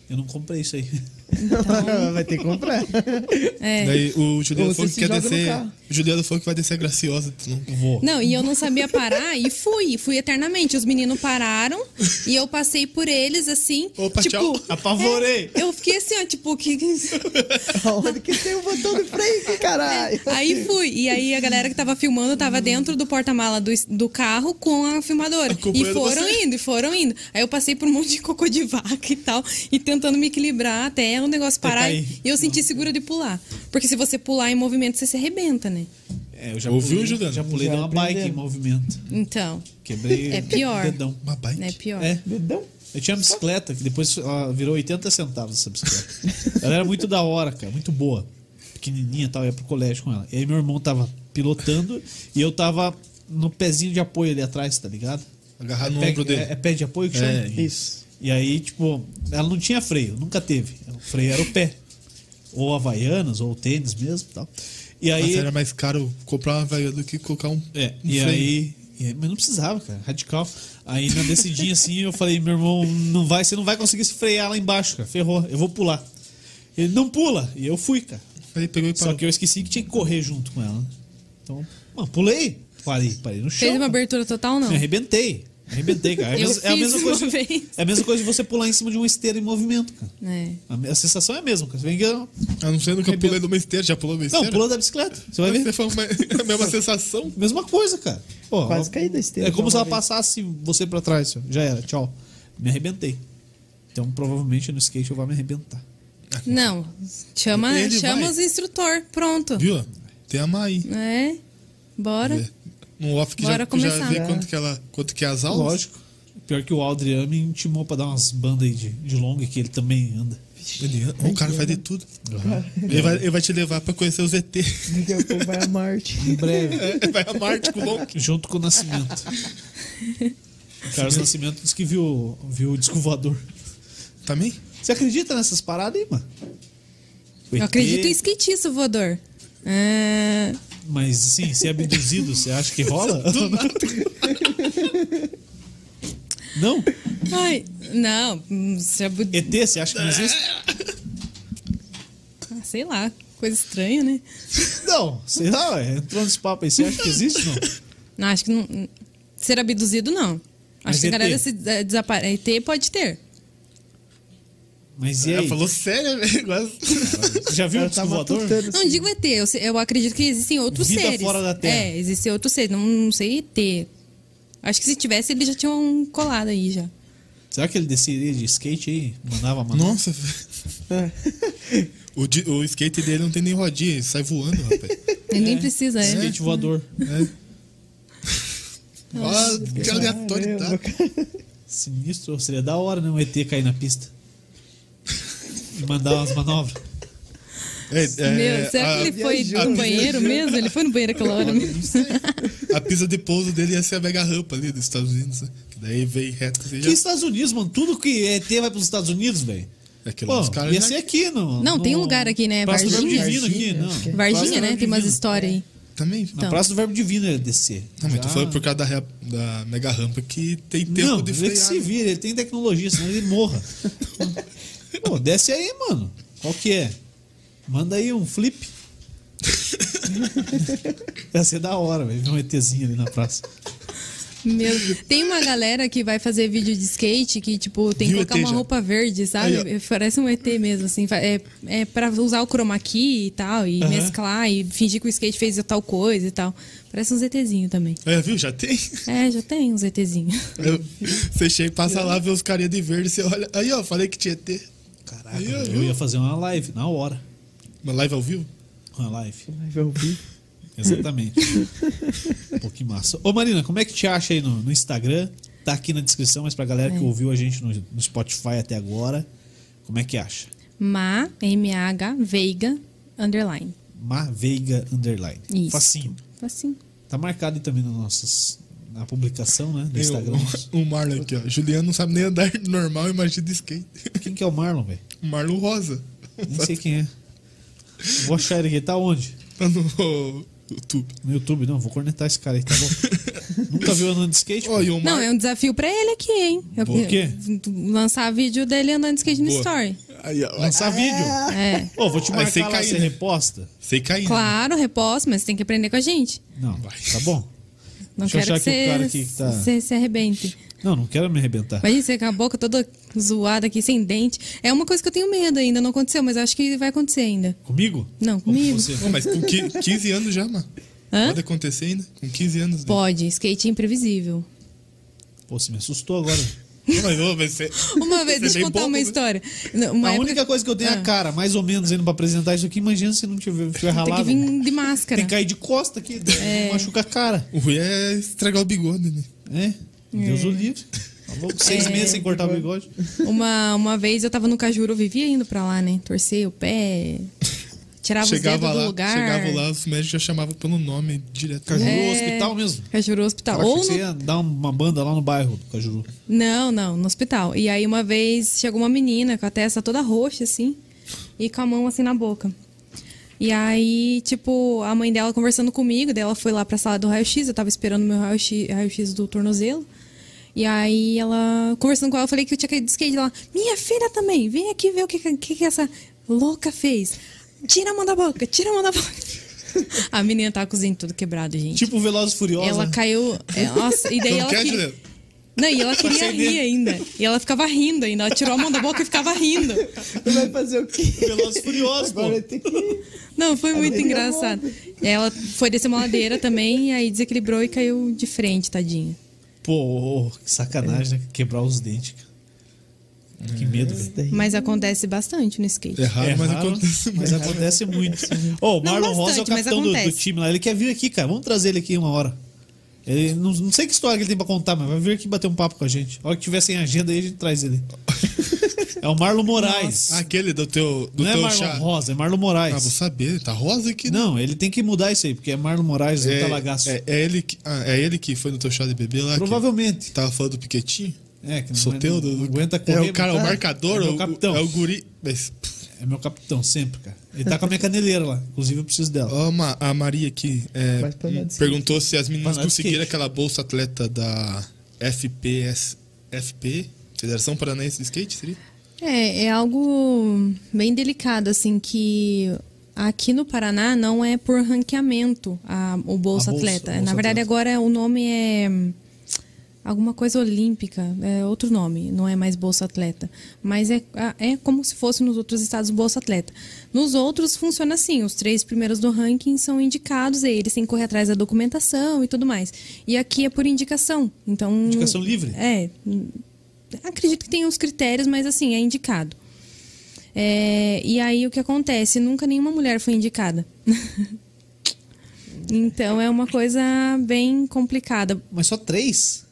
Eu não comprei isso aí. Vai ter que comprar. É. Daí o Juliano se quer descer. Juliano falou que vai descer a graciosa. Não... Vou. Não, e eu não sabia parar e fui, fui eternamente. Os meninos pararam e eu passei por eles assim, Opa, tipo, tchau. Apavorei. é, eu fiquei assim, ó, tipo, que Onde que tem o botão de freio, que caralho? Aí fui. E aí a galera que tava filmando tava dentro do porta-mala do, do carro com a filmadora. E foram você. indo, e foram indo. Aí eu passei por um monte de cocô de vaca e tal, e tentando me equilibrar até o negócio parar. E eu senti segura de pular. Porque se você pular em movimento, você se arrebenta, né? É, eu já Ouviu, pulei, Juliano? Já pulei Já de uma bike em movimento. Então, Quebrei É pior. dedão. Uma bike. é pior. É. Dedão? Eu tinha uma bicicleta que depois ela virou 80 centavos essa bicicleta. ela era muito da hora, cara, muito boa. Pequenininha e tal, eu ia pro colégio com ela. E aí meu irmão tava pilotando e eu tava no pezinho de apoio ali atrás, tá ligado? Agarrar no Pé- ombro dele. É, é pé de apoio que chama? É, Isso. E aí, tipo, ela não tinha freio, nunca teve. O freio era o pé. Ou Havaianas, ou tênis mesmo e tal. E aí. Mas era mais caro comprar uma Havaiana do que colocar um. É, um e freio. aí. e aí- Mas não precisava, cara, radical. Aí na descidinha assim, eu falei, meu irmão, não vai, você não vai conseguir se frear lá embaixo, cara. Ferrou, eu vou pular. Ele não pula. E eu fui, cara. Aí pegou e Só parou. que eu esqueci que tinha que correr junto com ela. né? Então, mano, pulei. Parei, parei no chão. Fez uma abertura total, não? Me arrebentei. Arrebentei, cara. É a, Eu mes- é a mesma uma coisa. vez. É a mesma coisa de você pular em cima de uma esteira em movimento, cara. É. A, a sensação é a mesma, cara. Você vem aqui, ó, A não ser nunca pulei numa esteira, já pulou não, esteira? pula da bicicleta. Você vai ver. Você foi uma, a mesma sensação. Mesma coisa, cara. Pô, Quase ó, caí da esteira É como uma se ela vez. passasse você pra trás. ó. Já era, tchau. Me arrebentei. Então, provavelmente no skate eu vou me arrebentar. Não. Chama, Ele chama vai. os instrutor. Pronto. Viu? Tem a Mai. É. Bora. No off que Bora já, já começar. vê quanto que, ela, quanto que é as aulas. Lógico. Pior que o Aldrian me intimou pra dar umas bandas aí de, de longa que ele também anda. Ele, o cara faz de tudo. Ele, vai, ele vai te levar pra conhecer os ET. Daqui a pouco vai a Marte. Em breve. É, vai a Marte com o longo. junto com o Nascimento. O Carlos Nascimento disse que viu, viu o disco voador. Também? Você acredita nessas paradas aí, mano? O Eu acredito em skatista voador. É... Mas sim, ser abduzido, você acha que rola? Não? Ai, não. se abu- ET, você acha que não existe? Ah, Sei lá. Coisa estranha, né? Não, sei lá, ué, entrou nesse papo aí. Você acha que existe não? Não, acho que não. Ser abduzido, não. Mas Acho que a galera se eh, desaparece. ET pode ter. Mas e Ela aí? falou sério, velho. Quase. Você já viu o Ela disco tá voador? Não assim. digo ET, eu, eu acredito que existem outros Vida seres. fora da Terra. É, existem outros seres. Não, não sei ET. Acho que se tivesse, ele já tinha um colado aí já. Será que ele desceria de skate aí? Mandava mandar? Nossa, velho. O, o skate dele não tem nem rodinha, ele sai voando, rapaz. Ninguém precisa, é. Skate voador. É. Ó, que aleatoriedade. Caramba, Sinistro. Seria da hora, né? Um ET cair na pista. E mandar umas manobras. É, é, Meu, será a, que ele foi viajou, no banheiro mesmo? Ele foi no banheiro aquela hora mesmo. a pista de pouso dele ia ser a mega rampa ali dos Estados Unidos. né? Que daí veio reto assim, Que já. Estados Unidos, mano? Tudo que ET vai pros Estados Unidos, velho. Aquilo Pô, caras ia já- ser aqui, no, Não, no- tem um lugar aqui, né? Praça do Verbo Varginha? Divino aqui, não. que é. Varginha, né? Tem umas histórias aí. Também. Na Então. Praça do Verbo Divino ia descer. Não, mas tô Já- falando por causa da, rea- da mega rampa que tem tempo Não, de ele que frear. se vira, ele tem tecnologia, senão ele morra. Pô, desce aí, mano. Qual que é? Manda aí um flip. Ia ser da hora, velho. Ver um ETzinho ali na praça. Meu, tem uma galera que vai fazer vídeo de skate que, tipo, tem que colocar ET uma já? roupa verde, sabe? Aí, Parece um ET mesmo, assim. É, é pra usar o chroma key e tal, e Aham. mesclar, e fingir que o skate fez tal coisa e tal. Parece uns ETzinhos também. É, viu? Já tem. É, já tem uns ETzinhos. Eu- Você chega e passa lá, vê os carinha de verde, você olha. Aí, ó, falei que tinha ET. Caraca, eu viu? ia fazer uma live na hora. Uma live ao vivo? Uma live. Vai ouvir. Exatamente. Pô, que massa. Ô, Marina, como é que te acha aí no, no Instagram? Tá aqui na descrição, mas pra galera É. que ouviu a gente no, no Spotify até agora, como é que acha? Ma, M-A-H, Veiga, underline. Ma Veiga Underline. Isso. Facinho. Assim. Tá marcado aí também nas nossas, na publicação, né? Do Instagram. o, o Marlon aqui, ó. Juliano não sabe nem andar normal, imagina de skate. Quem que é o Marlon, velho? Marlon Rosa. Nem sei quem é. Vou achar ele aqui. Tá onde? Tá no YouTube. No YouTube. Não, vou cornetar esse cara aí, tá bom? Nunca viu andando de skate? Ó, pô? e o Não, Mar... é um desafio pra ele aqui, hein? Eu, Por quê? lançar vídeo dele andando de skate no Boa. story. Aí, ó. Lançar vídeo. É. Ô, vou te Aí marcar sem lá, cair, você né? reposta? Sei cair. né? Claro, reposto, mas tem que aprender com a gente. Não, Vai. tá bom. Não Deixa eu quero achar que o você, cara aqui que tá- você se arrebente. Não, não quero me arrebentar. Imagina você com a boca toda zoada aqui, sem dente. É uma coisa que eu tenho medo ainda, não aconteceu, mas acho que vai acontecer ainda. Comigo? Não, com comigo. você? Ô, mas com qui- 15 anos já, mano. Hã? Pode acontecer ainda. Com 15 anos. né? Pode, skate é imprevisível. Pô, você me assustou agora. Não, mas, mas. Uma vez, deixa eu tem contar pouco, uma né? história. Uma a época- única coisa que eu tenho é a Ah. cara, mais ou menos, indo pra apresentar isso aqui. Imagina se não tiver, tiver Tem ralado. que vir de máscara. Tem que cair de costa aqui, machuca a cara. O ruim é estragar o bigode, né? É? Deus o livre. Tá? Seis meses sem cortar o bigode. Uma, uma vez eu tava no Cajuru, eu vivia indo pra lá, né? Torcer o pé, tirava os chegava dedos lá, do lugar. chegava lá, os médicos já chamavam pelo nome direto. Cajuru É. hospital mesmo. Cajuru Hospital. Eu Ou que você no... ia dar uma banda lá no bairro do Cajuru. Não, não, no hospital. E aí uma vez chegou uma menina com a testa toda roxa, assim, e com a mão assim na boca. E aí, tipo, a mãe dela conversando comigo, daí ela foi lá pra sala do raio-x, eu tava esperando meu raio-x raio do tornozelo. E aí ela, conversando com ela, eu falei que eu tinha caído de skate lá. Minha filha também, vem aqui ver o que, que, que essa louca fez. Tira a mão da boca, tira a mão da boca. A menina os dentes tudo quebrado, gente. Tipo Velozes e Furiosos. ela né? caiu. é, Nossa, e daí ela que é? Não, e ela queria rir ainda. E ela ficava rindo ainda. Ela tirou a mão da boca e ficava rindo. Vai fazer o quê? Velozes e Furiosos, pô. Agora tem que. Não, foi muito engraçado. E ela foi descer uma ladeira também, e aí desequilibrou e caiu de frente, tadinha. Pô, que sacanagem, né? Quebrar os dentes, cara. Que medo, velho. Mas acontece bastante no skate. É raro, É mas raro, acontece mas acontece muito. Ô, o Não Marlon Rosa é o capitão do, do time lá. Ele quer vir aqui, cara. Vamos trazer ele aqui uma hora. Ele, não, não sei que história que ele tem pra contar, mas vai vir aqui bater um papo com a gente. A hora que tiver sem agenda aí, a gente traz ele. É o Marlon Moraes. Ah, Aquele do teu, do não é teu Marlon chá. Rosa, é Marlon Ah, vou Moraes. saber. Tá rosa aqui, né? Não, ele tem que mudar isso aí, porque é Marlon Moraes, ele tá lagaço. é, é ele que, ah, é ele que foi no teu chá de bebê lá? Provavelmente. Que tava falando do Piquetinho? É, que não, Solteiro? não, do- aguenta É correr. o cara, o mas- marcador, É o- capitão. o, é o guri. Mas, É meu capitão, sempre, cara. Ele tá com a minha caneleira lá. Inclusive, eu preciso dela. Ma- a Maria aqui é, de perguntou se as meninas de conseguiram aquela bolsa atleta da FPS, FP, Federação Paranaense de Skate, seria? É, é algo bem delicado, assim, que aqui no Paraná não é por ranqueamento a, o Bolsa A bolsa, Atleta. Bolsa Na verdade, Atleta. agora o nome é alguma coisa olímpica, é outro nome, não é mais Bolsa Atleta. Mas é, é como se fosse nos outros estados Bolsa Atleta. Nos outros funciona assim, os três primeiros do ranking são indicados, aí eles têm que correr atrás da documentação e tudo mais. E aqui é por indicação, então... Indicação livre? É, acredito que tem uns critérios, mas assim, é indicado. É, e aí o que acontece? Nunca nenhuma mulher foi indicada. então é uma coisa bem complicada. Mas só três?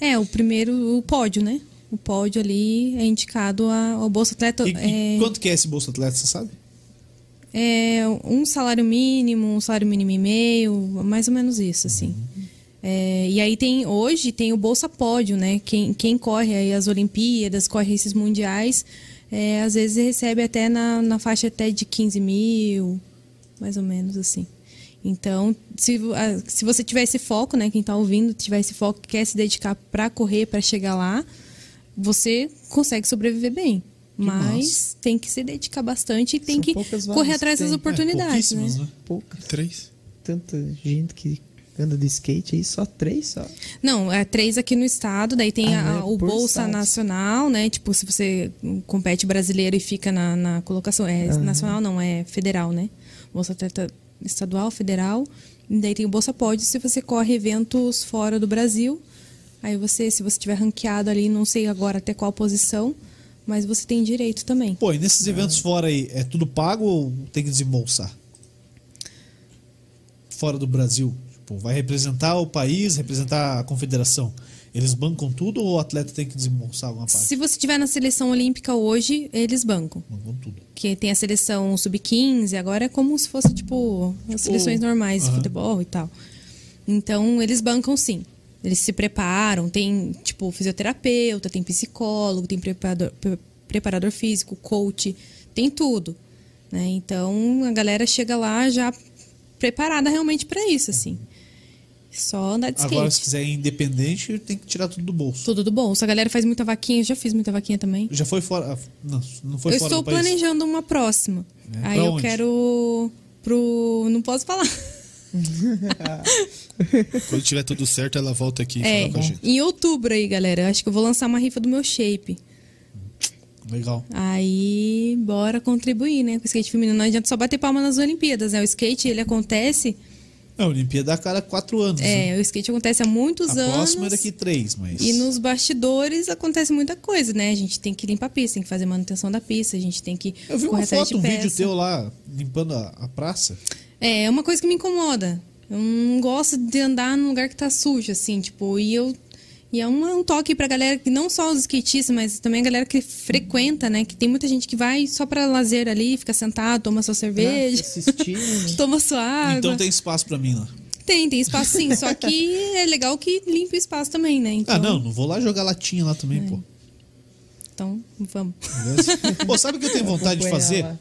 É, o primeiro, o pódio, né? O pódio ali é indicado ao Bolsa Atleta. E, e é, quanto que é esse Bolsa Atleta, você sabe? é um salário mínimo, um salário mínimo e meio, mais ou menos isso, assim. É, e aí tem, hoje tem o Bolsa Pódio, né? Quem, quem corre aí as Olimpíadas, corre esses mundiais, é, às vezes recebe até na, na faixa até de 15 mil, mais ou menos assim. Então, se, se você tiver esse foco, né? Quem tá ouvindo tiver esse foco, quer se dedicar para correr, para chegar lá, você consegue sobreviver bem. Mas tem que se dedicar bastante e tem São que correr atrás que das tem. oportunidades, é, né? né? Poucas. Três. Tanta gente que anda de skate aí, só três só. Não, é três aqui no estado, daí tem Ah, a- né? o Bolsa estado. Nacional, né? Tipo, se você compete brasileiro e fica na, na colocação. É nacional, não, é federal, né? Bolsa Atleta Estadual, Federal. E daí tem o Bolsa Pode se você corre eventos fora do Brasil. Aí você, se você tiver ranqueado ali, não sei agora até qual posição, mas você tem direito também. Pô, e nesses eventos fora aí, é tudo pago ou tem que desembolsar? Fora do Brasil. Tipo, vai representar o país, representar a confederação. Eles bancam tudo ou o atleta tem que desembolsar alguma parte? Se você estiver na seleção olímpica hoje, eles bancam. Bancam tudo. que tem a seleção sub-15, agora é como se fosse, tipo, as seleções normais de aham. futebol e tal. Então, eles bancam sim. Eles se preparam, tem, tipo, fisioterapeuta, tem psicólogo, tem preparador, pre- preparador físico, coach, tem tudo. Né? Então, a galera chega lá já preparada realmente para isso, assim. Só andar de skate. Agora, se quiser ir independente, tem que tirar tudo do bolso. Tudo do bolso. A galera faz muita vaquinha, eu já fiz muita vaquinha também. Já foi fora. ah, Não, não foi eu fora estou do país. planejando uma próxima. É, Aí pra eu onde? quero pro. Não posso falar. Quando tiver tudo certo, ela volta aqui É, em outubro aí, galera. Acho que eu vou lançar uma rifa do meu shape. Legal. Aí, bora contribuir, né? Com o skate feminino. Não adianta só bater palma nas Olimpíadas, né? O skate, ele acontece. É, a Olimpíada a cada quatro anos. né? É, o skate acontece há muitos A anos. próxima é daqui três, mas. E nos bastidores acontece muita coisa, né? A gente tem que limpar a pista, tem que fazer manutenção da pista, a gente tem que Eu vi uma foto, um vídeo teu lá limpando a, a praça. É, é uma coisa que me incomoda. Eu não gosto de andar num lugar que tá sujo, assim, tipo, e eu. E é um, um toque pra galera que não só os skatistas, mas também a galera que frequenta, né? Que tem muita gente que vai só pra lazer ali, fica sentado, toma sua cerveja, Assistindo. toma sua água. Então tem espaço pra mim lá. tem, tem espaço sim. Só que é legal que limpe o espaço também, né? Então, Ah, não, não vou lá jogar latinha lá também, pô. Então, vamos. Pô, sabe o que eu tenho vontade de fazer? lá.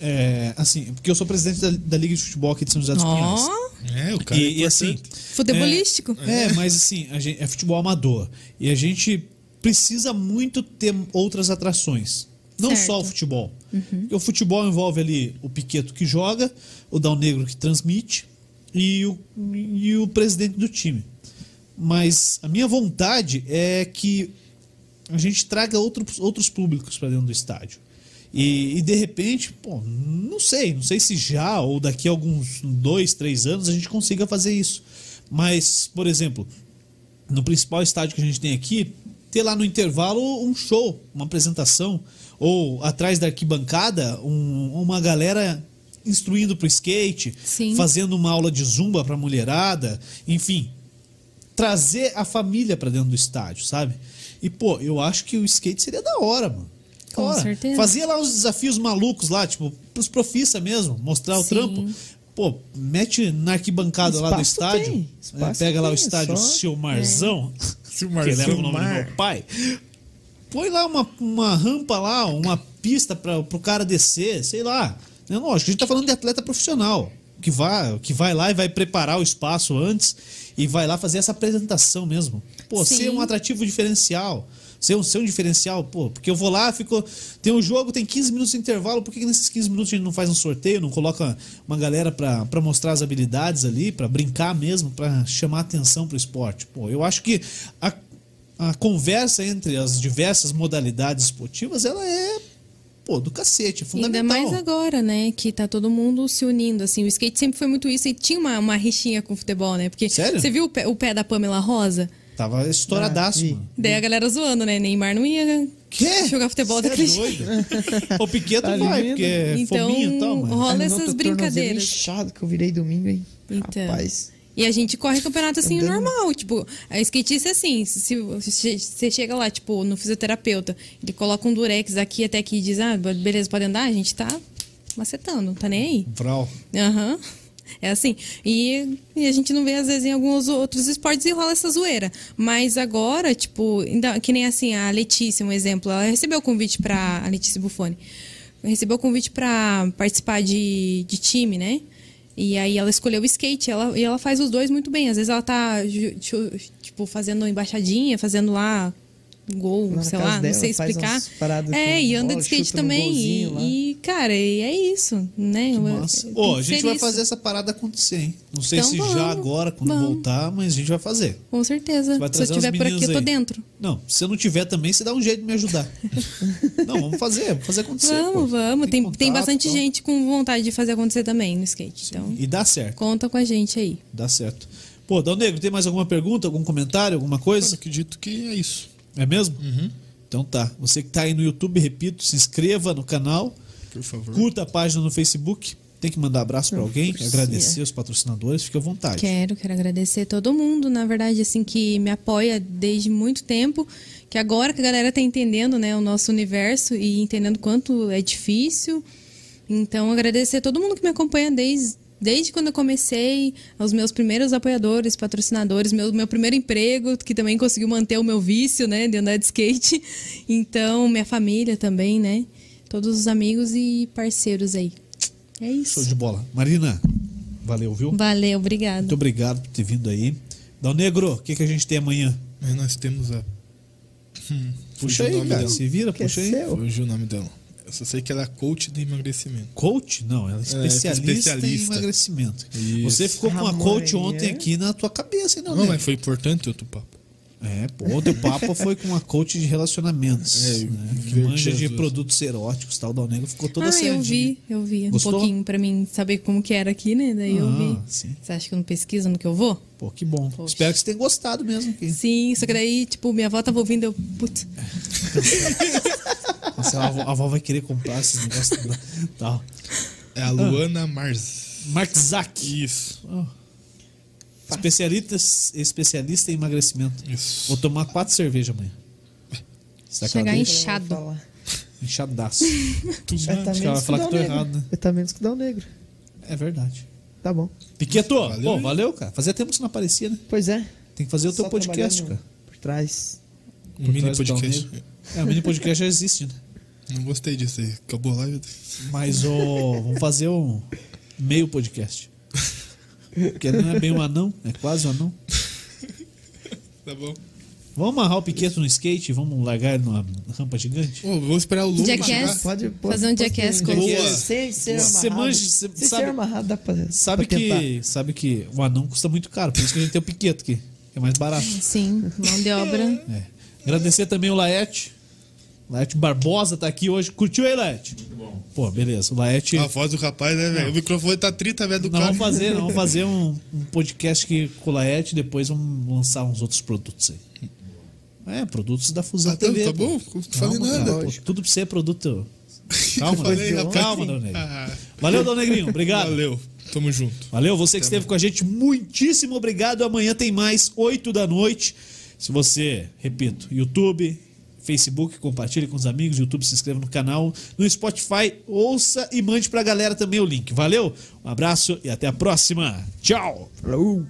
É, assim, porque eu sou presidente da, da Liga de Futebol aqui de São José dos Pinhais. Ó, É, o cara é E, e assim. futebolístico. É, mas assim, a gente, é futebol amador. E a gente precisa muito ter outras atrações. Não Certo. só o futebol. Porque o futebol envolve ali o Piqueto que joga, o Dal Negro que transmite e o, e o presidente do time. Mas a minha vontade é que a gente traga outros, outros públicos para dentro do estádio. E, e, de repente, pô, não sei, não sei se já ou daqui a alguns dois, três anos a gente consiga fazer isso. Mas, por exemplo, no principal estádio que a gente tem aqui, ter lá no intervalo um show, uma apresentação, ou atrás da arquibancada, um- uma galera instruindo pro skate, Sim. fazendo uma aula de zumba pra mulherada, enfim, trazer a família pra dentro do estádio, sabe? E pô, eu acho que o skate seria da hora, mano. Com hora. certeza. Fazia lá uns desafios malucos lá, tipo, pros profissa mesmo, mostrar o Sim. trampo. Pô, mete na arquibancada lá do Espaço estádio. tem, né, espaço pega lá o é estádio só- Silmarzão. Silmarzão. Que leva o nome do meu pai. Põe lá uma, uma rampa lá, uma pista para pro cara descer, sei lá. É lógico, a gente tá falando de atleta profissional. Que vai, que vai lá e vai preparar o espaço antes e vai lá fazer essa apresentação mesmo. Pô, Sim. ser um atrativo diferencial. Ser um, ser um diferencial, pô, porque eu vou lá, fico. Tem um jogo, tem 15 minutos de intervalo, por que, que nesses 15 minutos a gente não faz um sorteio, não coloca uma galera pra mostrar as habilidades ali, pra brincar mesmo, pra chamar atenção pro esporte? Pô, eu acho que a, a conversa entre as diversas modalidades esportivas, ela é, pô, do cacete, é fundamental. Ainda mais agora, né? Que tá todo mundo se unindo, assim. O skate sempre foi muito isso e tinha uma, uma rixinha com o futebol, né? Porque Sério? você viu o pé, o pé da Pamela Rosa? Tava estouradaço, Ah, mano. Daí a galera zoando, né? Neymar não ia Quê? jogar futebol Cê é daquele doido? O Piqueto Tá vai, porque é Então, fominha e tal, mano. rola Ai, essas brincadeiras. inchado que eu virei domingo, hein? Então. Rapaz. E a gente corre campeonato assim Andando. normal. Tipo, a skatista é assim: se se você chega lá, tipo, no fisioterapeuta, ele coloca um durex aqui até aqui e diz, ah, beleza, pode andar, a gente tá macetando, tá nem aí. Vral. Aham. É assim. E, e a gente não vê, às vezes, em alguns outros esportes e rola essa zoeira. Mas agora, tipo, ainda- que nem assim, a Letícia, um exemplo, ela recebeu o convite pra. A Letícia Buffoni. Recebeu o convite pra participar de, de time, né? E aí ela escolheu o skate ela, e ela faz os dois muito bem. Às vezes ela tá, tipo, fazendo embaixadinha, fazendo lá gol, sei lá, não dela, sei faz explicar. É, com e anda bola, de skate também. E, e, cara, e é isso, né? Eu- tem Ô, a gente vai isso. fazer essa parada acontecer, hein? Não sei Então se vamos, já agora, quando vamos. voltar, mas a gente vai fazer. Com certeza. vai Se eu estiver por aqui, eu tô dentro. Não, se eu não tiver também, você dá um jeito de me ajudar. não, vamos fazer, vamos fazer acontecer. pô. Vamos, vamos. Tem, tem contato, bastante então. gente com vontade de fazer acontecer também no skate. Então, E dá certo, conta com a gente aí. dá certo. Pô, Dal Negro, tem mais alguma pergunta, algum comentário, alguma Eu coisa? acredito que é isso. É mesmo? Uhum. Então tá. Você que tá aí no YouTube, repito, se inscreva no canal, Por favor. curta a página no Facebook. Tem que mandar abraço pra alguém, agradecer si. os patrocinadores, fique à vontade. Quero, quero agradecer todo mundo, na verdade, assim, que me apoia desde muito tempo. Que agora que a galera tá entendendo, né, o nosso universo e entendendo quanto é difícil. Então, agradecer todo mundo que me acompanha desde, desde quando eu comecei, aos meus primeiros apoiadores, patrocinadores, meu, meu primeiro emprego, que também conseguiu manter o meu vício, né, de andar de skate. Então, minha família também, né? Todos os amigos e parceiros aí. É isso. Show de bola. Marina, valeu, viu? Valeu, obrigado. Muito obrigado por ter vindo aí. Dal Negro, o que, que a gente tem amanhã? Mas nós temos a. Hum, Puxa aí, nome cara. dela. Se vira, Que é puxa aí. seu. Fugiu o nome dela. Eu só sei que ela é coach de emagrecimento. Coach? Não, ela é especialista, especialista. em emagrecimento. Isso. Você ficou com uma coach ontem aqui na tua cabeça, hein, Dal Não, Negro? mas foi importante outro papo. É, pô, o teu papo foi com uma coach de relacionamentos. É, né? Que manja de produtos eróticos tal. Dal Negro ficou toda ah, certinha. eu vi, eu vi. Gostou? Um pouquinho pra mim saber como que era aqui, né? Daí eu Ah, vi. sim. Você acha que eu não pesquiso no que eu vou? Pô, que bom. Poxa. Espero que você tenha gostado mesmo. Que... Sim, só que daí, tipo, minha avó tava ouvindo, eu. Putz, Nossa, a, avó, a avó vai querer comprar esses negócios. tal. É a Luana Mars. Mark Zack. Isso. Especialista, especialista em emagrecimento. Isso. Vou tomar quatro cervejas amanhã. Será que ela Chegar inchado. Inchadaço. Tá Acho que ela vai falar que tô errado, né? Vai tá menos que o Dal Negro. É verdade. Tá bom. Piqueto, Valeu, pô, valeu, cara. Fazia tempo que você não aparecia, né? Pois é. Tem que fazer o teu Só podcast, cara. Por trás. Um Por mini trás podcast. É, o mini podcast já existe, né? Não gostei disso aí. Acabou a live. Mas o. vamos fazer um meio podcast. Porque não é bem um anão, é quase um anão. Tá bom. Vamos amarrar o Piqueto no skate e vamos largar ele numa rampa gigante? Ô, vou esperar o Lu Jackass. chegar. Pode, pode Fazer um jackass com Boa. Sem ser Você amarrado. manja, você Sem sabe- ser amarrado dá pra Sabe pra tentar. que, sabe que o anão custa muito caro, por isso que a gente tem o Piqueto aqui, que é mais barato. Sim, mão de obra. É. Agradecer também o Laete. Laete Barbosa tá aqui hoje. Curtiu aí, Laete? Muito bom. Pô, beleza. O Laete. A voz do rapaz, né, velho? O microfone tá 30 velho do Nós cara. vamos fazer, nós vamos fazer um, um podcast aqui com o Laete e depois vamos lançar uns outros produtos aí. É, produtos da Fusão Ah, tá, TV. tá pô. bom? Não falei Calma, nada. cara, pô, tudo pra você é produto. Calma, Falei, Dona- rapaz. calma, Dona Negrinho. Ah, Valeu, Dona Negrinho. Obrigado. valeu. Tamo junto. Valeu, você que esteve com a gente, muitíssimo obrigado. Amanhã tem mais, 8 da noite. Se você, repito, YouTube, Facebook, compartilhe com os amigos, YouTube, se inscreva no canal, no Spotify, ouça e mande pra galera também o link. Valeu, um abraço e até a próxima. Tchau! Falou.